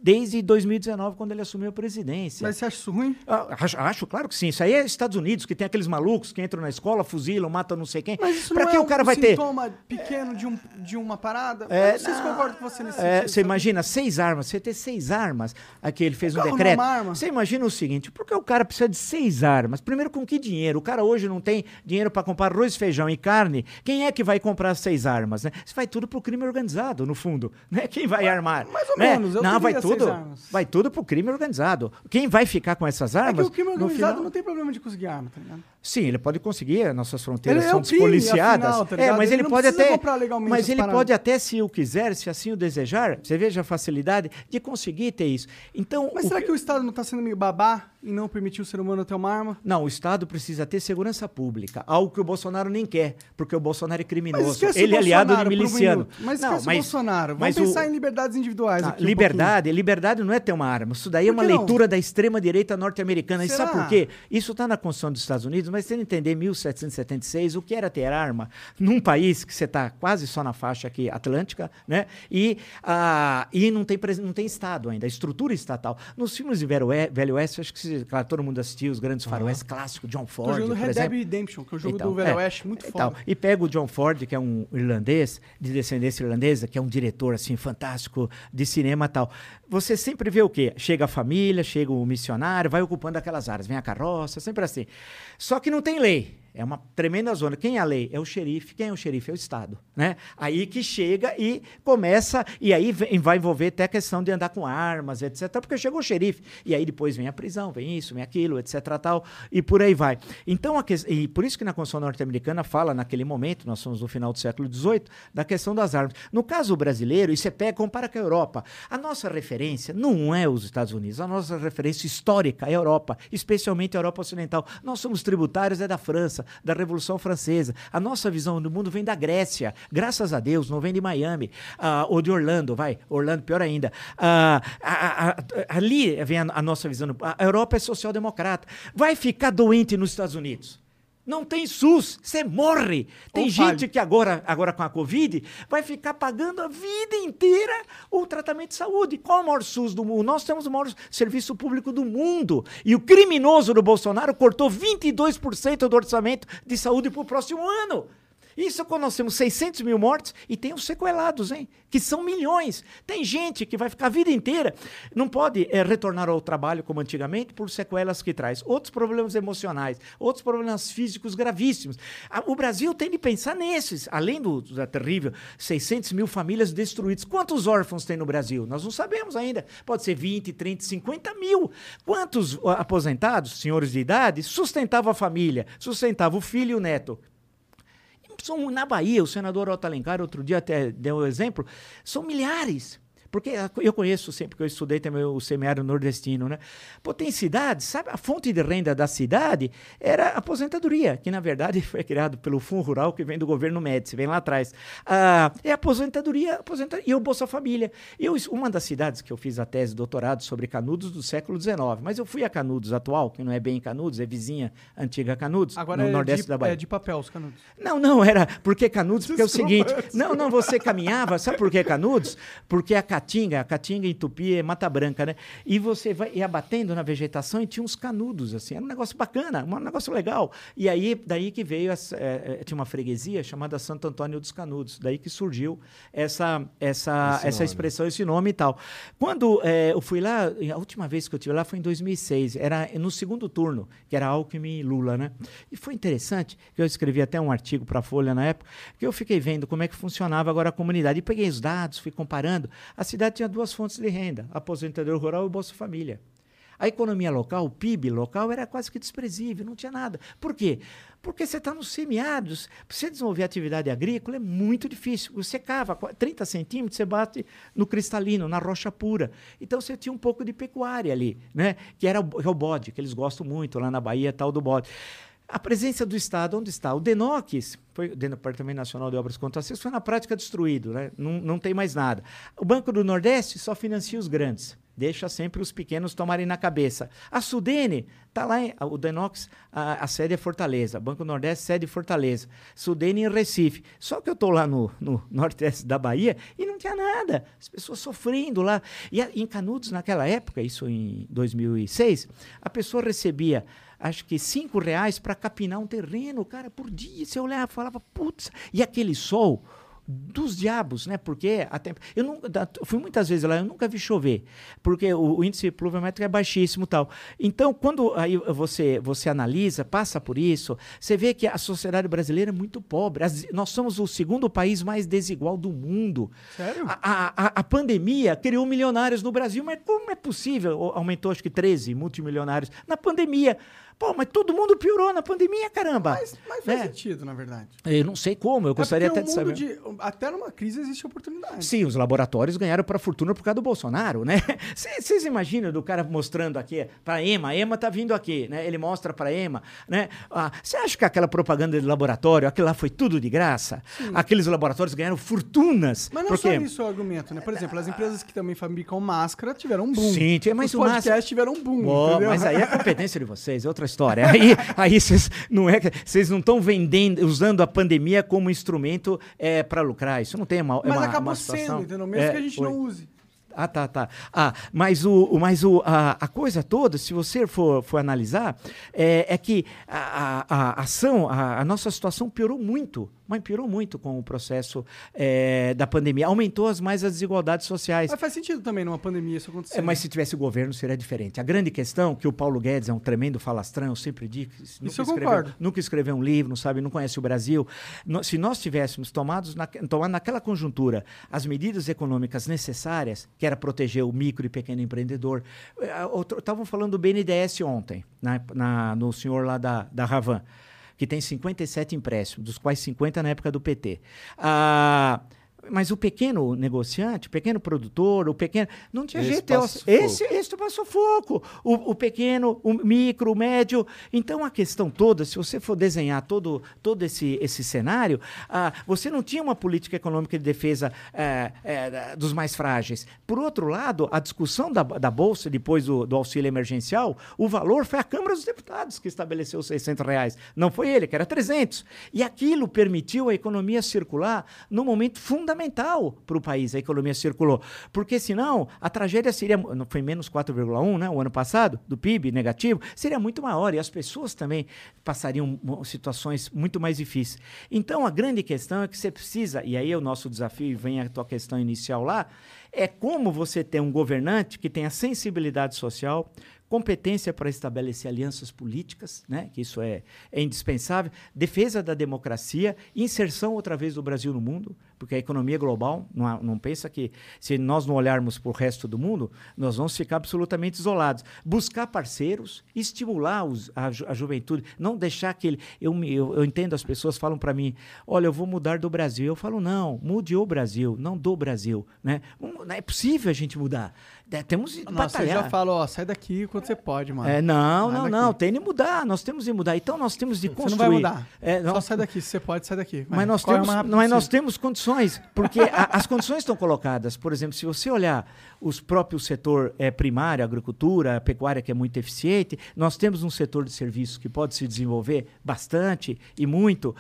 desde 2019, quando ele assumiu a presidência. Mas você acha isso ruim? Ah, Acho, acho, claro que sim. Isso aí é Estados Unidos, que tem aqueles malucos que entram na escola, fuzilam, matam não sei quem. Mas isso pra não que é o cara um vai ter? sintoma pequeno de, um, de uma parada? É, não sei se concordo com você nesse É, sentido, você imagina seis armas, você ter seis armas. Aqui ele fez um é decreto. Você imagina o seguinte: por que o cara precisa de seis armas? Primeiro, com que dinheiro? O cara hoje não tem dinheiro para comprar arroz, feijão e carne. Quem é que vai comprar seis armas? Né? Isso vai tudo pro crime organizado, no fundo. Né? Quem vai armar? mais ou né? menos, eu Não, vai seis tudo. armas. Vai tudo pro crime organizado. Quem vai ficar com essas É armas? que o crime organizado final- não tem problema de conseguir arma, tá ligado? Sim, ele pode conseguir, nossas fronteiras Ele é são despoliciadas. afinal, tá é, mas Ele ele, não pode até. Mas as ele pode até, se o quiser, se assim o desejar, você veja a facilidade de conseguir ter isso. Então. Mas será que- que o Estado não tá sendo meio babá e não permitir o ser humano ter uma arma? Não, o Estado precisa ter segurança pública, algo que o Bolsonaro nem quer, porque o Bolsonaro é criminoso. Mas ele o é aliado de um miliciano. minuto. Mas não, esquece o Bolsonaro. Vamos mas pensar o- em liberdades individuais Ah, aqui. um liberdade, liberdade não é ter uma arma. Isso daí é uma não? leitura da extrema direita norte-americana. E sabe por quê? Isso está na Constituição dos Estados Unidos, mas você tem que entender 1776, o que era ter arma num país que você está quase só na faixa aqui atlântica, né? E, ah, e não, tem, não tem Estado ainda, a estrutura estatal. Nos filmes de Velho Oe- Velho Oeste, acho que claro, todo mundo assistiu os grandes faroestes clássicos, John Ford, jogando por Red Dead. Redemption, que é o jogo Então, do Velho é. Oeste, muito Então, foda. e pega o John Ford, que é um irlandês, de descendência irlandesa, que é um diretor, assim, fantástico de cinema e tal. Você sempre vê o quê? Chega a família, chega o missionário, vai ocupando aquelas áreas, vem a carroça, sempre assim. Só que não tem lei. É uma tremenda zona. Quem é a lei? É o xerife. Quem é o xerife? É o Estado. Né? Aí que chega e começa, e aí vem- vai envolver até a questão de andar com armas, etc. Porque chegou o xerife. E aí depois vem a prisão, vem isso, vem aquilo, etc. Tal, e por aí vai. Então, que- e por isso que na Constituição norte-americana fala, naquele momento, nós somos no final do século XVIII, da questão das armas. No caso brasileiro, e você pega, compara com a Europa. A nossa referência não é os Estados Unidos, a nossa referência histórica é a Europa, especialmente a Europa Ocidental. Nós somos tributários é da França, da Revolução Francesa. A nossa visão do mundo vem da Grécia, graças a Deus, não vem de Miami, ah, ou de Orlando, vai, Orlando pior ainda. A- a- a- ali vem a, a nossa visão. A Europa é social-democrata. Vai ficar doente nos Estados Unidos. Não tem SUS, você morre. Tem Ou gente que agora, agora com a Covid vai ficar pagando a vida inteira o tratamento de saúde. Qual é o maior SUS do mundo? Nós temos o maior serviço público do mundo. E o criminoso do Bolsonaro cortou 22% do orçamento de saúde para o próximo ano. Isso quando nós temos 600 mil mortes e tem os sequelados, hein? Que são milhões. Tem gente que vai ficar a vida inteira, não pode eh, retornar ao trabalho como antigamente por sequelas que traz. Outros problemas emocionais, outros problemas físicos gravíssimos. O Brasil tem de pensar nesses, além do, da terrível 600 mil famílias destruídas. Quantos órfãos tem no Brasil? Nós não sabemos ainda. Pode ser 20, 30, 50 mil. Quantos ah, aposentados, senhores de idade, sustentavam a família, sustentavam o filho e o neto? São, na Bahia, o senador Otto Alencar, outro dia até deu um exemplo, são milhares. Porque eu conheço sempre, porque eu estudei também o semiário nordestino, né? Pô, tem cidades, sabe? A fonte de renda da cidade era a aposentadoria, que na verdade foi criado pelo Fundo Rural, que vem do governo Médici, vem lá atrás. Ah, é a aposentadoria, aposentadoria e o Bolsa Família. Eu, uma das cidades que eu fiz a tese de doutorado sobre Canudos do século XIX, mas eu fui a Canudos atual, que não é bem Canudos, é vizinha antiga Canudos, Agora no é, nordeste de, da Bahia. é de papel os canudos. Não, não, era porque Canudos, porque é o seguinte. Não, não, você caminhava, sabe por que Canudos? Porque a Caatinga, a Caatinga em Tupi é Mata Branca, né? E você vai, ia batendo na vegetação e tinha uns canudos, assim, era um negócio bacana, um negócio legal. E aí, daí que veio, essa, eh, eh, tinha uma freguesia chamada Santo Antônio dos Canudos, daí que surgiu essa, essa, Esse essa nome. expressão, esse nome e tal. Quando eh, eu fui lá, a última vez que eu estive lá foi em 2006, era no segundo turno, que era Alckmin e Lula, né? E foi interessante, que eu escrevi até um artigo para a Folha na época, que eu fiquei vendo como é que funcionava agora a comunidade. E peguei os dados, fui comparando. A cidade tinha duas fontes de renda, aposentadoria rural e Bolsa Família. A economia local, o PIB local, era quase que desprezível, não tinha nada. Por quê? Porque você está nos semiáridos. Para você desenvolver atividade agrícola é muito difícil. Você cava qua- 30 centímetros, você bate no cristalino, na rocha pura. Então você tinha um pouco de pecuária ali, né? que era o, é o bode, que eles gostam muito lá na Bahia, tal do bode. A presença do Estado, onde está? O DENOX, foi, o Departamento Nacional de Obras Contratos, foi na prática destruído, né? não, não tem mais nada. O Banco do Nordeste só financia os grandes. deixa sempre os pequenos tomarem na cabeça. A Sudene está lá, em, o Denox, a, a, sede é Fortaleza, Banco Nordeste, sede Fortaleza, Sudene em Recife. Só que eu estou lá no, no nordeste da Bahia e não tinha nada, as pessoas sofrendo lá. E em Canudos, naquela época, isso em 2006, a pessoa recebia acho que cinco reais para capinar um terreno, cara, por dia. Você olhava e falava, putz, e aquele sol dos diabos, né? Porque até eu não fui muitas vezes lá, eu nunca vi chover, porque o, o índice pluviométrico é baixíssimo, tal. Então, quando aí você você analisa, passa por isso, você vê que a sociedade brasileira é muito pobre. As, nós somos o segundo país mais desigual do mundo. Sério? A, a, a, pandemia criou milionários no Brasil, mas como é possível? Aumentou acho que 13 multimilionários na pandemia. Pô, mas todo mundo piorou na pandemia, caramba. Mas, mas faz é. sentido, na verdade. Eu não sei como, eu é gostaria até de saber. De, até numa crise existe oportunidade. Sim, os laboratórios ganharam para a fortuna por causa do Bolsonaro, né? Vocês imaginam do cara mostrando aqui para a EMA, a EMA tá vindo aqui, né? Ele mostra para a EMA, né? Você ah, acha que aquela propaganda de laboratório, aquilo lá foi tudo de graça? Sim. Aqueles laboratórios ganharam fortunas. Mas não porque... só isso o argumento, né? Por exemplo, as empresas que também fabricam máscara tiveram um boom. Sim, mas Os podcasts máscara... tiveram um boom, Mas aí é competência de vocês, é outra história. Aí aí vocês não é vocês não estão vendendo, usando a pandemia como instrumento é, para lucrar. Isso não tem uma, Mas uma, acabou uma sendo, entendeu? Mesmo é, que a gente foi. não use. Ah, tá, tá. Ah, mas, o, mas o, a, a coisa toda, se você for, for analisar, é, é que a, a, a ação, a, a nossa situação piorou muito mas piorou muito com o processo é, da pandemia. Aumentou as mais as desigualdades sociais. Mas faz sentido também numa pandemia isso acontecer. É, mas se tivesse o governo seria diferente. A grande questão, que o Paulo Guedes é um tremendo falastrão, eu sempre digo, isso eu escreveu, concordo. nunca escreveu um livro, não sabe, não conhece o Brasil. No, se nós tivéssemos tomados na, tomado naquela conjuntura as medidas econômicas necessárias, que era proteger o micro e pequeno empreendedor. Estavam falando do BNDES ontem, na, na, no senhor lá da, da Ravan que tem 57 empréstimos, dos quais 50 na época do PT. Ah, mas o pequeno negociante, o pequeno produtor, o pequeno. Não tinha esse jeito. Esse, esse passou foco. O, o, pequeno, o micro, o médio. Então a questão toda, se você for desenhar todo, todo esse, esse cenário, ah, você não tinha uma política econômica de defesa é, é, dos mais frágeis. Por outro lado, a discussão da, da Bolsa, depois do, do, auxílio emergencial, o valor foi a Câmara dos Deputados que estabeleceu os 600 reais. Não foi ele, que era 300. E aquilo permitiu a economia circular no momento fundamental fundamental para o país, a economia circulou. Porque senão a tragédia seria. Foi menos 4,1, né? O ano passado, do PIB negativo, seria muito maior. E as pessoas também passariam situações muito mais difíceis. Então a grande questão é que você precisa, e aí é o nosso desafio, e vem a tua questão inicial lá, é como você ter um governante que tenha sensibilidade social, competência para estabelecer alianças políticas, né, que isso é, é indispensável, defesa da democracia, inserção outra vez do Brasil no mundo, porque a economia global, não, não pensa que se nós não olharmos para o resto do mundo, nós vamos ficar absolutamente isolados. Buscar parceiros, estimular os, a, a, juventude, não deixar que ele. Eu, eu, eu entendo, as pessoas falam para mim: olha, eu vou mudar do Brasil. Eu falo: não, mude o Brasil, não do Brasil. Né? Não é possível a gente mudar. É, temos Nossa, batalhar. Você já fala, ó, sai daqui quando você pode, mano. É, não, sai não, não, tem de mudar, nós temos de mudar. Então nós temos de construir. Você não vai mudar. É, Só sai daqui, se você pode, sai daqui. Mas, mas nós temos, mas nós temos condições, porque a, as condições estão colocadas. Por exemplo, se você olhar os próprios setor é, primário, agricultura, a pecuária que é muito eficiente, nós temos um setor de serviços que pode se desenvolver bastante e muito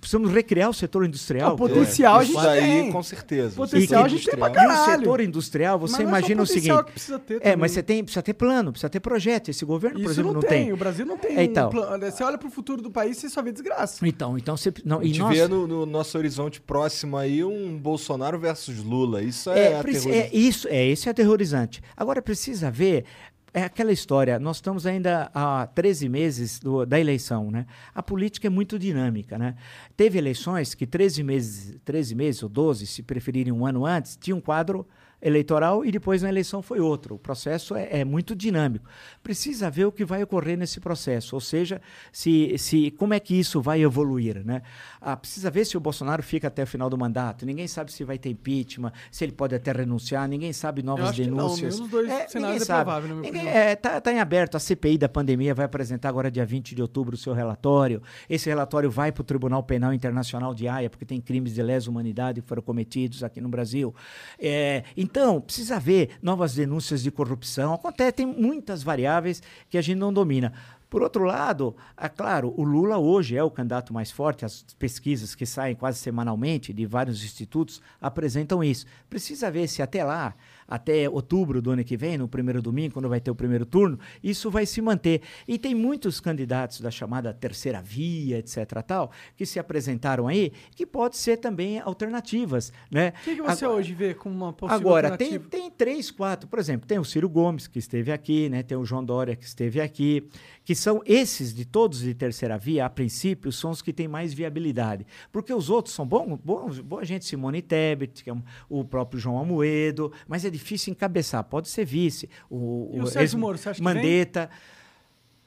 precisamos recriar o setor industrial. O potencial é, a gente daí, tem. com certeza. Potencial a gente tem pra caralho. E o setor industrial, você imagina o, o seguinte. Que precisa ter é, mas você tem, precisa ter plano, precisa ter projeto. Esse governo, Isso por exemplo, não, não tem. tem. O Brasil não tem. É, então, um plano. Você olha para o futuro do país, você só vê desgraça. Então, então você. Não, a gente nós... vê no, no, nosso horizonte próximo aí um Bolsonaro versus Lula. Isso é, é. É, isso, é, isso é aterrorizante. Agora precisa ver é aquela história, nós estamos ainda há 13 meses do, da eleição, né? A política é muito dinâmica, né? Teve eleições que 13 meses, 13 meses ou 12, se preferirem um ano antes, tinha um quadro eleitoral e depois na eleição foi outro. O processo é, é, muito dinâmico. Precisa ver o que vai ocorrer nesse processo, ou seja, se, se como é que isso vai evoluir, né? Ah, precisa ver se o Bolsonaro fica até o final do mandato. Ninguém sabe se vai ter impeachment, se ele pode até renunciar. Ninguém sabe novas denúncias. não, dois é, cenários é sabe. provável, ninguém, é, tá, tá em aberto. A CPI da pandemia vai apresentar agora dia 20 de outubro o seu relatório. Esse relatório vai para o Tribunal Penal Internacional de Haia, porque tem crimes de lesa humanidade que foram cometidos aqui no Brasil. É, então, precisa ver novas denúncias de corrupção. Acontece, tem muitas variáveis que a gente não domina. Por outro lado, é claro, o Lula hoje é o candidato mais forte, as pesquisas que saem quase semanalmente de vários institutos apresentam isso. Precisa ver se até lá até outubro do ano que vem, no primeiro domingo, quando vai ter o primeiro turno, isso vai se manter. E tem muitos candidatos da chamada terceira via, etc. tal, que se apresentaram aí, que pode ser também alternativas. Né? O que, que você agora, hoje vê como uma possível Agora, tem, tem três, quatro, por exemplo, tem o Ciro Gomes, que esteve aqui, né? tem o João Dória, que esteve aqui, que são esses de todos de terceira via, a princípio, são os que têm mais viabilidade. Porque os outros são bons, bons boa gente, Simone Tebet, que é um, o próprio João Amoedo, mas é difícil encabeçar, pode ser vice. O, e o, o Sérgio Moro, você acha Mandetta. que vem?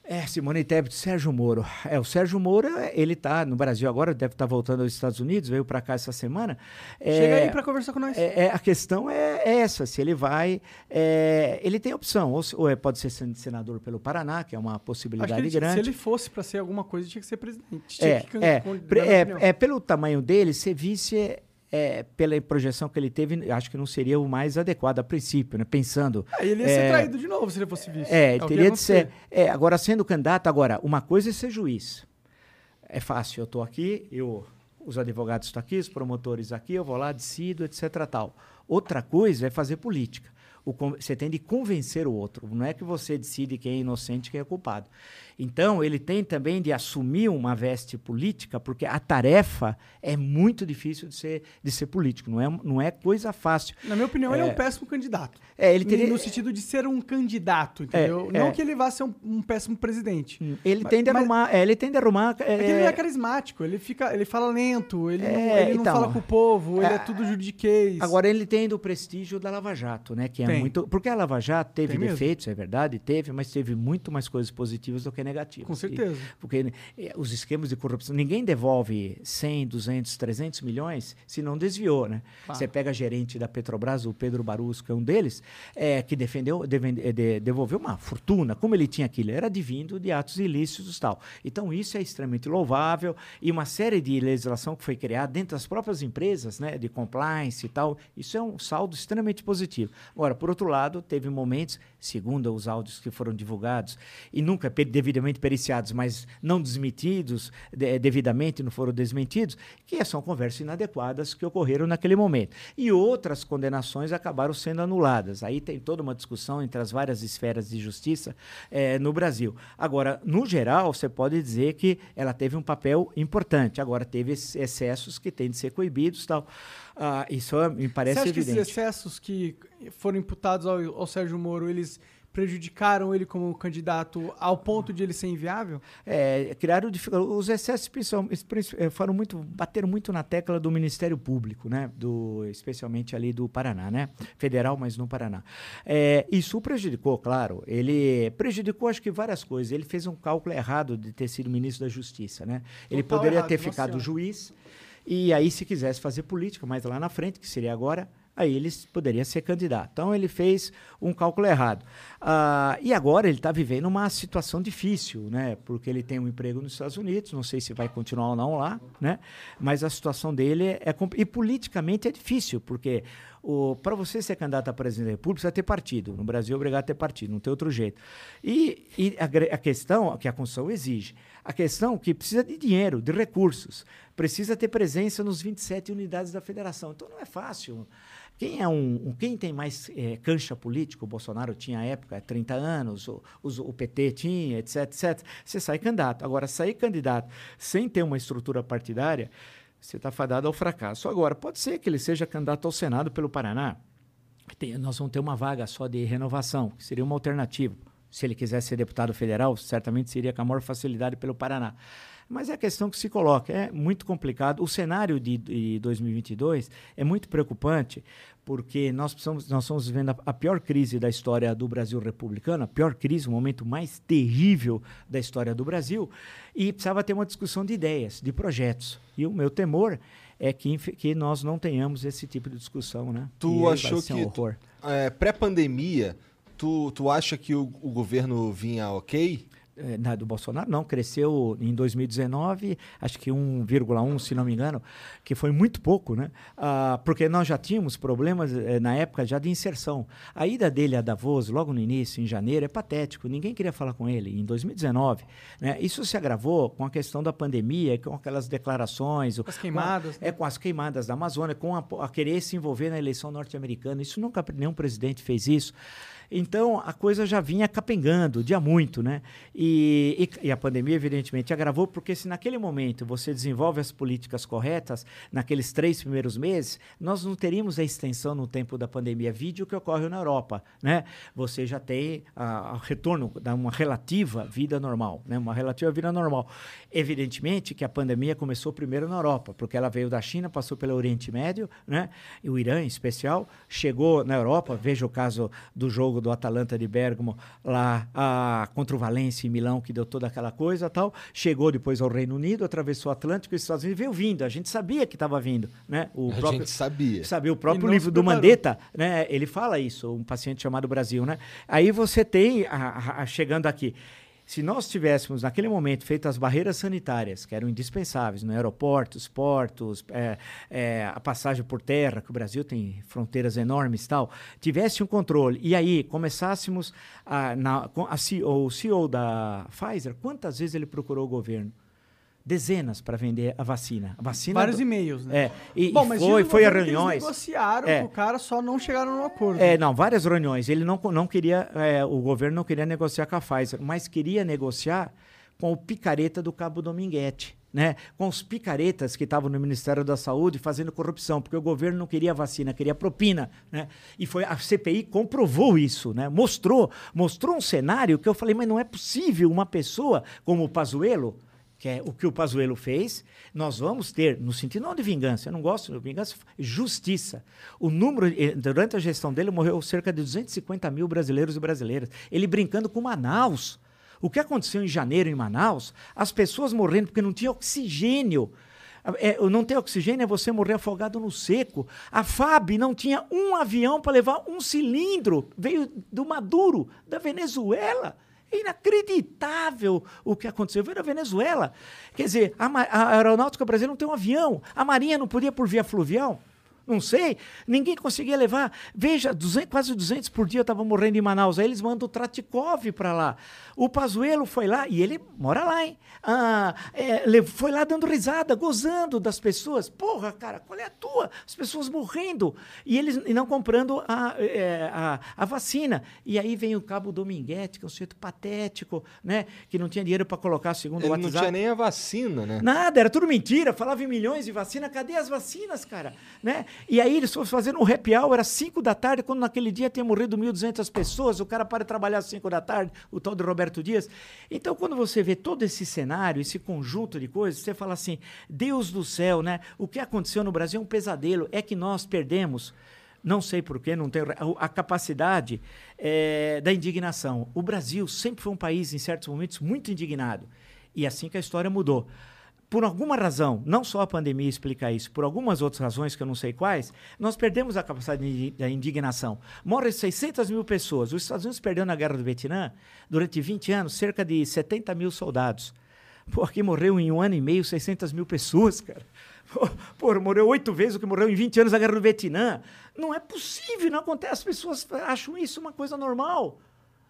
É, Simone Tebet, Sérgio Moro. É, o Sérgio Moro, ele está no Brasil agora, deve estar tá voltando aos Estados Unidos, veio para cá essa semana. É, Chega aí para conversar com nós. É, é, a questão é, é essa, se ele vai... É, ele tem opção, ou, ou é, pode ser senador pelo Paraná, que é uma possibilidade ele, grande. Se ele fosse para ser alguma coisa, tinha que ser presidente. É, que, é, é, pelo tamanho dele, ser vice é, pela projeção que ele teve, acho que não seria o mais adequado a princípio, né? Pensando. Ah, ele ia é, ser traído de novo se ele fosse vice. É, ele teria de ser. É, agora, sendo candidato, agora, uma coisa é ser juiz. É fácil, eu estou aqui, eu, os advogados estão aqui, os promotores aqui, eu vou lá, decido, etc. tal. Outra coisa é fazer política. O, você tem de convencer o outro. Não é que você decide quem é inocente e quem é culpado. Então, ele tem também de assumir uma veste política, porque a tarefa é muito difícil de ser, de ser político, não é, não é coisa fácil. Na minha opinião, é, ele é um péssimo candidato. É, ele teria, no sentido de ser um candidato, entendeu? É, não é. que ele vá ser um, um péssimo presidente. Hum, ele tem de arrumar, é, ele tem de arrumar. É, que ele é carismático, ele fica, ele fala lento, ele, não, ele então, não fala com o povo, ele é, tudo juridiquês. Agora ele tem do prestígio da Lava Jato, né? Que é tem. muito, porque a Lava Jato teve tem defeitos, mesmo. é verdade, teve, mas teve muito mais coisas positivas do que negativas. Com certeza. E, porque eh, os esquemas de corrupção, ninguém devolve 100, 200, 300 milhões se não desviou, né? Você pega gerente da Petrobras, o Pedro Barusco, é um deles, é, que defendeu, de, de, devolveu uma fortuna. Como ele tinha aquilo? Era advindo de atos ilícitos e tal. Então, isso é extremamente louvável e uma série de legislação que foi criada dentro das próprias empresas, né, de compliance e tal, isso é um saldo extremamente positivo. Agora, por outro lado, teve momentos, segundo os áudios que foram divulgados, e nunca devidamente periciados, mas não desmentidos de, devidamente, não foram desmentidos, que são conversas inadequadas que ocorreram naquele momento. E outras condenações acabaram sendo anuladas. Aí tem toda uma discussão entre as várias esferas de justiça eh, no Brasil. Agora, no geral, você pode dizer que ela teve um papel importante. Agora, teve excessos que têm de ser coibidos tal. Ah, isso me parece Você acha evidente. que esses excessos que foram imputados ao, ao Sérgio Moro, eles prejudicaram ele como candidato ao ponto de ele ser inviável? É, criaram os excessos eh, foram muito bateram muito na tecla do Ministério Público, né? Do especialmente ali do Paraná, né? Federal, mas no Paraná. É, isso prejudicou, claro. Ele prejudicou acho que várias coisas. Ele fez um cálculo errado de ter sido ministro da Justiça, né? Ele Total poderia errado, ter ficado senhora. juiz e aí se quisesse fazer política, mais lá na frente, que seria agora aí ele poderia ser candidato. Então ele fez um cálculo errado. Ah, e agora ele está vivendo uma situação difícil, né? Porque ele tem um emprego nos Estados Unidos, não sei se vai continuar ou não lá, né? Mas a situação dele é e politicamente é difícil, porque para você ser candidato a presidente da República, precisa ter partido. No Brasil é obrigado a ter partido, não tem outro jeito. E, e a, a questão que a Constituição exige, a questão que precisa de dinheiro, de recursos, precisa ter presença nos 27 unidades da federação. Então não é fácil. Quem é um, um- quem tem mais eh, cancha política? O Bolsonaro tinha à época 30 anos, o, o PT tinha, etc, etc. Você sai candidato. Agora, sair candidato sem ter uma estrutura partidária, você está fadado ao fracasso. Agora, pode ser que ele seja candidato ao Senado pelo Paraná. Tem- nós vamos ter uma vaga só de renovação, que seria uma alternativa. Se ele quisesse ser deputado federal, certamente seria com a maior facilidade pelo Paraná. Mas é a questão que se coloca, é muito complicado. O cenário de, de 2022 é muito preocupante, porque nós, precisamos, nós estamos vivendo a, a pior crise da história do Brasil republicano, a pior crise, o momento mais terrível da história do Brasil, e precisava ter uma discussão de ideias, de projetos. E o meu temor é que, que nós não tenhamos esse tipo de discussão, né? Tu E achou que- um. É, Pré-pandemia, tu, tu acha que o, o governo vinha ok? eh, na- do Bolsonaro, não, cresceu em 2019, acho que 1,1, se não me engano, que foi muito pouco, né? Ah, porque nós já tínhamos problemas eh, na época já de inserção. A ida dele a Davos, logo no início, em janeiro, é patético, ninguém queria falar com ele, em 2019. Né? Isso se agravou com a questão da pandemia, com aquelas declarações. As queimadas, com a- É, com as queimadas da Amazônia, com a, a querer se envolver na eleição norte-americana. Isso nunca nenhum presidente fez isso. Então a coisa já vinha capengando, dia muito, né? E, e- e a pandemia, evidentemente, agravou, porque se naquele momento você desenvolve as políticas corretas, naqueles três primeiros meses, nós não teríamos a extensão no tempo da pandemia. Vídeo que ocorre na Europa, né? Você já tem o retorno da uma relativa vida normal, né? Uma relativa vida normal. Evidentemente que a pandemia começou primeiro na Europa, porque ela veio da China, passou pelo Oriente Médio, né? E o Irã, em especial, chegou na Europa. Veja o caso do jogo do Atalanta de Bergamo lá a, contra o Valência em Milão, que deu toda aquela coisa tal. Chegou depois ao Reino Unido, atravessou o Atlântico e os Estados Unidos veio vindo. A gente sabia que estava vindo, né? O A gente sabia. Sabia, o próprio livro do. Mandetta, né? Ele fala isso, um paciente chamado Brasil, né? Aí você tem, a- a- chegando aqui, se nós tivéssemos naquele momento feito as barreiras sanitárias, que eram indispensáveis, no aeroportos, portos, é, é, a passagem por terra, que o Brasil tem fronteiras enormes e tal, tivesse um controle, e aí começássemos, a, na, a CEO, o CEO da Pfizer, quantas vezes ele procurou o governo? Dezenas para vender a vacina. A vacina Vários do- e-mails, né? É, e, Bom, mas foi, foi a que eles reuniões. negociaram É. com o cara, só não chegaram num acordo. É, não, várias reuniões. Ele não, não queria, é, o governo não queria negociar com a Pfizer, mas queria negociar com o picareta do Cabo Dominguete. Né, com os picaretas que estavam no Ministério da Saúde fazendo corrupção, porque o governo não queria vacina, queria propina. Né? E foi a CPI comprovou isso, né? mostrou, mostrou um cenário que eu falei, mas não é possível uma pessoa como o Pazuello, que é o que o Pazuello fez, nós vamos ter, no sentido não de vingança, eu não gosto de vingança, justiça. O número, eh, durante a gestão dele, morreu cerca de 250 mil brasileiros e brasileiras. Ele brincando com Manaus. O que aconteceu em janeiro em Manaus? As pessoas morrendo porque não tinha oxigênio. É, não ter oxigênio é você morrer afogado no seco. A FAB não tinha um avião para levar um cilindro. Veio do Maduro, da Venezuela. É inacreditável o que aconteceu. Veio da Venezuela. Quer dizer, a, a aeronáutica brasileira não tem um avião. A Marinha não podia por via fluvial. Não sei, ninguém conseguia levar. Veja, 200, quase 200 por dia estavam morrendo em Manaus. Aí eles mandam o Tratikov para lá. O Pazuello foi lá, e ele mora lá, hein? Ah, é, foi lá dando risada, gozando das pessoas. Porra, cara, qual é a tua? As pessoas morrendo. E eles não comprando a, é, a, a vacina. E aí vem o Cabo Dominguete, que é um sujeito patético, né? Que não tinha dinheiro para colocar, segundo o Ele não WhatsApp. tinha nem a vacina, né? Nada, era tudo mentira. Falava em milhões de vacina. Cadê as vacinas, cara? Né? E aí eles foram fazendo um happy hour, era 5 da tarde, quando naquele dia tinha morrido 1.200 pessoas, o cara para de trabalhar às 5 da tarde, o tal de Roberto Dias. Então, quando você vê todo esse cenário, esse conjunto de coisas, você fala assim, Deus do céu, né? O que aconteceu no Brasil é um pesadelo. É que nós perdemos não sei porquê, não tenho a, capacidade eh, da indignação. O Brasil sempre foi um país, em certos momentos, muito indignado. E é assim que a história mudou. Por alguma razão, não só a pandemia explica isso, por algumas outras razões que eu não sei quais, nós perdemos a capacidade de- da indignação. Morrem 600 mil pessoas. Os Estados Unidos perdeu na Guerra do Vietnã, durante 20 anos, cerca de 70 mil soldados. Pô, aqui morreu em um ano e meio 600 mil pessoas, cara. Pô, morreu oito vezes o que morreu em 20 anos na Guerra do Vietnã. Não é possível, não acontece. As pessoas acham isso uma coisa normal.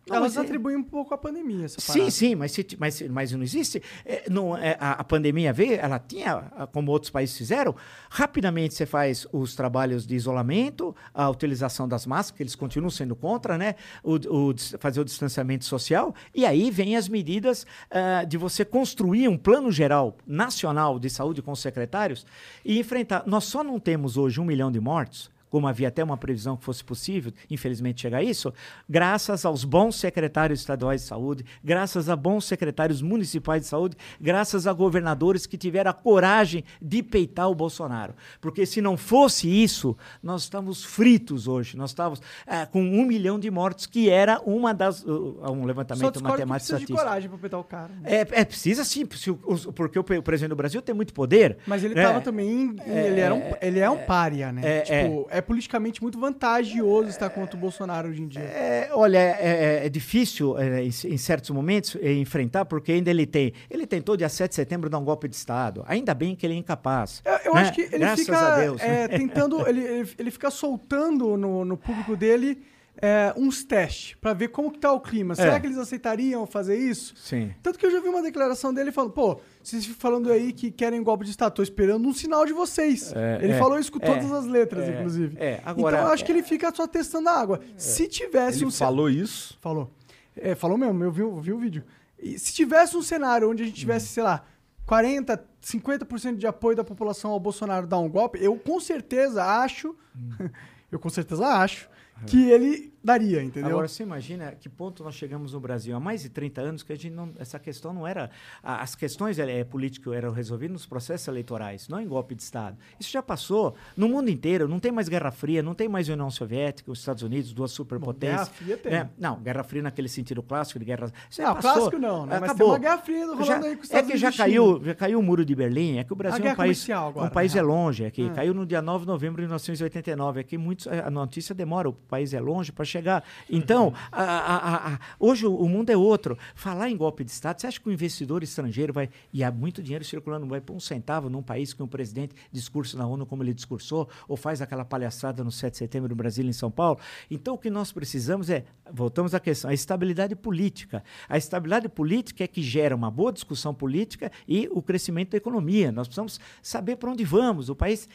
Não, Elas é- atribuem um pouco à pandemia, essa Sim, parada. sim, mas, se- mas, mas não existe. é, não, é, a, a pandemia veio, ela tinha, como outros países fizeram, rapidamente você faz os trabalhos de isolamento, a utilização das máscaras, que eles continuam sendo contra, né? O, o fazer o distanciamento social, e aí vem as medidas ah, de você construir um plano geral nacional de saúde com os secretários e enfrentar. Nós só não temos hoje um milhão de mortos como havia até uma previsão que fosse possível, infelizmente chegar a isso, graças aos bons secretários estaduais de saúde, graças a bons secretários municipais de saúde, graças a governadores que tiveram a coragem de peitar o Bolsonaro. Porque se não fosse isso, nós estávamos fritos hoje, nós estávamos eh, com um milhão de mortos, que era uma das, uh, um levantamento matemático precisa de coragem pra peitar o cara. né? É, é, precisa sim, porque o, pre- o presidente do Brasil tem muito poder. Mas ele né? tava também. ele, era um, ele é um pária, né? é, tipo, é, politicamente muito vantajoso estar contra o Bolsonaro hoje em dia. É, olha, é, é- é difícil é, em, em certos momentos é, enfrentar, porque ainda ele tem. Ele tentou, dia 7 de setembro, dar um golpe de Estado. Ainda bem que ele é incapaz. Eu, eu né? acho que ele Graças fica a Deus. é, né? tentando, ele, ele, ele fica soltando no, no público dele é, uns testes pra ver como que tá o clima. Será É. que eles aceitariam fazer isso? Sim. Tanto que eu já vi uma declaração dele falando, pô, vocês falando aí que querem golpe de Estado, tô esperando um sinal de vocês. É, ele é, falou isso com é, todas as letras, é, inclusive. é, agora- então eu acho que ele fica só testando a água. Se tivesse Ele um falou isso? Falou. É, falou mesmo, eu vi, o- vi o vídeo. E se tivesse um cenário onde a gente tivesse, sei lá, 40, 50% de apoio da população ao Bolsonaro dar um golpe, eu com certeza acho, eu com certeza acho, que ele daria, entendeu? Agora, você imagina que ponto nós chegamos no Brasil há mais de 30 anos que a gente não, essa questão não era. a- As questões é, políticas eram resolvidas nos processos eleitorais, não em golpe de Estado. Isso já passou no mundo inteiro. Não tem mais Guerra Fria, não tem mais União Soviética, os Estados Unidos, duas superpotências. Guerra Fria tem. né? Não, Guerra Fria naquele sentido clássico de guerra. Isso Não, passou. clássico não, né? Mas tem Acabou. uma Guerra Fria rolando Já- aí com os É Estados que já Unidos caiu, já caiu o muro de Berlim, é que o Brasil é um país, agora, um país na é longe, aqui. Ah. Caiu no dia 9 de novembro de 1989. Aqui muitos, a notícia demora, o país é longe para chegar. Então, a- a- a- hoje o, mundo é outro. Falar em golpe de Estado, você acha que o investidor estrangeiro vai. E há muito dinheiro circulando, vai pôr um centavo num país que um presidente discursa na ONU como ele discursou, ou faz aquela palhaçada no 7 de setembro no Brasil em São Paulo? Então, o que nós precisamos é, voltamos à questão, a estabilidade política. A estabilidade política é que gera uma boa discussão política e o crescimento da economia. Nós precisamos saber para onde vamos. O país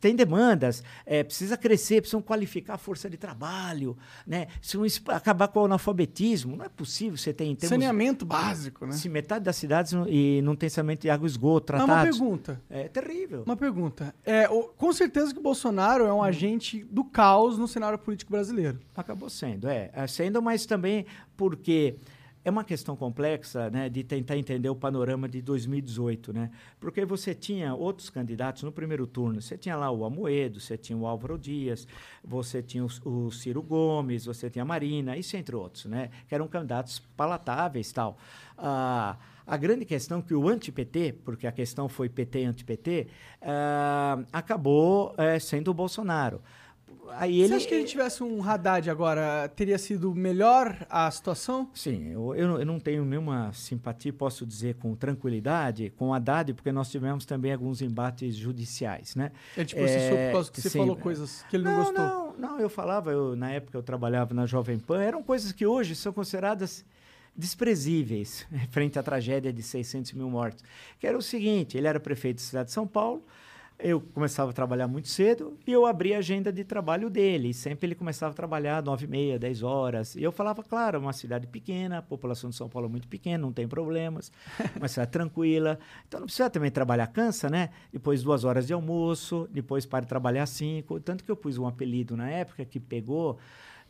tem demandas, é, precisa crescer, precisam qualificar a força de trabalho, né? Es- acabar com o analfabetismo, não é possível você ter termos Saneamento básico, né? se metade das cidades não- e não tem saneamento de água e esgoto tratados. uma pergunta. É terrível. Uma pergunta. É, o- com certeza que o Bolsonaro é um agente do caos no cenário político brasileiro. Acabou sendo, é. é, Sendo, mas também porque é uma questão complexa né, de tentar entender o panorama de 2018, né? Porque você tinha outros candidatos no primeiro turno. Você tinha lá o Amoedo, você tinha o Álvaro Dias, você tinha o, o Ciro Gomes, você tinha a Marina, isso entre outros, né? Que eram candidatos palatáveis tal. Ah, a grande questão é que o anti-PT, porque a questão foi PT anti-PT, ah, acabou eh, sendo o Bolsonaro. Aí Você ele, acha que gente tivesse um Haddad agora, teria sido melhor a situação? Sim, eu, eu, não- eu não tenho nenhuma simpatia, posso dizer com tranquilidade, com o Haddad, porque nós tivemos também alguns embates judiciais, né? Ele te processou por causa que você sim. falou coisas que ele não, gostou. Não, não, eu falava, eu, na época eu trabalhava na Jovem Pan, eram coisas que hoje são consideradas desprezíveis frente à tragédia de 600 mil mortos. Que era o seguinte, ele era prefeito da cidade de São Paulo, eu começava a trabalhar muito cedo e eu abria a agenda de trabalho dele. E sempre ele começava a trabalhar nove e meia, dez horas. E eu falava, claro, é uma cidade pequena, a população de São Paulo é muito pequena, não tem problemas, uma cidade tranquila. Então não precisa também trabalhar, cansa, né? Depois duas horas de almoço, depois para de trabalhar cinco. Tanto que eu pus um apelido na época que pegou,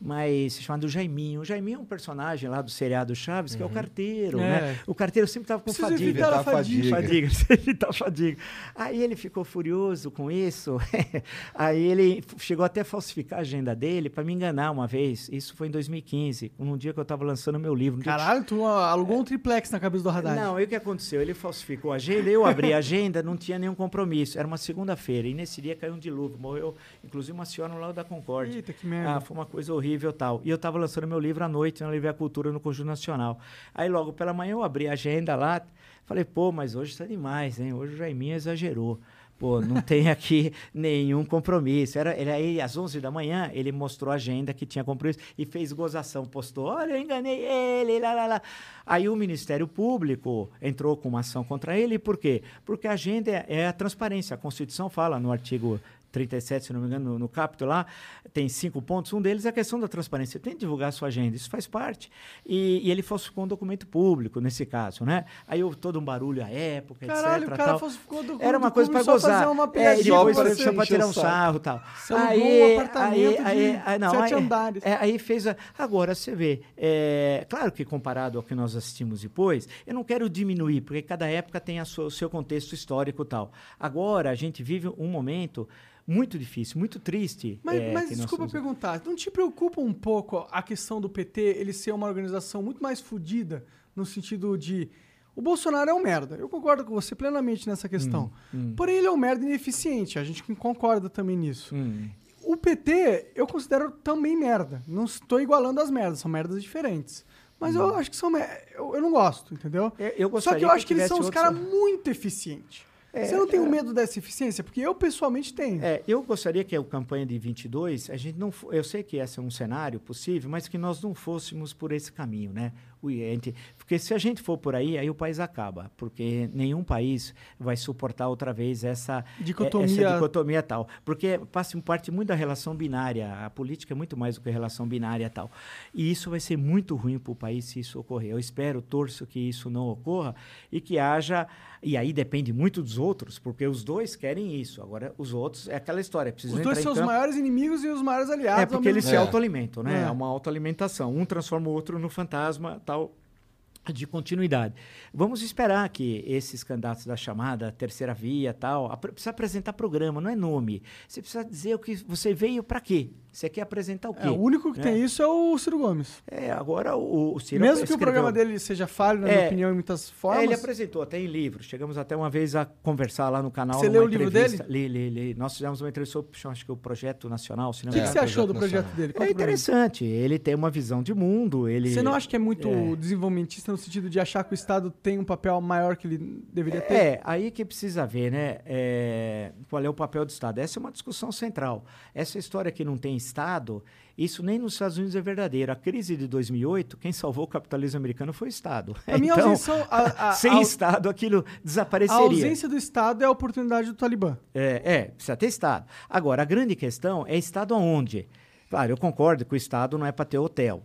mas chamado Jaiminho. O Jaiminho é um personagem lá do seriado Chaves, que é o carteiro, É. né? O carteiro sempre estava com Preciso fadiga. evitar a fadiga. fadiga. Fadiga, evitar a fadiga. Aí ele ficou furioso com isso. Aí ele chegou até a falsificar a agenda dele para me enganar uma vez. Isso foi em 2015, num dia que eu estava lançando meu livro. Que- Caralho, tu alugou um triplex na cabeça do Haddad. não, aí o que aconteceu? Ele falsificou a agenda, eu abri a agenda, não tinha nenhum compromisso. Era uma segunda-feira, e nesse dia caiu um dilúvio. Morreu, inclusive, uma senhora no Lago da Concórdia. Eita, que merda. Ah, foi uma coisa horrível e tal. E eu estava lançando meu livro à noite na Livre Cultura no Conjunto Nacional. Aí logo pela manhã eu abri a agenda lá, falei, pô, mas hoje está demais, hein? Hoje o Jaiminho exagerou. Pô, não tem aqui nenhum compromisso. Era, ele aí, às 11 da manhã, ele mostrou a agenda que tinha compromisso e fez gozação. Postou, olha, eu enganei ele, lá, lá, lá. Aí o Ministério Público entrou com uma ação contra ele. Por quê? Porque a agenda é, é a transparência. A Constituição fala no artigo 37, se não me engano, no, no capítulo lá, tem cinco pontos. Um deles é a questão da transparência. Tem que divulgar a sua agenda, isso faz parte. E, e ele falsificou um documento público, nesse caso, né? Aí houve todo um barulho à época, Caralho, etc. o cara tal. falsificou do Era uma coisa para gozar. fazer uma é, e depois só para tirar o um sarro e tal. Alugou um apartamento de sete aí, andares. é, aí fez a, agora você vê, é, claro que comparado ao que nós assistimos depois, eu não quero diminuir, porque cada época tem a sua- o seu contexto histórico e tal. Agora a gente vive um momento muito difícil, muito triste. Mas, é, mas que desculpa perguntar, não te preocupa um pouco a questão do PT ele ser uma organização muito mais fodida no sentido de o Bolsonaro é um merda. Eu concordo com você plenamente nessa questão. hum. Porém, ele é um merda ineficiente. A gente concorda também nisso. Hum. O PT eu considero também merda. Não estou igualando as merdas, são merdas diferentes. Mas eu acho que são. mer- Eu, eu não gosto, entendeu? É, eu Só que eu acho que, eles tivesse são os outros- caras muito eficientes. É, Você não tem é. um medo dessa eficiência? Porque eu pessoalmente tenho. É, eu gostaria que a campanha de 22, a gente não, eu sei que esse é um cenário possível, mas que nós não fôssemos por esse caminho, né? Porque se a gente for por aí, aí o país acaba, porque nenhum país vai suportar outra vez essa Dicotomia. essa dicotomia tal, porque passa parte muito da relação binária, a política é muito mais do que relação binária tal, e isso vai ser muito ruim para o país se isso ocorrer. Eu espero, torço que isso não ocorra e que haja e aí depende muito dos outros, porque os dois querem isso. Agora, os outros, é aquela história. Precisam Os dois são os maiores inimigos e os maiores aliados. É, porque eles se É. autoalimentam, né? É. É uma autoalimentação. Um transforma o outro no fantasma, tal tal de continuidade. Vamos esperar que esses candidatos da chamada terceira via tal, apre- precisa apresentar programa, não é nome. Você precisa dizer o que você veio para quê? Você quer apresentar o quê? É, o único que né? tem isso é o Ciro Gomes. É, agora o, o Ciro Mesmo que o escreveu- programa dele seja falho, na minha É. opinião, em muitas É, formas. ele apresentou até em livro. Chegamos até uma vez a conversar lá no canal. Você leu o livro entrevista. Li, li, li. Nós fizemos uma entrevista sobre, acho que o Projeto Nacional O que, que É, você achou do projeto nacional. dele? É pra mim. interessante. Ele tem uma visão de mundo. Ele... Você não acha que é muito É. desenvolvimentista no sentido de achar que o Estado tem um papel maior que ele deveria ter? É, aí que precisa ver, né? é, qual é o papel do Estado? Essa é uma discussão central. Essa história que não tem Estado, isso nem nos Estados Unidos é verdadeiro. A crise de 2008, quem salvou o capitalismo americano foi o Estado. A então, ausência, a, a- sem a- Estado, aquilo a desapareceria. ausência do Estado é a oportunidade do Talibã. É, é, precisa ter Estado. Agora, a grande questão é Estado aonde? Claro, eu concordo que o Estado não é para ter hotel,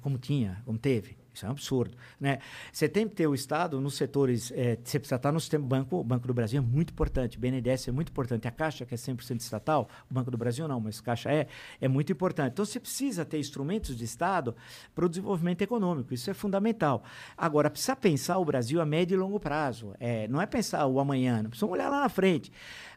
como tinha, como teve. Isso é um absurdo. Né? Você tem que ter o Estado nos setores. é, você precisa estar no sistema banco. O Banco do Brasil é muito importante. BNDES é muito importante. A Caixa, que é 100% estatal, o Banco do Brasil não, mas Caixa é, é muito importante. Então você precisa ter instrumentos de Estado para o desenvolvimento econômico. Isso é fundamental. Agora, precisa pensar o Brasil a médio e longo prazo. É, não é pensar o amanhã, não precisa olhar lá na frente.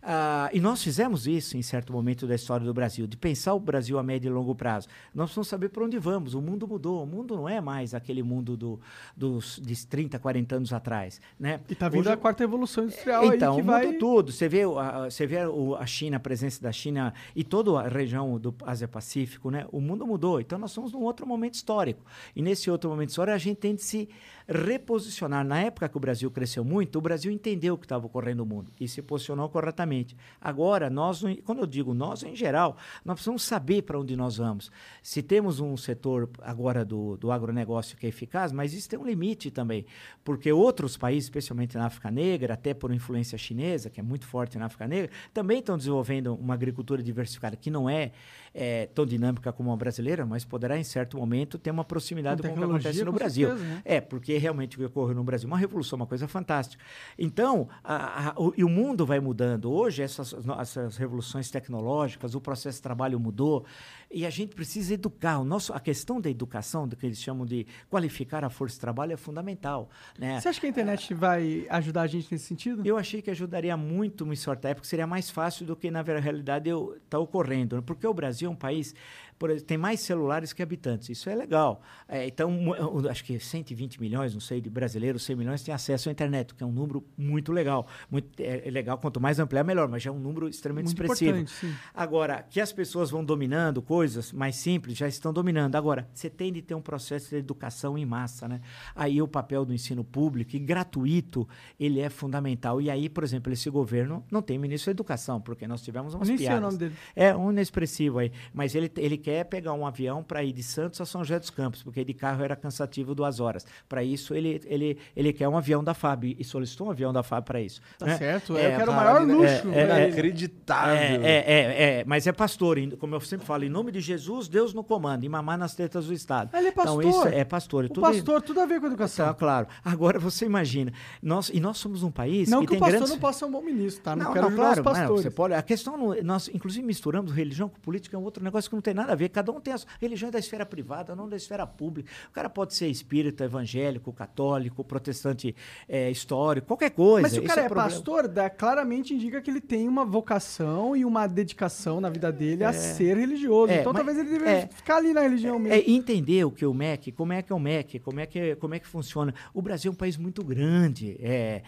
Ah, e nós fizemos isso em certo momento da história do Brasil, de pensar o Brasil a médio e longo prazo. Nós precisamos saber para onde vamos. O mundo mudou. O mundo não é mais aquele mundo do, dos de 30, 40 anos atrás. Né? E tá vindo Hoje- a quarta evolução industrial então, aí que vai... tudo. Você vê, o- a, você vê a China, a presença da China e toda a região do Ásia-Pacífico, né? O mundo mudou. Então, nós estamos num outro momento histórico. E nesse outro momento histórico, a gente tem de se reposicionar. Na época que o Brasil cresceu muito, o Brasil entendeu o que estava ocorrendo no mundo e se posicionou corretamente. Agora, nós, quando eu digo nós, em geral, nós precisamos saber para onde nós vamos. Se temos um setor agora do, do agronegócio que é eficaz, mas isso tem um limite também, porque outros países, especialmente na África Negra, até por influência chinesa, que é muito forte na África Negra, também estão desenvolvendo uma agricultura diversificada que não é, eh, tão dinâmica como a brasileira, mas poderá em certo momento ter uma proximidade Com com, o que acontece no Brasil. certeza, né? É, porque realmente o que ocorreu no Brasil, uma revolução, uma coisa fantástica. Então, a- a- o, e o mundo vai mudando. Hoje, essas, essas revoluções tecnológicas, o processo de trabalho mudou, e a gente precisa educar. O nosso, a questão da educação, do que eles chamam de qualificar a força de trabalho, é fundamental. Né? Você acha que a internet vai ajudar a gente nesse sentido? Eu achei que ajudaria muito em certa época, seria mais fácil do que na realidade está ocorrendo. né? Porque o Brasil é um país, por exemplo, tem mais celulares que habitantes. Isso é legal. É, então, eu acho que 120 milhões, não sei, de brasileiros, 100 milhões têm acesso à internet, que é um número muito legal. Muito, é, é legal, quanto mais ampliar, melhor, mas já é um número extremamente Muito expressivo. Agora, que as pessoas vão dominando coisas mais simples, já estão dominando. Agora, você tem de ter um processo de educação em massa, né? Aí o papel do ensino público e gratuito, ele é fundamental. E aí, por exemplo, esse governo não tem ministro da educação, porque nós tivemos umas Nem sei o piadas. nome dele. É, um inexpressivo aí. Mas ele, ele quer pegar um avião para ir de Santos a São José dos Campos, porque de carro era cansativo duas horas. Para isso, ele, ele, ele quer um avião da FAB e solicitou um avião da FAB para isso. Tá né? certo. É, eu quero o maior né? luxo. É, é, ele. Inacreditável. É, é, é, é, mas é pastor, como eu sempre falo, em nome de Jesus, Deus no comando, e mamar nas tetas do Estado. Ele é pastor. Então, isso é pastor. O tudo pastor, tudo a ver com a educação. Tá, claro. Agora, você imagina, nós, e nós somos um país não que que, tem o pastor grandes... não possa ser um bom ministro, tá? Não, Não, quero não, claro, os não, pastores. você pode, a questão, não- nós inclusive misturamos religião com política, é um outro negócio que não tem nada a a ver. Cada um tem a sua religião é da esfera privada, não da esfera pública. O cara pode ser espírita, evangélico, católico, protestante é, histórico, qualquer coisa. Mas se o cara é, problema. pastor, dá- claramente indica que ele tem uma vocação e uma dedicação na vida dele a ser religioso. É, então mas- talvez ele deveria é. ficar ali na religião mesmo. É entender o que é o MEC, como é que é o MEC, como é que, como é que funciona. O Brasil é um país muito grande. É,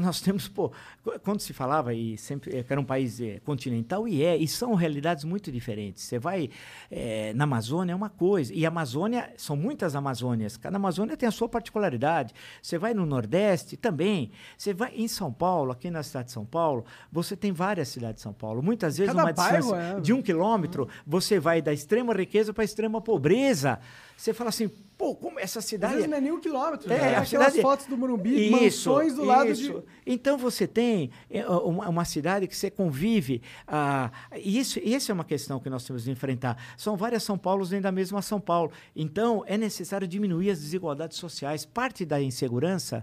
nós temos, pô, qu- quando se falava e sempre é, que era um país é, continental, e é, e são realidades muito diferentes. Você vai é, na Amazônia é uma coisa, e a Amazônia, são muitas Amazônias, cada Amazônia tem a sua particularidade. Você vai no Nordeste também, você vai em São Paulo, aqui na cidade de São Paulo, você tem várias cidades de São Paulo. Muitas vezes Cada uma bairro distância é- de um quilômetro, você vai da extrema riqueza para a extrema pobreza. Você fala assim, pô, como essa Às cidade. vezes não é nem um quilômetro. É, né? Aquelas cidade- fotos do Morumbi, mansões do lado de... isso. Então você tem é, uma, uma cidade que você convive. ah, e isso, essa é uma questão que nós temos de enfrentar. São várias São Paulos dentro da mesma São Paulo. Então é necessário diminuir as desigualdades sociais. Parte da insegurança.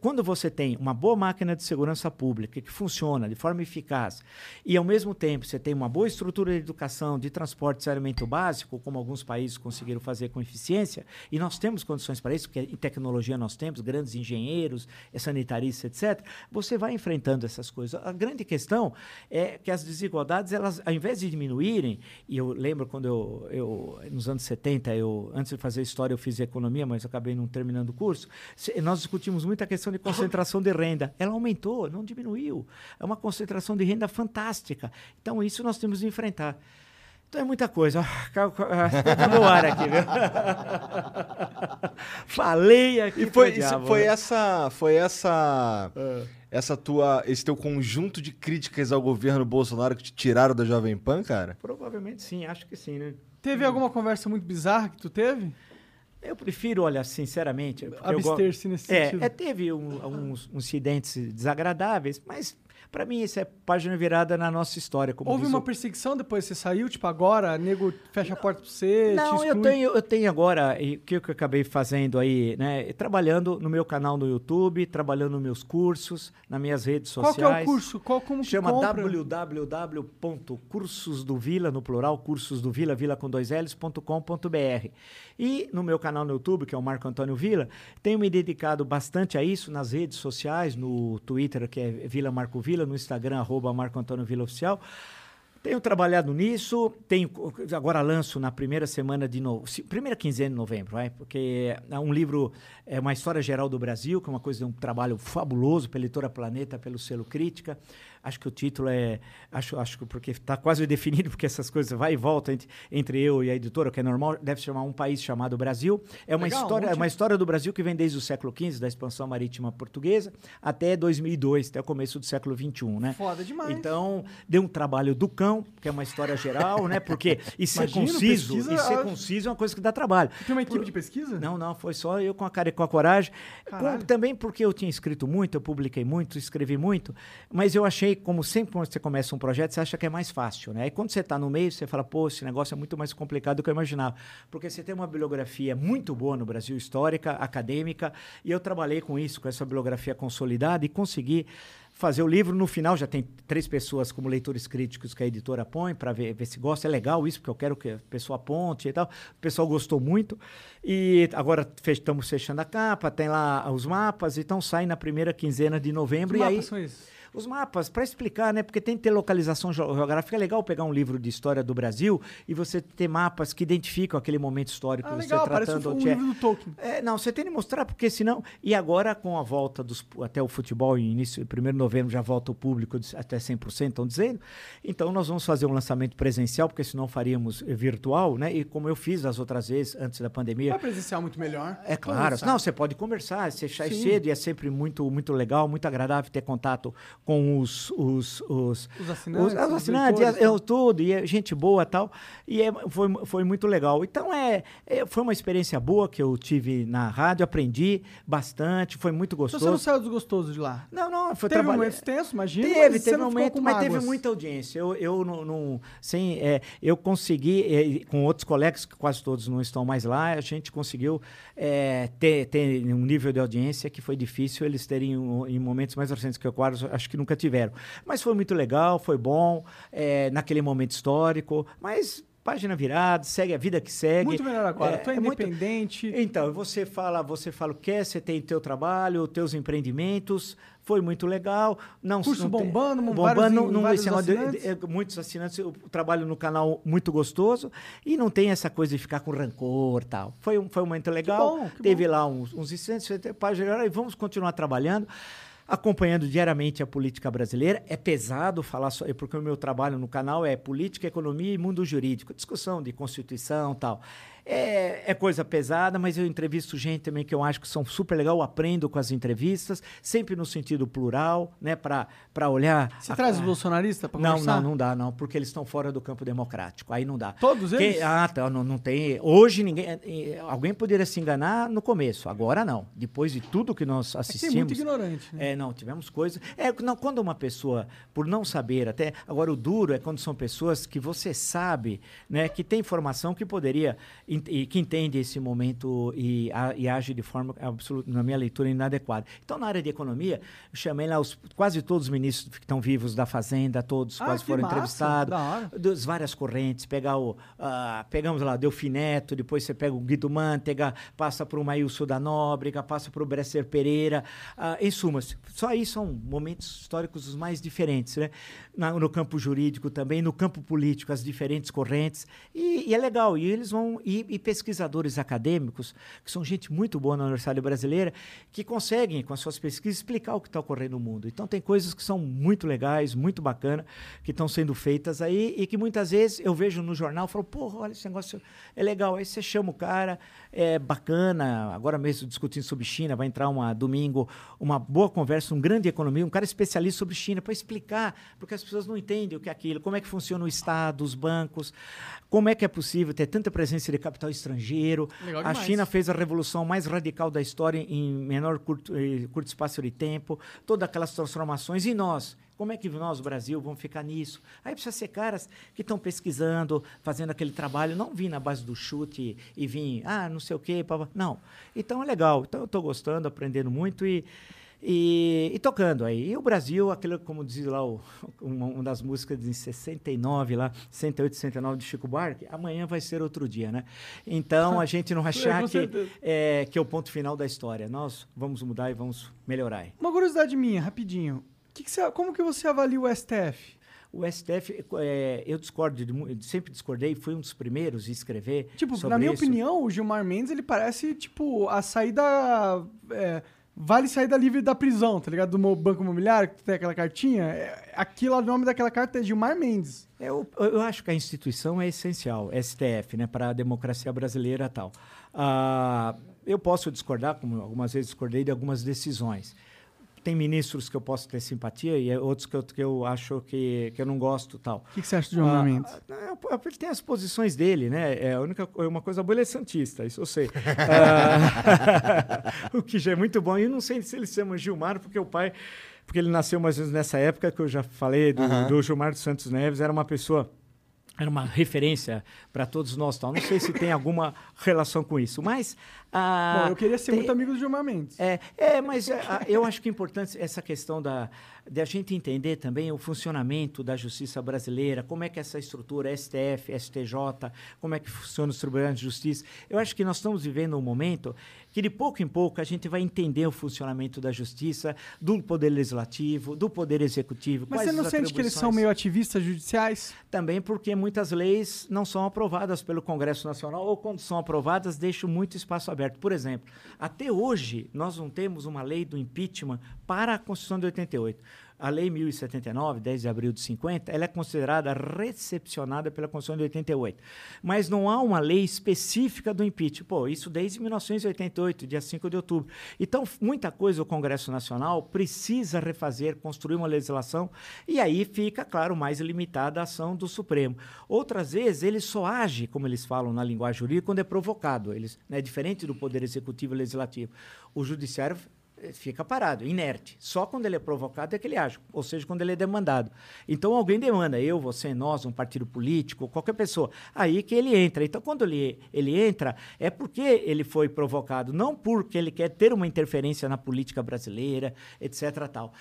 Quando você tem uma boa máquina de segurança pública que funciona de forma eficaz e, ao mesmo tempo, você tem uma boa estrutura de educação, de transporte e saneamento básico, como alguns países conseguiram fazer com eficiência, e nós temos condições para isso, porque em tecnologia nós temos grandes engenheiros, eh, sanitaristas, etc., você vai enfrentando essas coisas. A grande questão é que as desigualdades, elas, ao invés de diminuírem, e eu lembro quando eu, eu nos anos 70, eu, antes de fazer história, eu fiz economia, mas acabei não terminando o curso, nós discutimos muito a questão de concentração de renda. Ela aumentou, não diminuiu. É uma concentração de renda fantástica. Então, isso nós temos de enfrentar. Então é muita coisa. Ah, ca- ca- ah, Tá no ar aqui, viu? Falei aqui. E foi, isso- diabo, foi né? essa. Foi essa. É. Essa tua. Esse teu conjunto de críticas ao governo Bolsonaro que te tiraram da Jovem Pan, cara? Provavelmente sim, acho que sim, né? Teve alguma conversa muito bizarra que tu teve? Eu prefiro, olha, sinceramente. Abster-se nesse É, sentido. é, teve um- uns incidentes desagradáveis, mas para mim isso é página virada na nossa história. Como Houve uma o- perseguição depois que você saiu? Tipo, agora, nego fecha a porta pra você, Não, eu tenho, eu tenho agora, o que eu acabei fazendo aí, né? Trabalhando no meu canal no YouTube, trabalhando nos meus cursos, nas minhas redes Qual sociais. que é o curso? Qual, como Chama www.cursosdovila, no plural, cursos do Vila, com dois L's.com.br. E no meu canal no YouTube, que é o Marco Antônio Vila, tenho me dedicado bastante a isso nas redes sociais, no Twitter, que é Vila Marco Vila, no Instagram, arroba Marco Antônio Vila Oficial. Tenho trabalhado nisso, tenho agora lanço na primeira semana de no, se- primeira quinzena de novembro, vai, porque é um livro é uma história geral do Brasil, que é uma coisa um trabalho fabuloso pela editora Planeta, pelo selo Crítica. Acho que o título é acho acho que porque está quase definido porque essas coisas vai e volta entre, entre eu e a editora, que é normal, deve se chamar um país chamado Brasil. É uma Legal, história, é uma história do Brasil que vem desde o século XV, da expansão marítima portuguesa, até 2002, até o começo do século XXI, né? Foda demais. Então, deu um trabalho do cão, que é uma história geral, né? Porque e ser Imagino, conciso, pesquisa, e ser conciso é uma coisa que dá trabalho. Tem uma equipe de pesquisa? Não, não, foi só eu com a cara e com a coragem. Com- também porque eu tinha escrito muito, eu publiquei muito, escrevi muito, mas eu achei, como sempre quando você começa um projeto, você acha que é mais fácil, né? E quando você está no meio, você fala, pô, esse negócio é muito mais complicado do que eu imaginava. Porque você tem uma bibliografia muito boa no Brasil, histórica, acadêmica, e eu trabalhei com isso, com essa bibliografia consolidada, e consegui fazer o livro. No final já tem três pessoas como leitores críticos que a editora põe para ver, ver se gosta. É legal isso, porque eu quero que a pessoa aponte e tal. O pessoal gostou muito. E agora estamos fechando a capa, tem lá os mapas, então sai na primeira quinzena de novembro. Que e aí, são esses? Os mapas, para explicar, né? Porque tem que ter localização geo- geográfica. É legal pegar um livro de história do Brasil e você ter mapas que identificam aquele momento histórico Ah, que legal, você está tratando. um, um onde é- livro do Tolkien. é, não, você tem que mostrar, porque senão. E agora, com a volta dos, até o futebol, em início, 1 de novembro já volta o público até 100%, estão dizendo. Então, nós vamos fazer um lançamento presencial, porque senão faríamos eh, virtual, né? E como eu fiz as outras vezes, antes da pandemia. Vai presencial muito melhor. É claro. Conversar. Não, você pode conversar, você sai cedo e é sempre muito, muito legal, muito agradável ter contato com os, os, os, Os assinantes, os, os assinantes, leitores, eu, tudo, e é gente boa e tal. E é, foi, foi muito legal. Então, é, é, foi uma experiência boa que eu tive na rádio, aprendi bastante, foi muito Então você não gostoso. saiu desgostoso de lá. Não, não, foi Teve trabalhar. momentos tensos, imagina. Teve, mas teve momento, mas teve mágoas. muita audiência. Eu, eu não, não- sem, é, eu consegui, é, com outros colegas, que quase todos não estão mais lá, a gente conseguiu é, ter, ter um nível de audiência que foi difícil eles terem um- em momentos mais recentes que eu quase acho que nunca tiveram. Mas foi muito legal, foi bom, é, naquele momento histórico, mas página virada, segue a vida que segue. Muito melhor agora. É, tu é é muito- independente. Então, você fala, você fala o que você tem teu trabalho, teus empreendimentos, foi muito legal. Não, Curso não tem- bombando, vários bombando, não, não esse negócio de- assinantes. de- é, muitos assinantes, o trabalho no canal muito gostoso e não tem essa coisa de ficar com rancor tal. Foi um, foi um momento legal. bom, que Teve lá uns, uns instantes, página e vamos continuar trabalhando. Acompanhando diariamente a política brasileira. É pesado falar só, porque o meu trabalho no canal é política, economia e mundo jurídico, discussão de constituição tal. É, é coisa pesada, mas eu entrevisto gente também que eu acho que são super legal, eu aprendo com as entrevistas, sempre no sentido plural, né, para olhar. Você a- traz os bolsonaristas não, conversar? não, não dá, não, porque eles estão fora do campo democrático. Aí não dá. Todos Quem- eles? ah, tá, não, não tem. Hoje ninguém. eh, Alguém poderia se enganar no começo, agora não. Depois de tudo que nós É que assistimos. tem muito ignorante. Né? É, não, tivemos coisas. É, não, quando uma pessoa, por não saber, até. Agora, o duro é quando são pessoas que você sabe, né, que tem informação que poderia. E que entende esse momento e, a- e age de forma absoluta, na minha leitura, inadequada. Então, na área de economia, eu chamei lá os, quase todos os ministros que estão vivos da Fazenda, todos Ah, quase foram massa, entrevistados. Das várias correntes, pegar o. ah, pegamos lá, Delfineto, depois você pega o Guido Mantega, passa para o Maílson da Nóbrega, passa para o Bresser Pereira. ah, em suma, só aí são momentos históricos os mais diferentes, né? Na- no campo jurídico também, no campo político, as diferentes correntes. E, e é legal. E eles vão. E, e pesquisadores acadêmicos, que são gente muito boa na Universidade Brasileira, que conseguem, com as suas pesquisas, explicar o que está ocorrendo no mundo. Então, tem coisas que são muito legais, muito bacanas, que estão sendo feitas aí e que muitas vezes eu vejo no jornal e falo, porra, olha, esse negócio é legal. Aí você chama o cara, é bacana. Agora mesmo discutindo sobre China, vai entrar uma domingo, uma boa conversa, um grande economia, um cara especialista sobre China, para explicar, porque as pessoas não entendem o que é aquilo, como é que funciona o Estado, os bancos, como é que é possível ter tanta presença de capital estrangeiro. Legal a demais. China fez a revolução mais radical da história em menor curto, eh, curto espaço de tempo, todas aquelas transformações. E nós? Como é que nós, Brasil, vamos ficar nisso? Aí precisa ser caras que estão pesquisando, fazendo aquele trabalho, não vir na base do chute e vir, ah, não sei o quê. pá, pá. Não. Então é legal. Então eu estou gostando, aprendendo muito e, e, e tocando aí. E o Brasil, aquele, como diz lá, o, uma, uma das músicas de 69, lá, 68, 69 de Chico Buarque, amanhã vai ser outro dia, né? Então a gente não achar com que, é, que é o ponto final da história. Nós vamos mudar e vamos melhorar. aí. Uma curiosidade minha, rapidinho. Que que você- como que você avalia o STF? O STF, é, eu discordo, de sempre discordei, fui um dos primeiros a escrever. Tipo, na minha isso. opinião, o Gilmar Mendes, ele parece, tipo, a saída... é, vale saída livre da prisão, tá ligado? Do banco imobiliário, que tem aquela cartinha. É, aquilo, o nome daquela carta é Gilmar Mendes. Eu, eu acho que a instituição é essencial, STF, né, para a democracia brasileira tal. Ah, eu posso discordar, como algumas vezes discordei, de algumas decisões. Tem ministros que eu posso ter simpatia e outros que eu, que eu acho que, que eu não gosto tal. O que, que você acha do Gilmar Ah, Mendes? ah, ah, Ele tem as posições dele, né? É a única co- uma coisa boa, ele é santista, isso eu sei. Ah, o que já é muito bom. E eu não sei se ele se chama Gilmar, porque o pai, porque ele nasceu mais ou menos nessa época que eu já falei do, do Gilmar dos Santos Neves, era uma pessoa era uma referência para todos nós, tal. Não sei se tem alguma relação com isso, mas ah, Bom, eu queria ser tem- muito amigo do Gilmar Mendes. é, é, mas é, a- eu acho que é importante essa questão da, de a gente entender também o funcionamento da justiça brasileira, como é que essa estrutura, STF, STJ, como é que funciona os tribunais de justiça. Eu acho que nós estamos vivendo um momento que de pouco em pouco a gente vai entender o funcionamento da justiça, do poder legislativo, do poder executivo. Mas você não sente que eles são meio ativistas judiciais? Também porque muitas leis não são aprovadas pelo Congresso Nacional ou quando são aprovadas deixam muito espaço aberto. Por exemplo, até hoje nós não temos uma lei do impeachment para a Constituição de 88. A Lei 1079, 10 de abril de 50, ela é considerada recepcionada pela Constituição de 88. Mas não há uma lei específica do impeachment. Pô, isso desde 1988, dia 5 de outubro. Então, muita coisa o Congresso Nacional precisa refazer, construir uma legislação, e aí fica, claro, mais limitada a ação do Supremo. Outras vezes, ele só age, como eles falam na linguagem jurídica, quando é provocado. Eles, né, diferente do Poder Executivo e Legislativo. O Judiciário fica parado, inerte. Só quando ele é provocado é que ele age, ou seja, quando ele é demandado. Então alguém demanda, eu, você, nós, um partido político, qualquer pessoa, aí que ele entra. Então quando ele, ele entra, é porque ele foi provocado, não porque ele quer ter uma interferência na política brasileira, etc. Tal.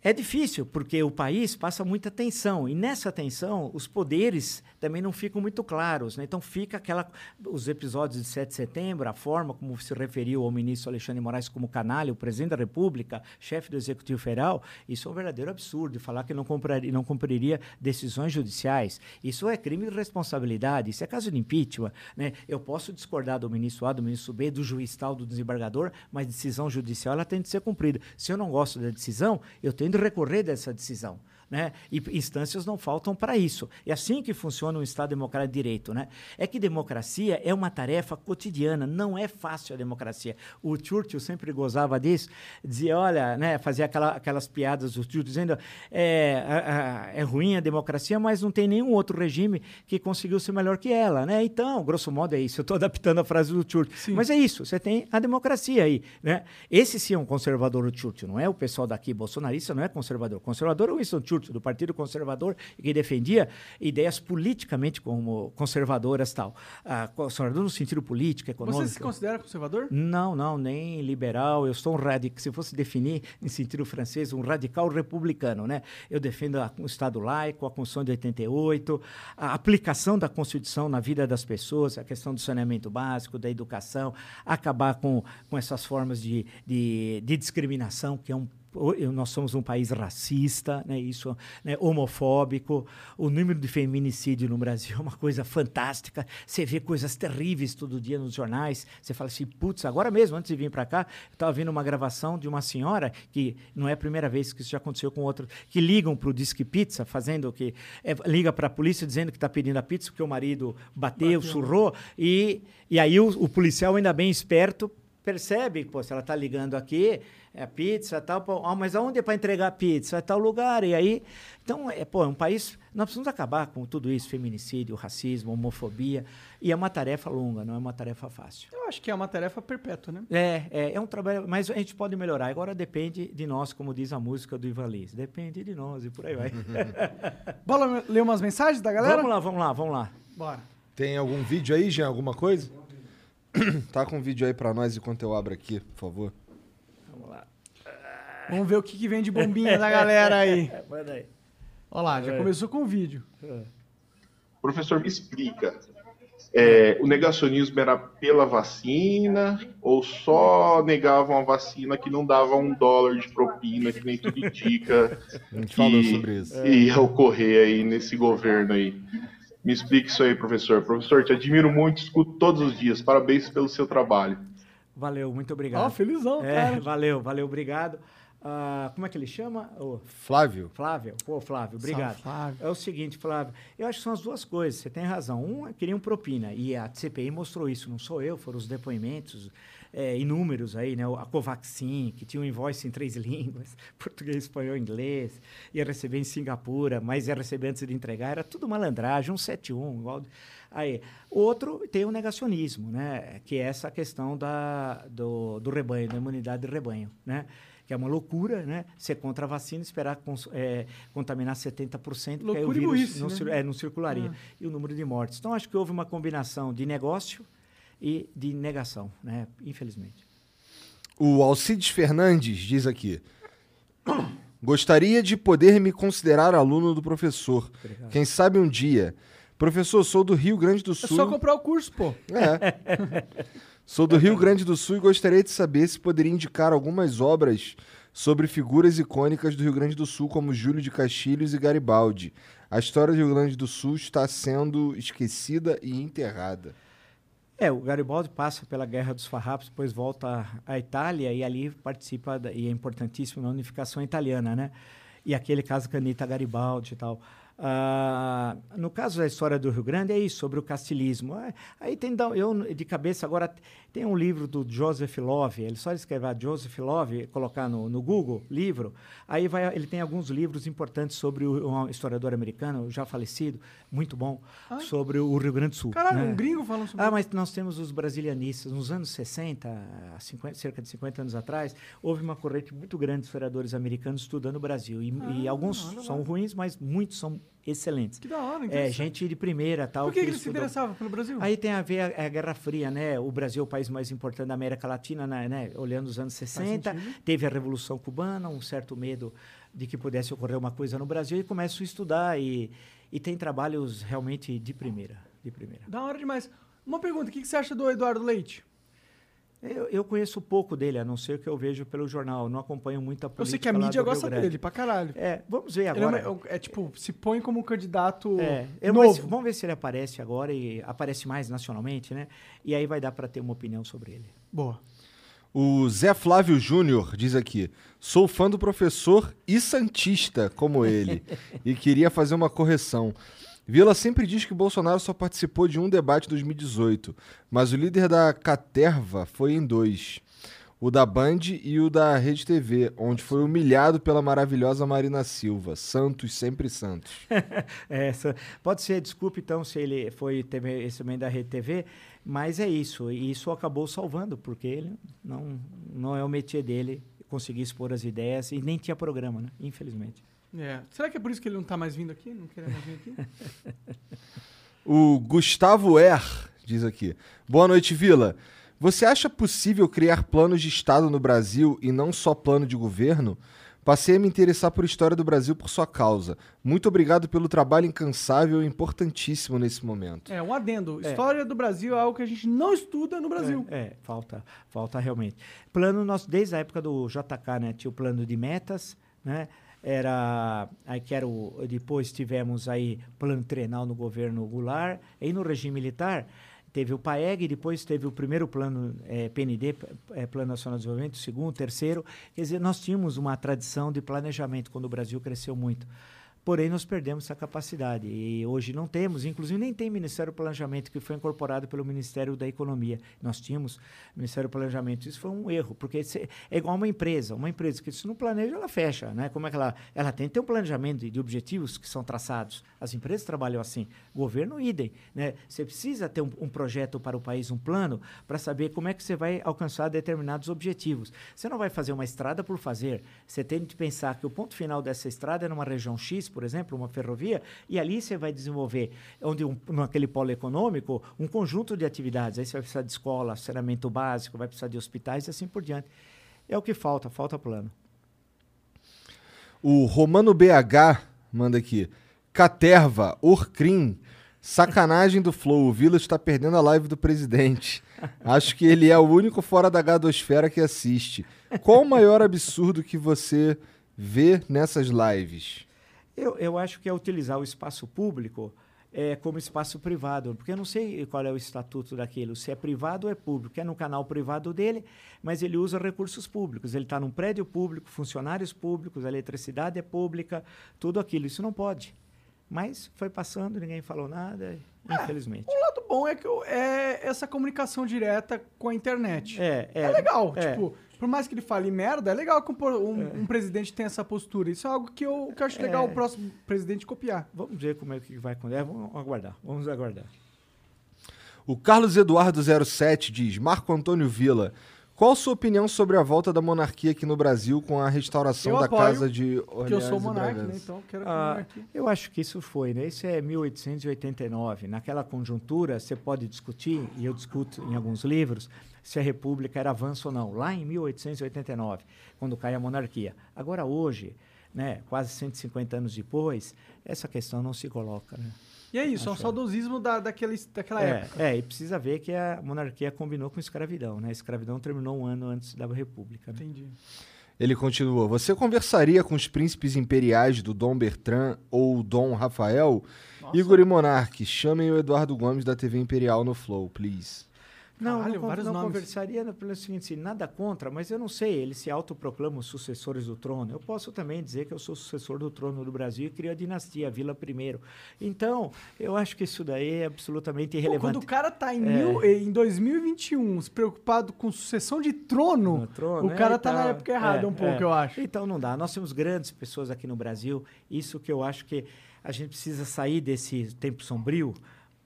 É difícil, porque o país passa muita tensão, e nessa tensão os poderes também não ficam muito claros. Né? Então fica aquela. Os episódios de 7 de setembro, a forma como se referiu ao ministro Alexandre Moraes como canalha, o presidente da República, chefe do Executivo Federal, isso é um verdadeiro absurdo. Falar que não, compraria, não cumpriria decisões judiciais. Isso é crime de responsabilidade, isso é caso de impeachment. Né? Eu posso discordar do ministro A, do ministro B, do juiz tal, do desembargador, mas decisão judicial ela tem de ser cumprida. Se eu não gosto da decisão, eu tenho de recorrer dessa decisão. Né? E instâncias não faltam para isso. É assim que funciona um Estado democrático de direito. Né? É que democracia é uma tarefa cotidiana, não é fácil a democracia. O Churchill sempre gozava disso, dizia, olha, né, fazia aquela, aquelas piadas do Churchill dizendo é, é, é, ruim a democracia, mas não tem nenhum outro regime que conseguiu ser melhor que ela. Né? Então, grosso modo é isso. Eu estou adaptando a frase do Churchill. Sim. Mas é isso, você tem a democracia aí. Né? Esse sim é um conservador, o Churchill, não é o pessoal daqui bolsonarista, não é conservador. Conservador é o Winston Churchill do Partido Conservador, que defendia ideias politicamente como conservadoras tal. Ah, conservador no sentido político, econômico. Você se considera conservador? Não, não, nem liberal. Eu sou um radical, se fosse definir em sentido francês, um radical republicano, né? Eu defendo o Estado laico, a Constituição de 88, a aplicação da Constituição na vida das pessoas, a questão do saneamento básico, da educação, acabar com, com essas formas de, de, de discriminação, que é um nós somos um país racista, né, isso, né, homofóbico, o número de feminicídio no Brasil é uma coisa fantástica. Você vê coisas terríveis todo dia nos jornais. Você fala assim, putz, agora mesmo, antes de vir para cá, eu estava vendo uma gravação de uma senhora que não é a primeira vez que isso já aconteceu com outro, que ligam para o Disque Pizza, fazendo que é, liga para a polícia dizendo que está pedindo a pizza porque o marido bateu, bateu. surrou e e aí o, o policial ainda bem esperto percebe, pô, se ela está ligando aqui, é pizza tal, pô, ah, mas aonde é para entregar pizza? É tal lugar, e aí... Então, é, pô, é um país... Nós precisamos acabar com tudo isso, feminicídio, racismo, homofobia, e é uma tarefa longa, não é uma tarefa fácil. Eu acho que é uma tarefa perpétua, né? É, é, é um trabalho, mas a gente pode melhorar. Agora depende de nós, como diz a música do Ivan Lins. Depende de nós e por aí vai. Bora ler umas mensagens da galera? Vamos lá, vamos lá, vamos lá. Bora. Tem algum vídeo aí, Jean? Alguma coisa? tá com um vídeo aí pra nós enquanto eu abro aqui, por favor. Vamos lá. Vamos ver o que, que vem de bombinha da galera aí. Manda aí. Olha lá, já começou com o vídeo. Professor, me explica. É, o negacionismo era pela vacina ou só negavam a vacina que não dava um dólar de propina, que nem tudo indica? A gente falou sobre isso. Ia ocorrer aí nesse governo aí. Me explique isso aí, professor. Professor, te admiro muito, escuto todos os dias. Parabéns pelo seu trabalho. Valeu, muito obrigado. Oh, felizão, é, cara. Valeu, valeu, obrigado. Uh, como é que ele chama? Oh. Flávio. Flávio. Pô, Flávio, obrigado. Flávio. É o seguinte, Flávio, eu acho que são as duas coisas, você tem razão. Um, queriam propina, e a CPI mostrou isso, não sou eu, foram os depoimentos é, inúmeros aí, né? A Covaxin, que tinha um invoice em três línguas, português, espanhol, inglês, ia receber em Singapura, mas ia receber antes de entregar, era tudo malandragem, 171, igual... Aí, outro tem o negacionismo, né? Que é essa questão da, do, do rebanho, da imunidade de rebanho, né? que é uma loucura, né? Ser contra a vacina, esperar é, contaminar 70%, loucura porque aí o vírus não, né? é, não circularia. Ah. E o número de mortes. Então, acho que houve uma combinação de negócio e de negação, né? infelizmente. O Alcides Fernandes diz aqui: Gostaria de poder me considerar aluno do professor. Obrigado. Quem sabe um dia. Professor, sou do Rio Grande do Sul. É só comprar o curso, pô. É. sou do Rio Grande do Sul e gostaria de saber se poderia indicar algumas obras sobre figuras icônicas do Rio Grande do Sul, como Júlio de Castilhos e Garibaldi. A história do Rio Grande do Sul está sendo esquecida e enterrada. É, o Garibaldi passa pela Guerra dos Farrapos, depois volta à Itália e ali participa, da, e é importantíssimo na unificação italiana, né? E aquele caso Canita Garibaldi e tal. Ah, no caso da história do Rio Grande, é isso, sobre o castilismo. Ah, aí tem, eu de cabeça agora, tem um livro do Joseph Love, ele só escrever Joseph Love, colocar no, no Google, livro, aí vai, ele tem alguns livros importantes sobre o, um historiador americano, já falecido, muito bom, ah. sobre o Rio Grande do Sul. Caralho, né? um gringo falando sobre Ah, mas nós temos os brasilianistas. Nos anos 60, 50, cerca de 50 anos atrás, houve uma corrente muito grande de historiadores americanos estudando o Brasil. E, e alguns são ruins, mas muitos são excelentes. Que da hora, É, gente de primeira, tal. Por que, que ele se estudou- interessava pelo Brasil? Aí tem a ver a, a Guerra Fria, né? O Brasil é o país mais importante da América Latina, né? né? Olhando os anos 60, sentido. teve a Revolução Cubana, um certo medo de que pudesse ocorrer uma coisa no Brasil e começo a estudar e, e tem trabalhos realmente de primeira, de primeira. Da hora demais. Uma pergunta, o que, que você acha do Eduardo Leite? Eu, eu conheço pouco dele, a não ser que eu vejo pelo jornal, eu não acompanho muita política Eu sei que a mídia gosta Grande. dele pra caralho. É, vamos ver é, agora. uma- é tipo, se põe como um candidato É, eu- mas novo. vamos ver se ele aparece agora e aparece mais nacionalmente, né? E aí vai dar para ter uma opinião sobre ele. Boa. O Zé Flávio Júnior diz aqui: sou fã do professor e santista como ele, e queria fazer uma correção. Vila sempre diz que Bolsonaro só participou de um debate em 2018, mas o líder da Caterva foi em dois. O da Band e o da Rede TV, onde foi humilhado pela maravilhosa Marina Silva. Santos, sempre Santos. Essa, pode ser, desculpe então se ele foi esse também da Rede TV, mas é isso. E isso acabou salvando, porque ele não, não é o métier dele conseguir expor as ideias e nem tinha programa, né? Infelizmente. É. Será que é por isso que ele não tá mais vindo aqui? Não quer mais vir aqui? O Gustavo Er diz aqui: Boa noite, Vila. Você acha possível criar planos de Estado no Brasil e não só plano de governo? Passei a me interessar por história do Brasil por sua causa. Muito obrigado pelo trabalho incansável e importantíssimo nesse momento. É, um adendo. É. História do Brasil é algo que a gente não estuda no Brasil. É, é, falta, falta realmente. Plano nosso desde a época do JK, né? Tinha o plano de metas, né? Era aí que era o, depois tivemos aí plano trenal no governo Goulart, aí no regime militar teve o PAEG, depois teve o primeiro plano eh, PND, eh, Plano Nacional de Desenvolvimento, o segundo, o terceiro. Quer dizer, nós tínhamos uma tradição de planejamento quando o Brasil cresceu muito. Porém, nós perdemos essa capacidade e hoje não temos, inclusive nem tem Ministério do Planejamento, que foi incorporado pelo Ministério da Economia. Nós tínhamos Ministério do Planejamento. Isso foi um erro, porque é igual uma empresa. Uma empresa que se não planeja, ela fecha. Né? Como é que ela, ela tem que ter um planejamento de, de objetivos que são traçados. As empresas trabalham assim. Governo, idem. Né? Você precisa ter um, um projeto para o país, um plano, para saber como é que você vai alcançar determinados objetivos. Você não vai fazer uma estrada por fazer. Você tem de pensar que o ponto final dessa estrada é numa região X, por exemplo, uma ferrovia, e ali você vai desenvolver, onde um, naquele polo econômico, um conjunto de atividades. Aí você vai precisar de escola, saneamento básico, vai precisar de hospitais e assim por diante. É o que falta, falta plano. O Romano BH manda aqui: Caterva, Orcrim, sacanagem do Flow. O Vila está perdendo a live do presidente. Acho que ele é o único fora da gadosfera que assiste. Qual o maior absurdo que você vê nessas lives? Eu, eu acho que é utilizar o espaço público é, como espaço privado, porque eu não sei qual é o estatuto daquilo, se é privado ou é público. É no canal privado dele, mas ele usa recursos públicos. Ele está num prédio público, funcionários públicos, a eletricidade é pública, tudo aquilo. Isso não pode. Mas foi passando, ninguém falou nada, infelizmente. O lado bom é que eu- é essa comunicação direta com a internet. É, É legal, é. tipo, por mais que ele fale merda, é legal que um, po- um- presidente tenha essa postura. Isso é algo que eu, que eu acho legal É. o próximo presidente copiar. Vamos ver como é que vai acontecer. Vamos aguardar, vamos aguardar. O Carlos Eduardo 07 diz: Marco Antônio Vila, qual a sua opinião sobre a volta da monarquia aqui no Brasil com a restauração Eu da apoio, casa de Porque eu Orleans sou monarca, né? Então quero que Ah, eu acho que isso foi, né? Isso é 1889. Naquela conjuntura, você pode discutir, e eu discuto em alguns livros, se a república era avanço ou não. Lá em 1889, quando cai a monarquia. Agora, hoje, né, quase 150 anos depois, essa questão não se coloca. Né? E é isso, é um Acho- saudosismo da, daquela, daquela É, época. é, e precisa ver que a monarquia combinou com escravidão. Né? A escravidão terminou um ano antes da república. Né? Entendi. Ele continua: Você conversaria com os príncipes imperiais do Dom Bertrand ou Dom Rafael? Nossa. Igor e Monarque, chamem o Eduardo Gomes da TV Imperial no Flow, please. Não, Caralho, não, não nomes. conversaria pelo seguinte, assim, nada contra, mas eu não sei, eles se autoproclamam sucessores do trono. Eu posso também dizer que eu sou sucessor do trono do Brasil e crio a dinastia, a Vila I. Então, eu acho que isso daí é absolutamente Pô, irrelevante. quando o cara tá em, É. mil, em 2021 se preocupado com sucessão de trono, No trono, o é, cara tá na então, época errada é, um pouco, é. eu acho. Então não dá. Nós temos grandes pessoas aqui no Brasil. Isso que eu acho que a gente precisa sair desse tempo sombrio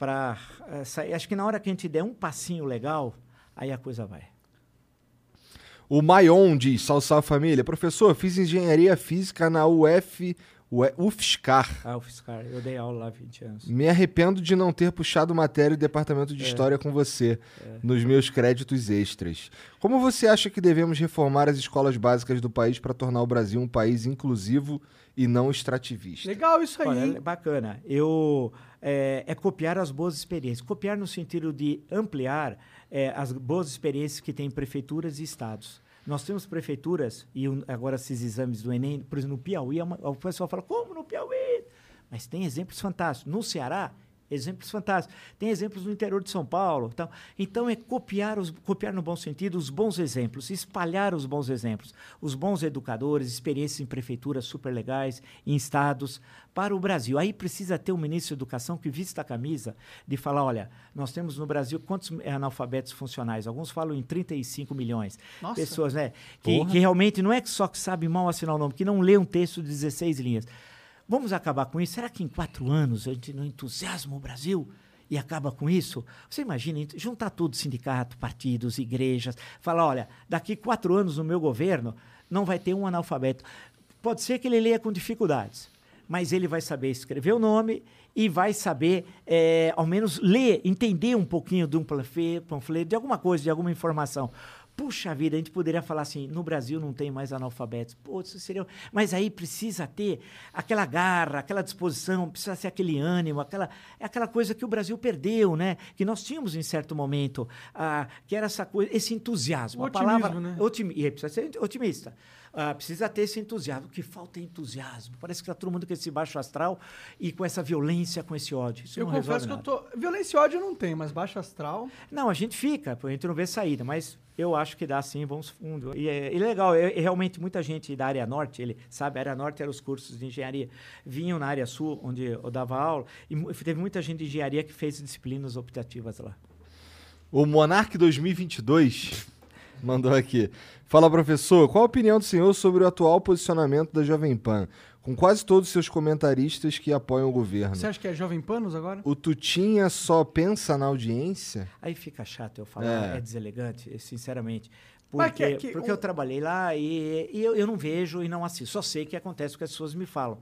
para sair. Acho que na hora que a gente der um passinho legal, aí a coisa vai. O Maion diz: Salve, salve família. Professor, fiz engenharia física na UF UFSCar. Ah, o Fiscar, eu dei aula lá há 20 anos. Me arrependo de não ter puxado matéria do departamento de história com você nos meus créditos extras. Como você acha que devemos reformar as escolas básicas do país para tornar o Brasil um país inclusivo e não extrativista? Legal isso aí. Olha, hein? é bacana. Eu é, é copiar as boas experiências. Copiar no sentido de ampliar é, as boas experiências que tem prefeituras e estados. Nós temos prefeituras, e agora esses exames do Enem, por exemplo, no Piauí, é o pessoal fala, como no Piauí? Mas tem exemplos fantásticos. No Ceará, exemplos fantásticos. Tem exemplos no interior de São Paulo. Então, então é copiar, os, copiar no bom sentido os bons exemplos, espalhar os bons exemplos, os bons educadores, experiências em prefeituras super legais, em estados, para o Brasil. Aí precisa ter um ministro da Educação que vista a camisa de falar, olha, nós temos no Brasil quantos analfabetos funcionais? Alguns falam em 35 milhões. Nossa. Pessoas, né? Que, que realmente não é só que sabe mal assinar o nome, que não lê um texto de 16 linhas. Vamos acabar com isso? Será que em quatro anos a gente não entusiasma o Brasil? E acaba com isso? Você imagina, juntar tudo, sindicato, partidos, igrejas, falar, olha, daqui quatro anos no meu governo não vai ter um analfabeto. Pode ser que ele leia com dificuldades, mas ele vai saber escrever o nome e vai saber, eh, ao menos, ler, entender um pouquinho de um panfle- panfleto, de alguma coisa, de alguma informação. Puxa vida, a gente poderia falar assim, no Brasil não tem mais analfabetos. Pô, isso seria... Mas aí precisa ter aquela garra, aquela disposição, precisa ser aquele ânimo, aquela, é aquela coisa que o Brasil perdeu, né? Que nós tínhamos em certo momento, ah, que era essa coisa, esse entusiasmo. O a palavra, otimismo, né? Otimi- e precisa ser otimista. Ah, precisa ter esse entusiasmo. O que falta é entusiasmo. Parece que está todo mundo com esse baixo astral e com essa violência, com esse ódio. Isso Eu não confesso que eu nada. tô. Violência e ódio eu não tenho, mas baixo astral. Não, a gente fica, a gente não vê saída, mas eu acho que dá sim, vamos fundo. E é, e legal, é, é realmente muita gente da área norte, ele sabe, a área norte eram os cursos de engenharia, vinham na área sul, onde eu dava aula, e teve muita gente de engenharia que fez disciplinas optativas lá. O Monark 2022 mandou aqui. Fala, professor, qual a opinião do senhor sobre o atual posicionamento da Jovem Pan, com quase todos os seus comentaristas que apoiam o governo? Você acha que é Jovem Panos agora? O Tutinha só pensa na audiência? Aí fica chato eu falar, É. é, deselegante, sinceramente. Mas Porque, que- que porque um- eu trabalhei lá e, e eu, eu não vejo e não assisto. Só sei que acontece o que as pessoas me falam.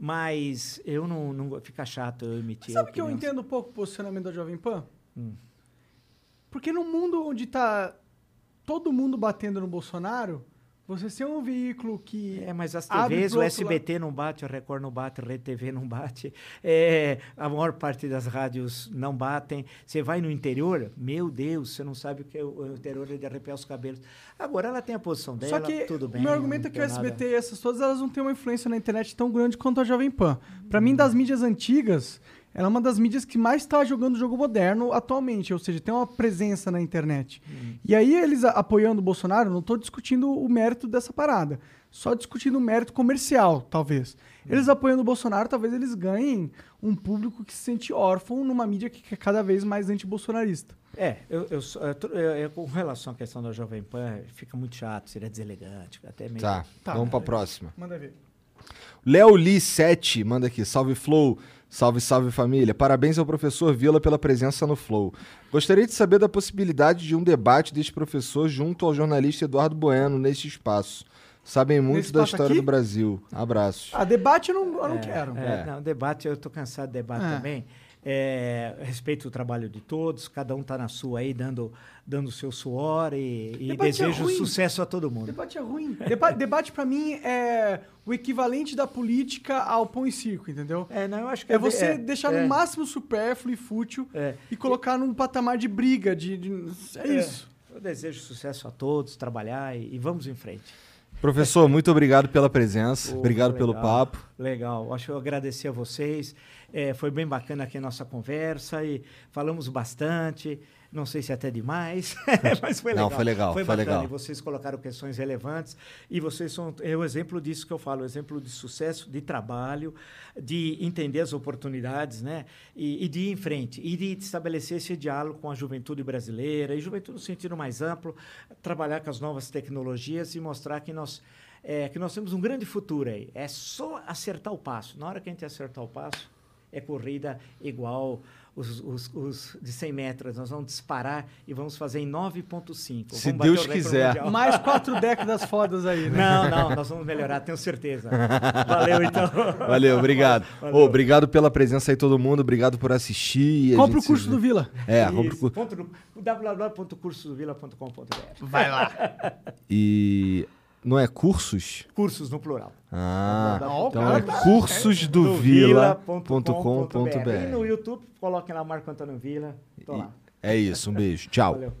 Mas eu não, não fica chato eu emitir. Sabe que eu entendo um pouco o posicionamento da Jovem Pan? Hum. Porque no mundo onde tá todo mundo batendo no Bolsonaro, você ser um veículo que. É, mas as TVs, o SBT não bate, o Record não bate, a Rede TV não bate, é, a maior parte das rádios não batem. Você vai no interior, meu Deus, você não sabe o que é o interior é de arrepiar os cabelos. Agora ela tem a posição dela, Só que tudo bem. o meu argumento é que o tem nada. SBT e essas todas elas não têm uma influência na internet tão grande quanto a Jovem Pan. Pra Hum. mim, das mídias antigas, ela é uma das mídias que mais está jogando jogo moderno atualmente, ou seja, tem uma presença na internet. Hum. E aí eles a- apoiando o Bolsonaro, não estou discutindo o mérito dessa parada, só discutindo o mérito comercial, talvez. Hum. Eles apoiando o Bolsonaro, talvez eles ganhem um público que se sente órfão numa mídia que é cada vez mais anti-bolsonarista. É, eu, eu, eu, eu- eu- com relação à questão da Jovem Pan, fica muito chato, seria deselegante, até meio... Tá, Tá. vamos pra próxima. Manda ver. Léo Lee 7 manda aqui. Salve Flow. Salve, salve família. Parabéns ao professor Vila pela presença no Flow. Gostaria de saber da possibilidade de um debate deste professor junto ao jornalista Eduardo Bueno neste espaço. Sabem muito Nesse da história aqui? do Brasil. Abraços. Ah, debate eu não, eu não quero. É, É. Não, debate, eu estou cansado de debate É. também. É, respeito o trabalho de todos, cada um está na sua aí, dando dando o seu suor e, e é desejo ruim. sucesso a todo mundo. Debate é ruim. Deba debate, pra mim, é o equivalente da política ao pão e circo, entendeu? É, não, eu acho que É você de- deixar é, no máximo supérfluo e fútil É. e colocar num patamar de briga, de... de- é isso. Eu desejo sucesso a todos, trabalhar e, e vamos em frente. Professor, muito obrigado pela presença. Pô, obrigado pelo legal, papo. Legal, acho que eu agradecer a vocês. É, foi bem bacana aqui a nossa conversa e falamos bastante. Não sei se até demais, mas foi Não, legal. foi legal, foi bacana. legal. E vocês colocaram questões relevantes e vocês são é o exemplo disso que eu falo, exemplo de sucesso, de trabalho, de entender as oportunidades, né? E, e de ir em frente e de estabelecer esse diálogo com a juventude brasileira e juventude no sentido mais amplo, trabalhar com as novas tecnologias e mostrar que nós é, que nós temos um grande futuro aí. É só acertar o passo. Na hora que a gente acertar o passo, é corrida igual os, os, os de 100 metros. Nós vamos disparar e vamos fazer em 9,5. Se Vamos bater Deus quiser. mundial. Mais quatro décadas fodas aí, né? Não, não, nós vamos melhorar, tenho certeza. Valeu, então. Valeu, obrigado. Valeu. Ô, obrigado pela presença aí, todo mundo. Obrigado por assistir. e Compra o curso se do. Vila. É, compra o curso. www.cursosvila.com.br Vai lá. E não é cursos? Cursos no plural. Ah, o então cara é tá- cursosdovila.com.br. E no YouTube, coloquem lá Marco Antônio Vila. Tô lá. É isso, um beijo. Tchau. Valeu.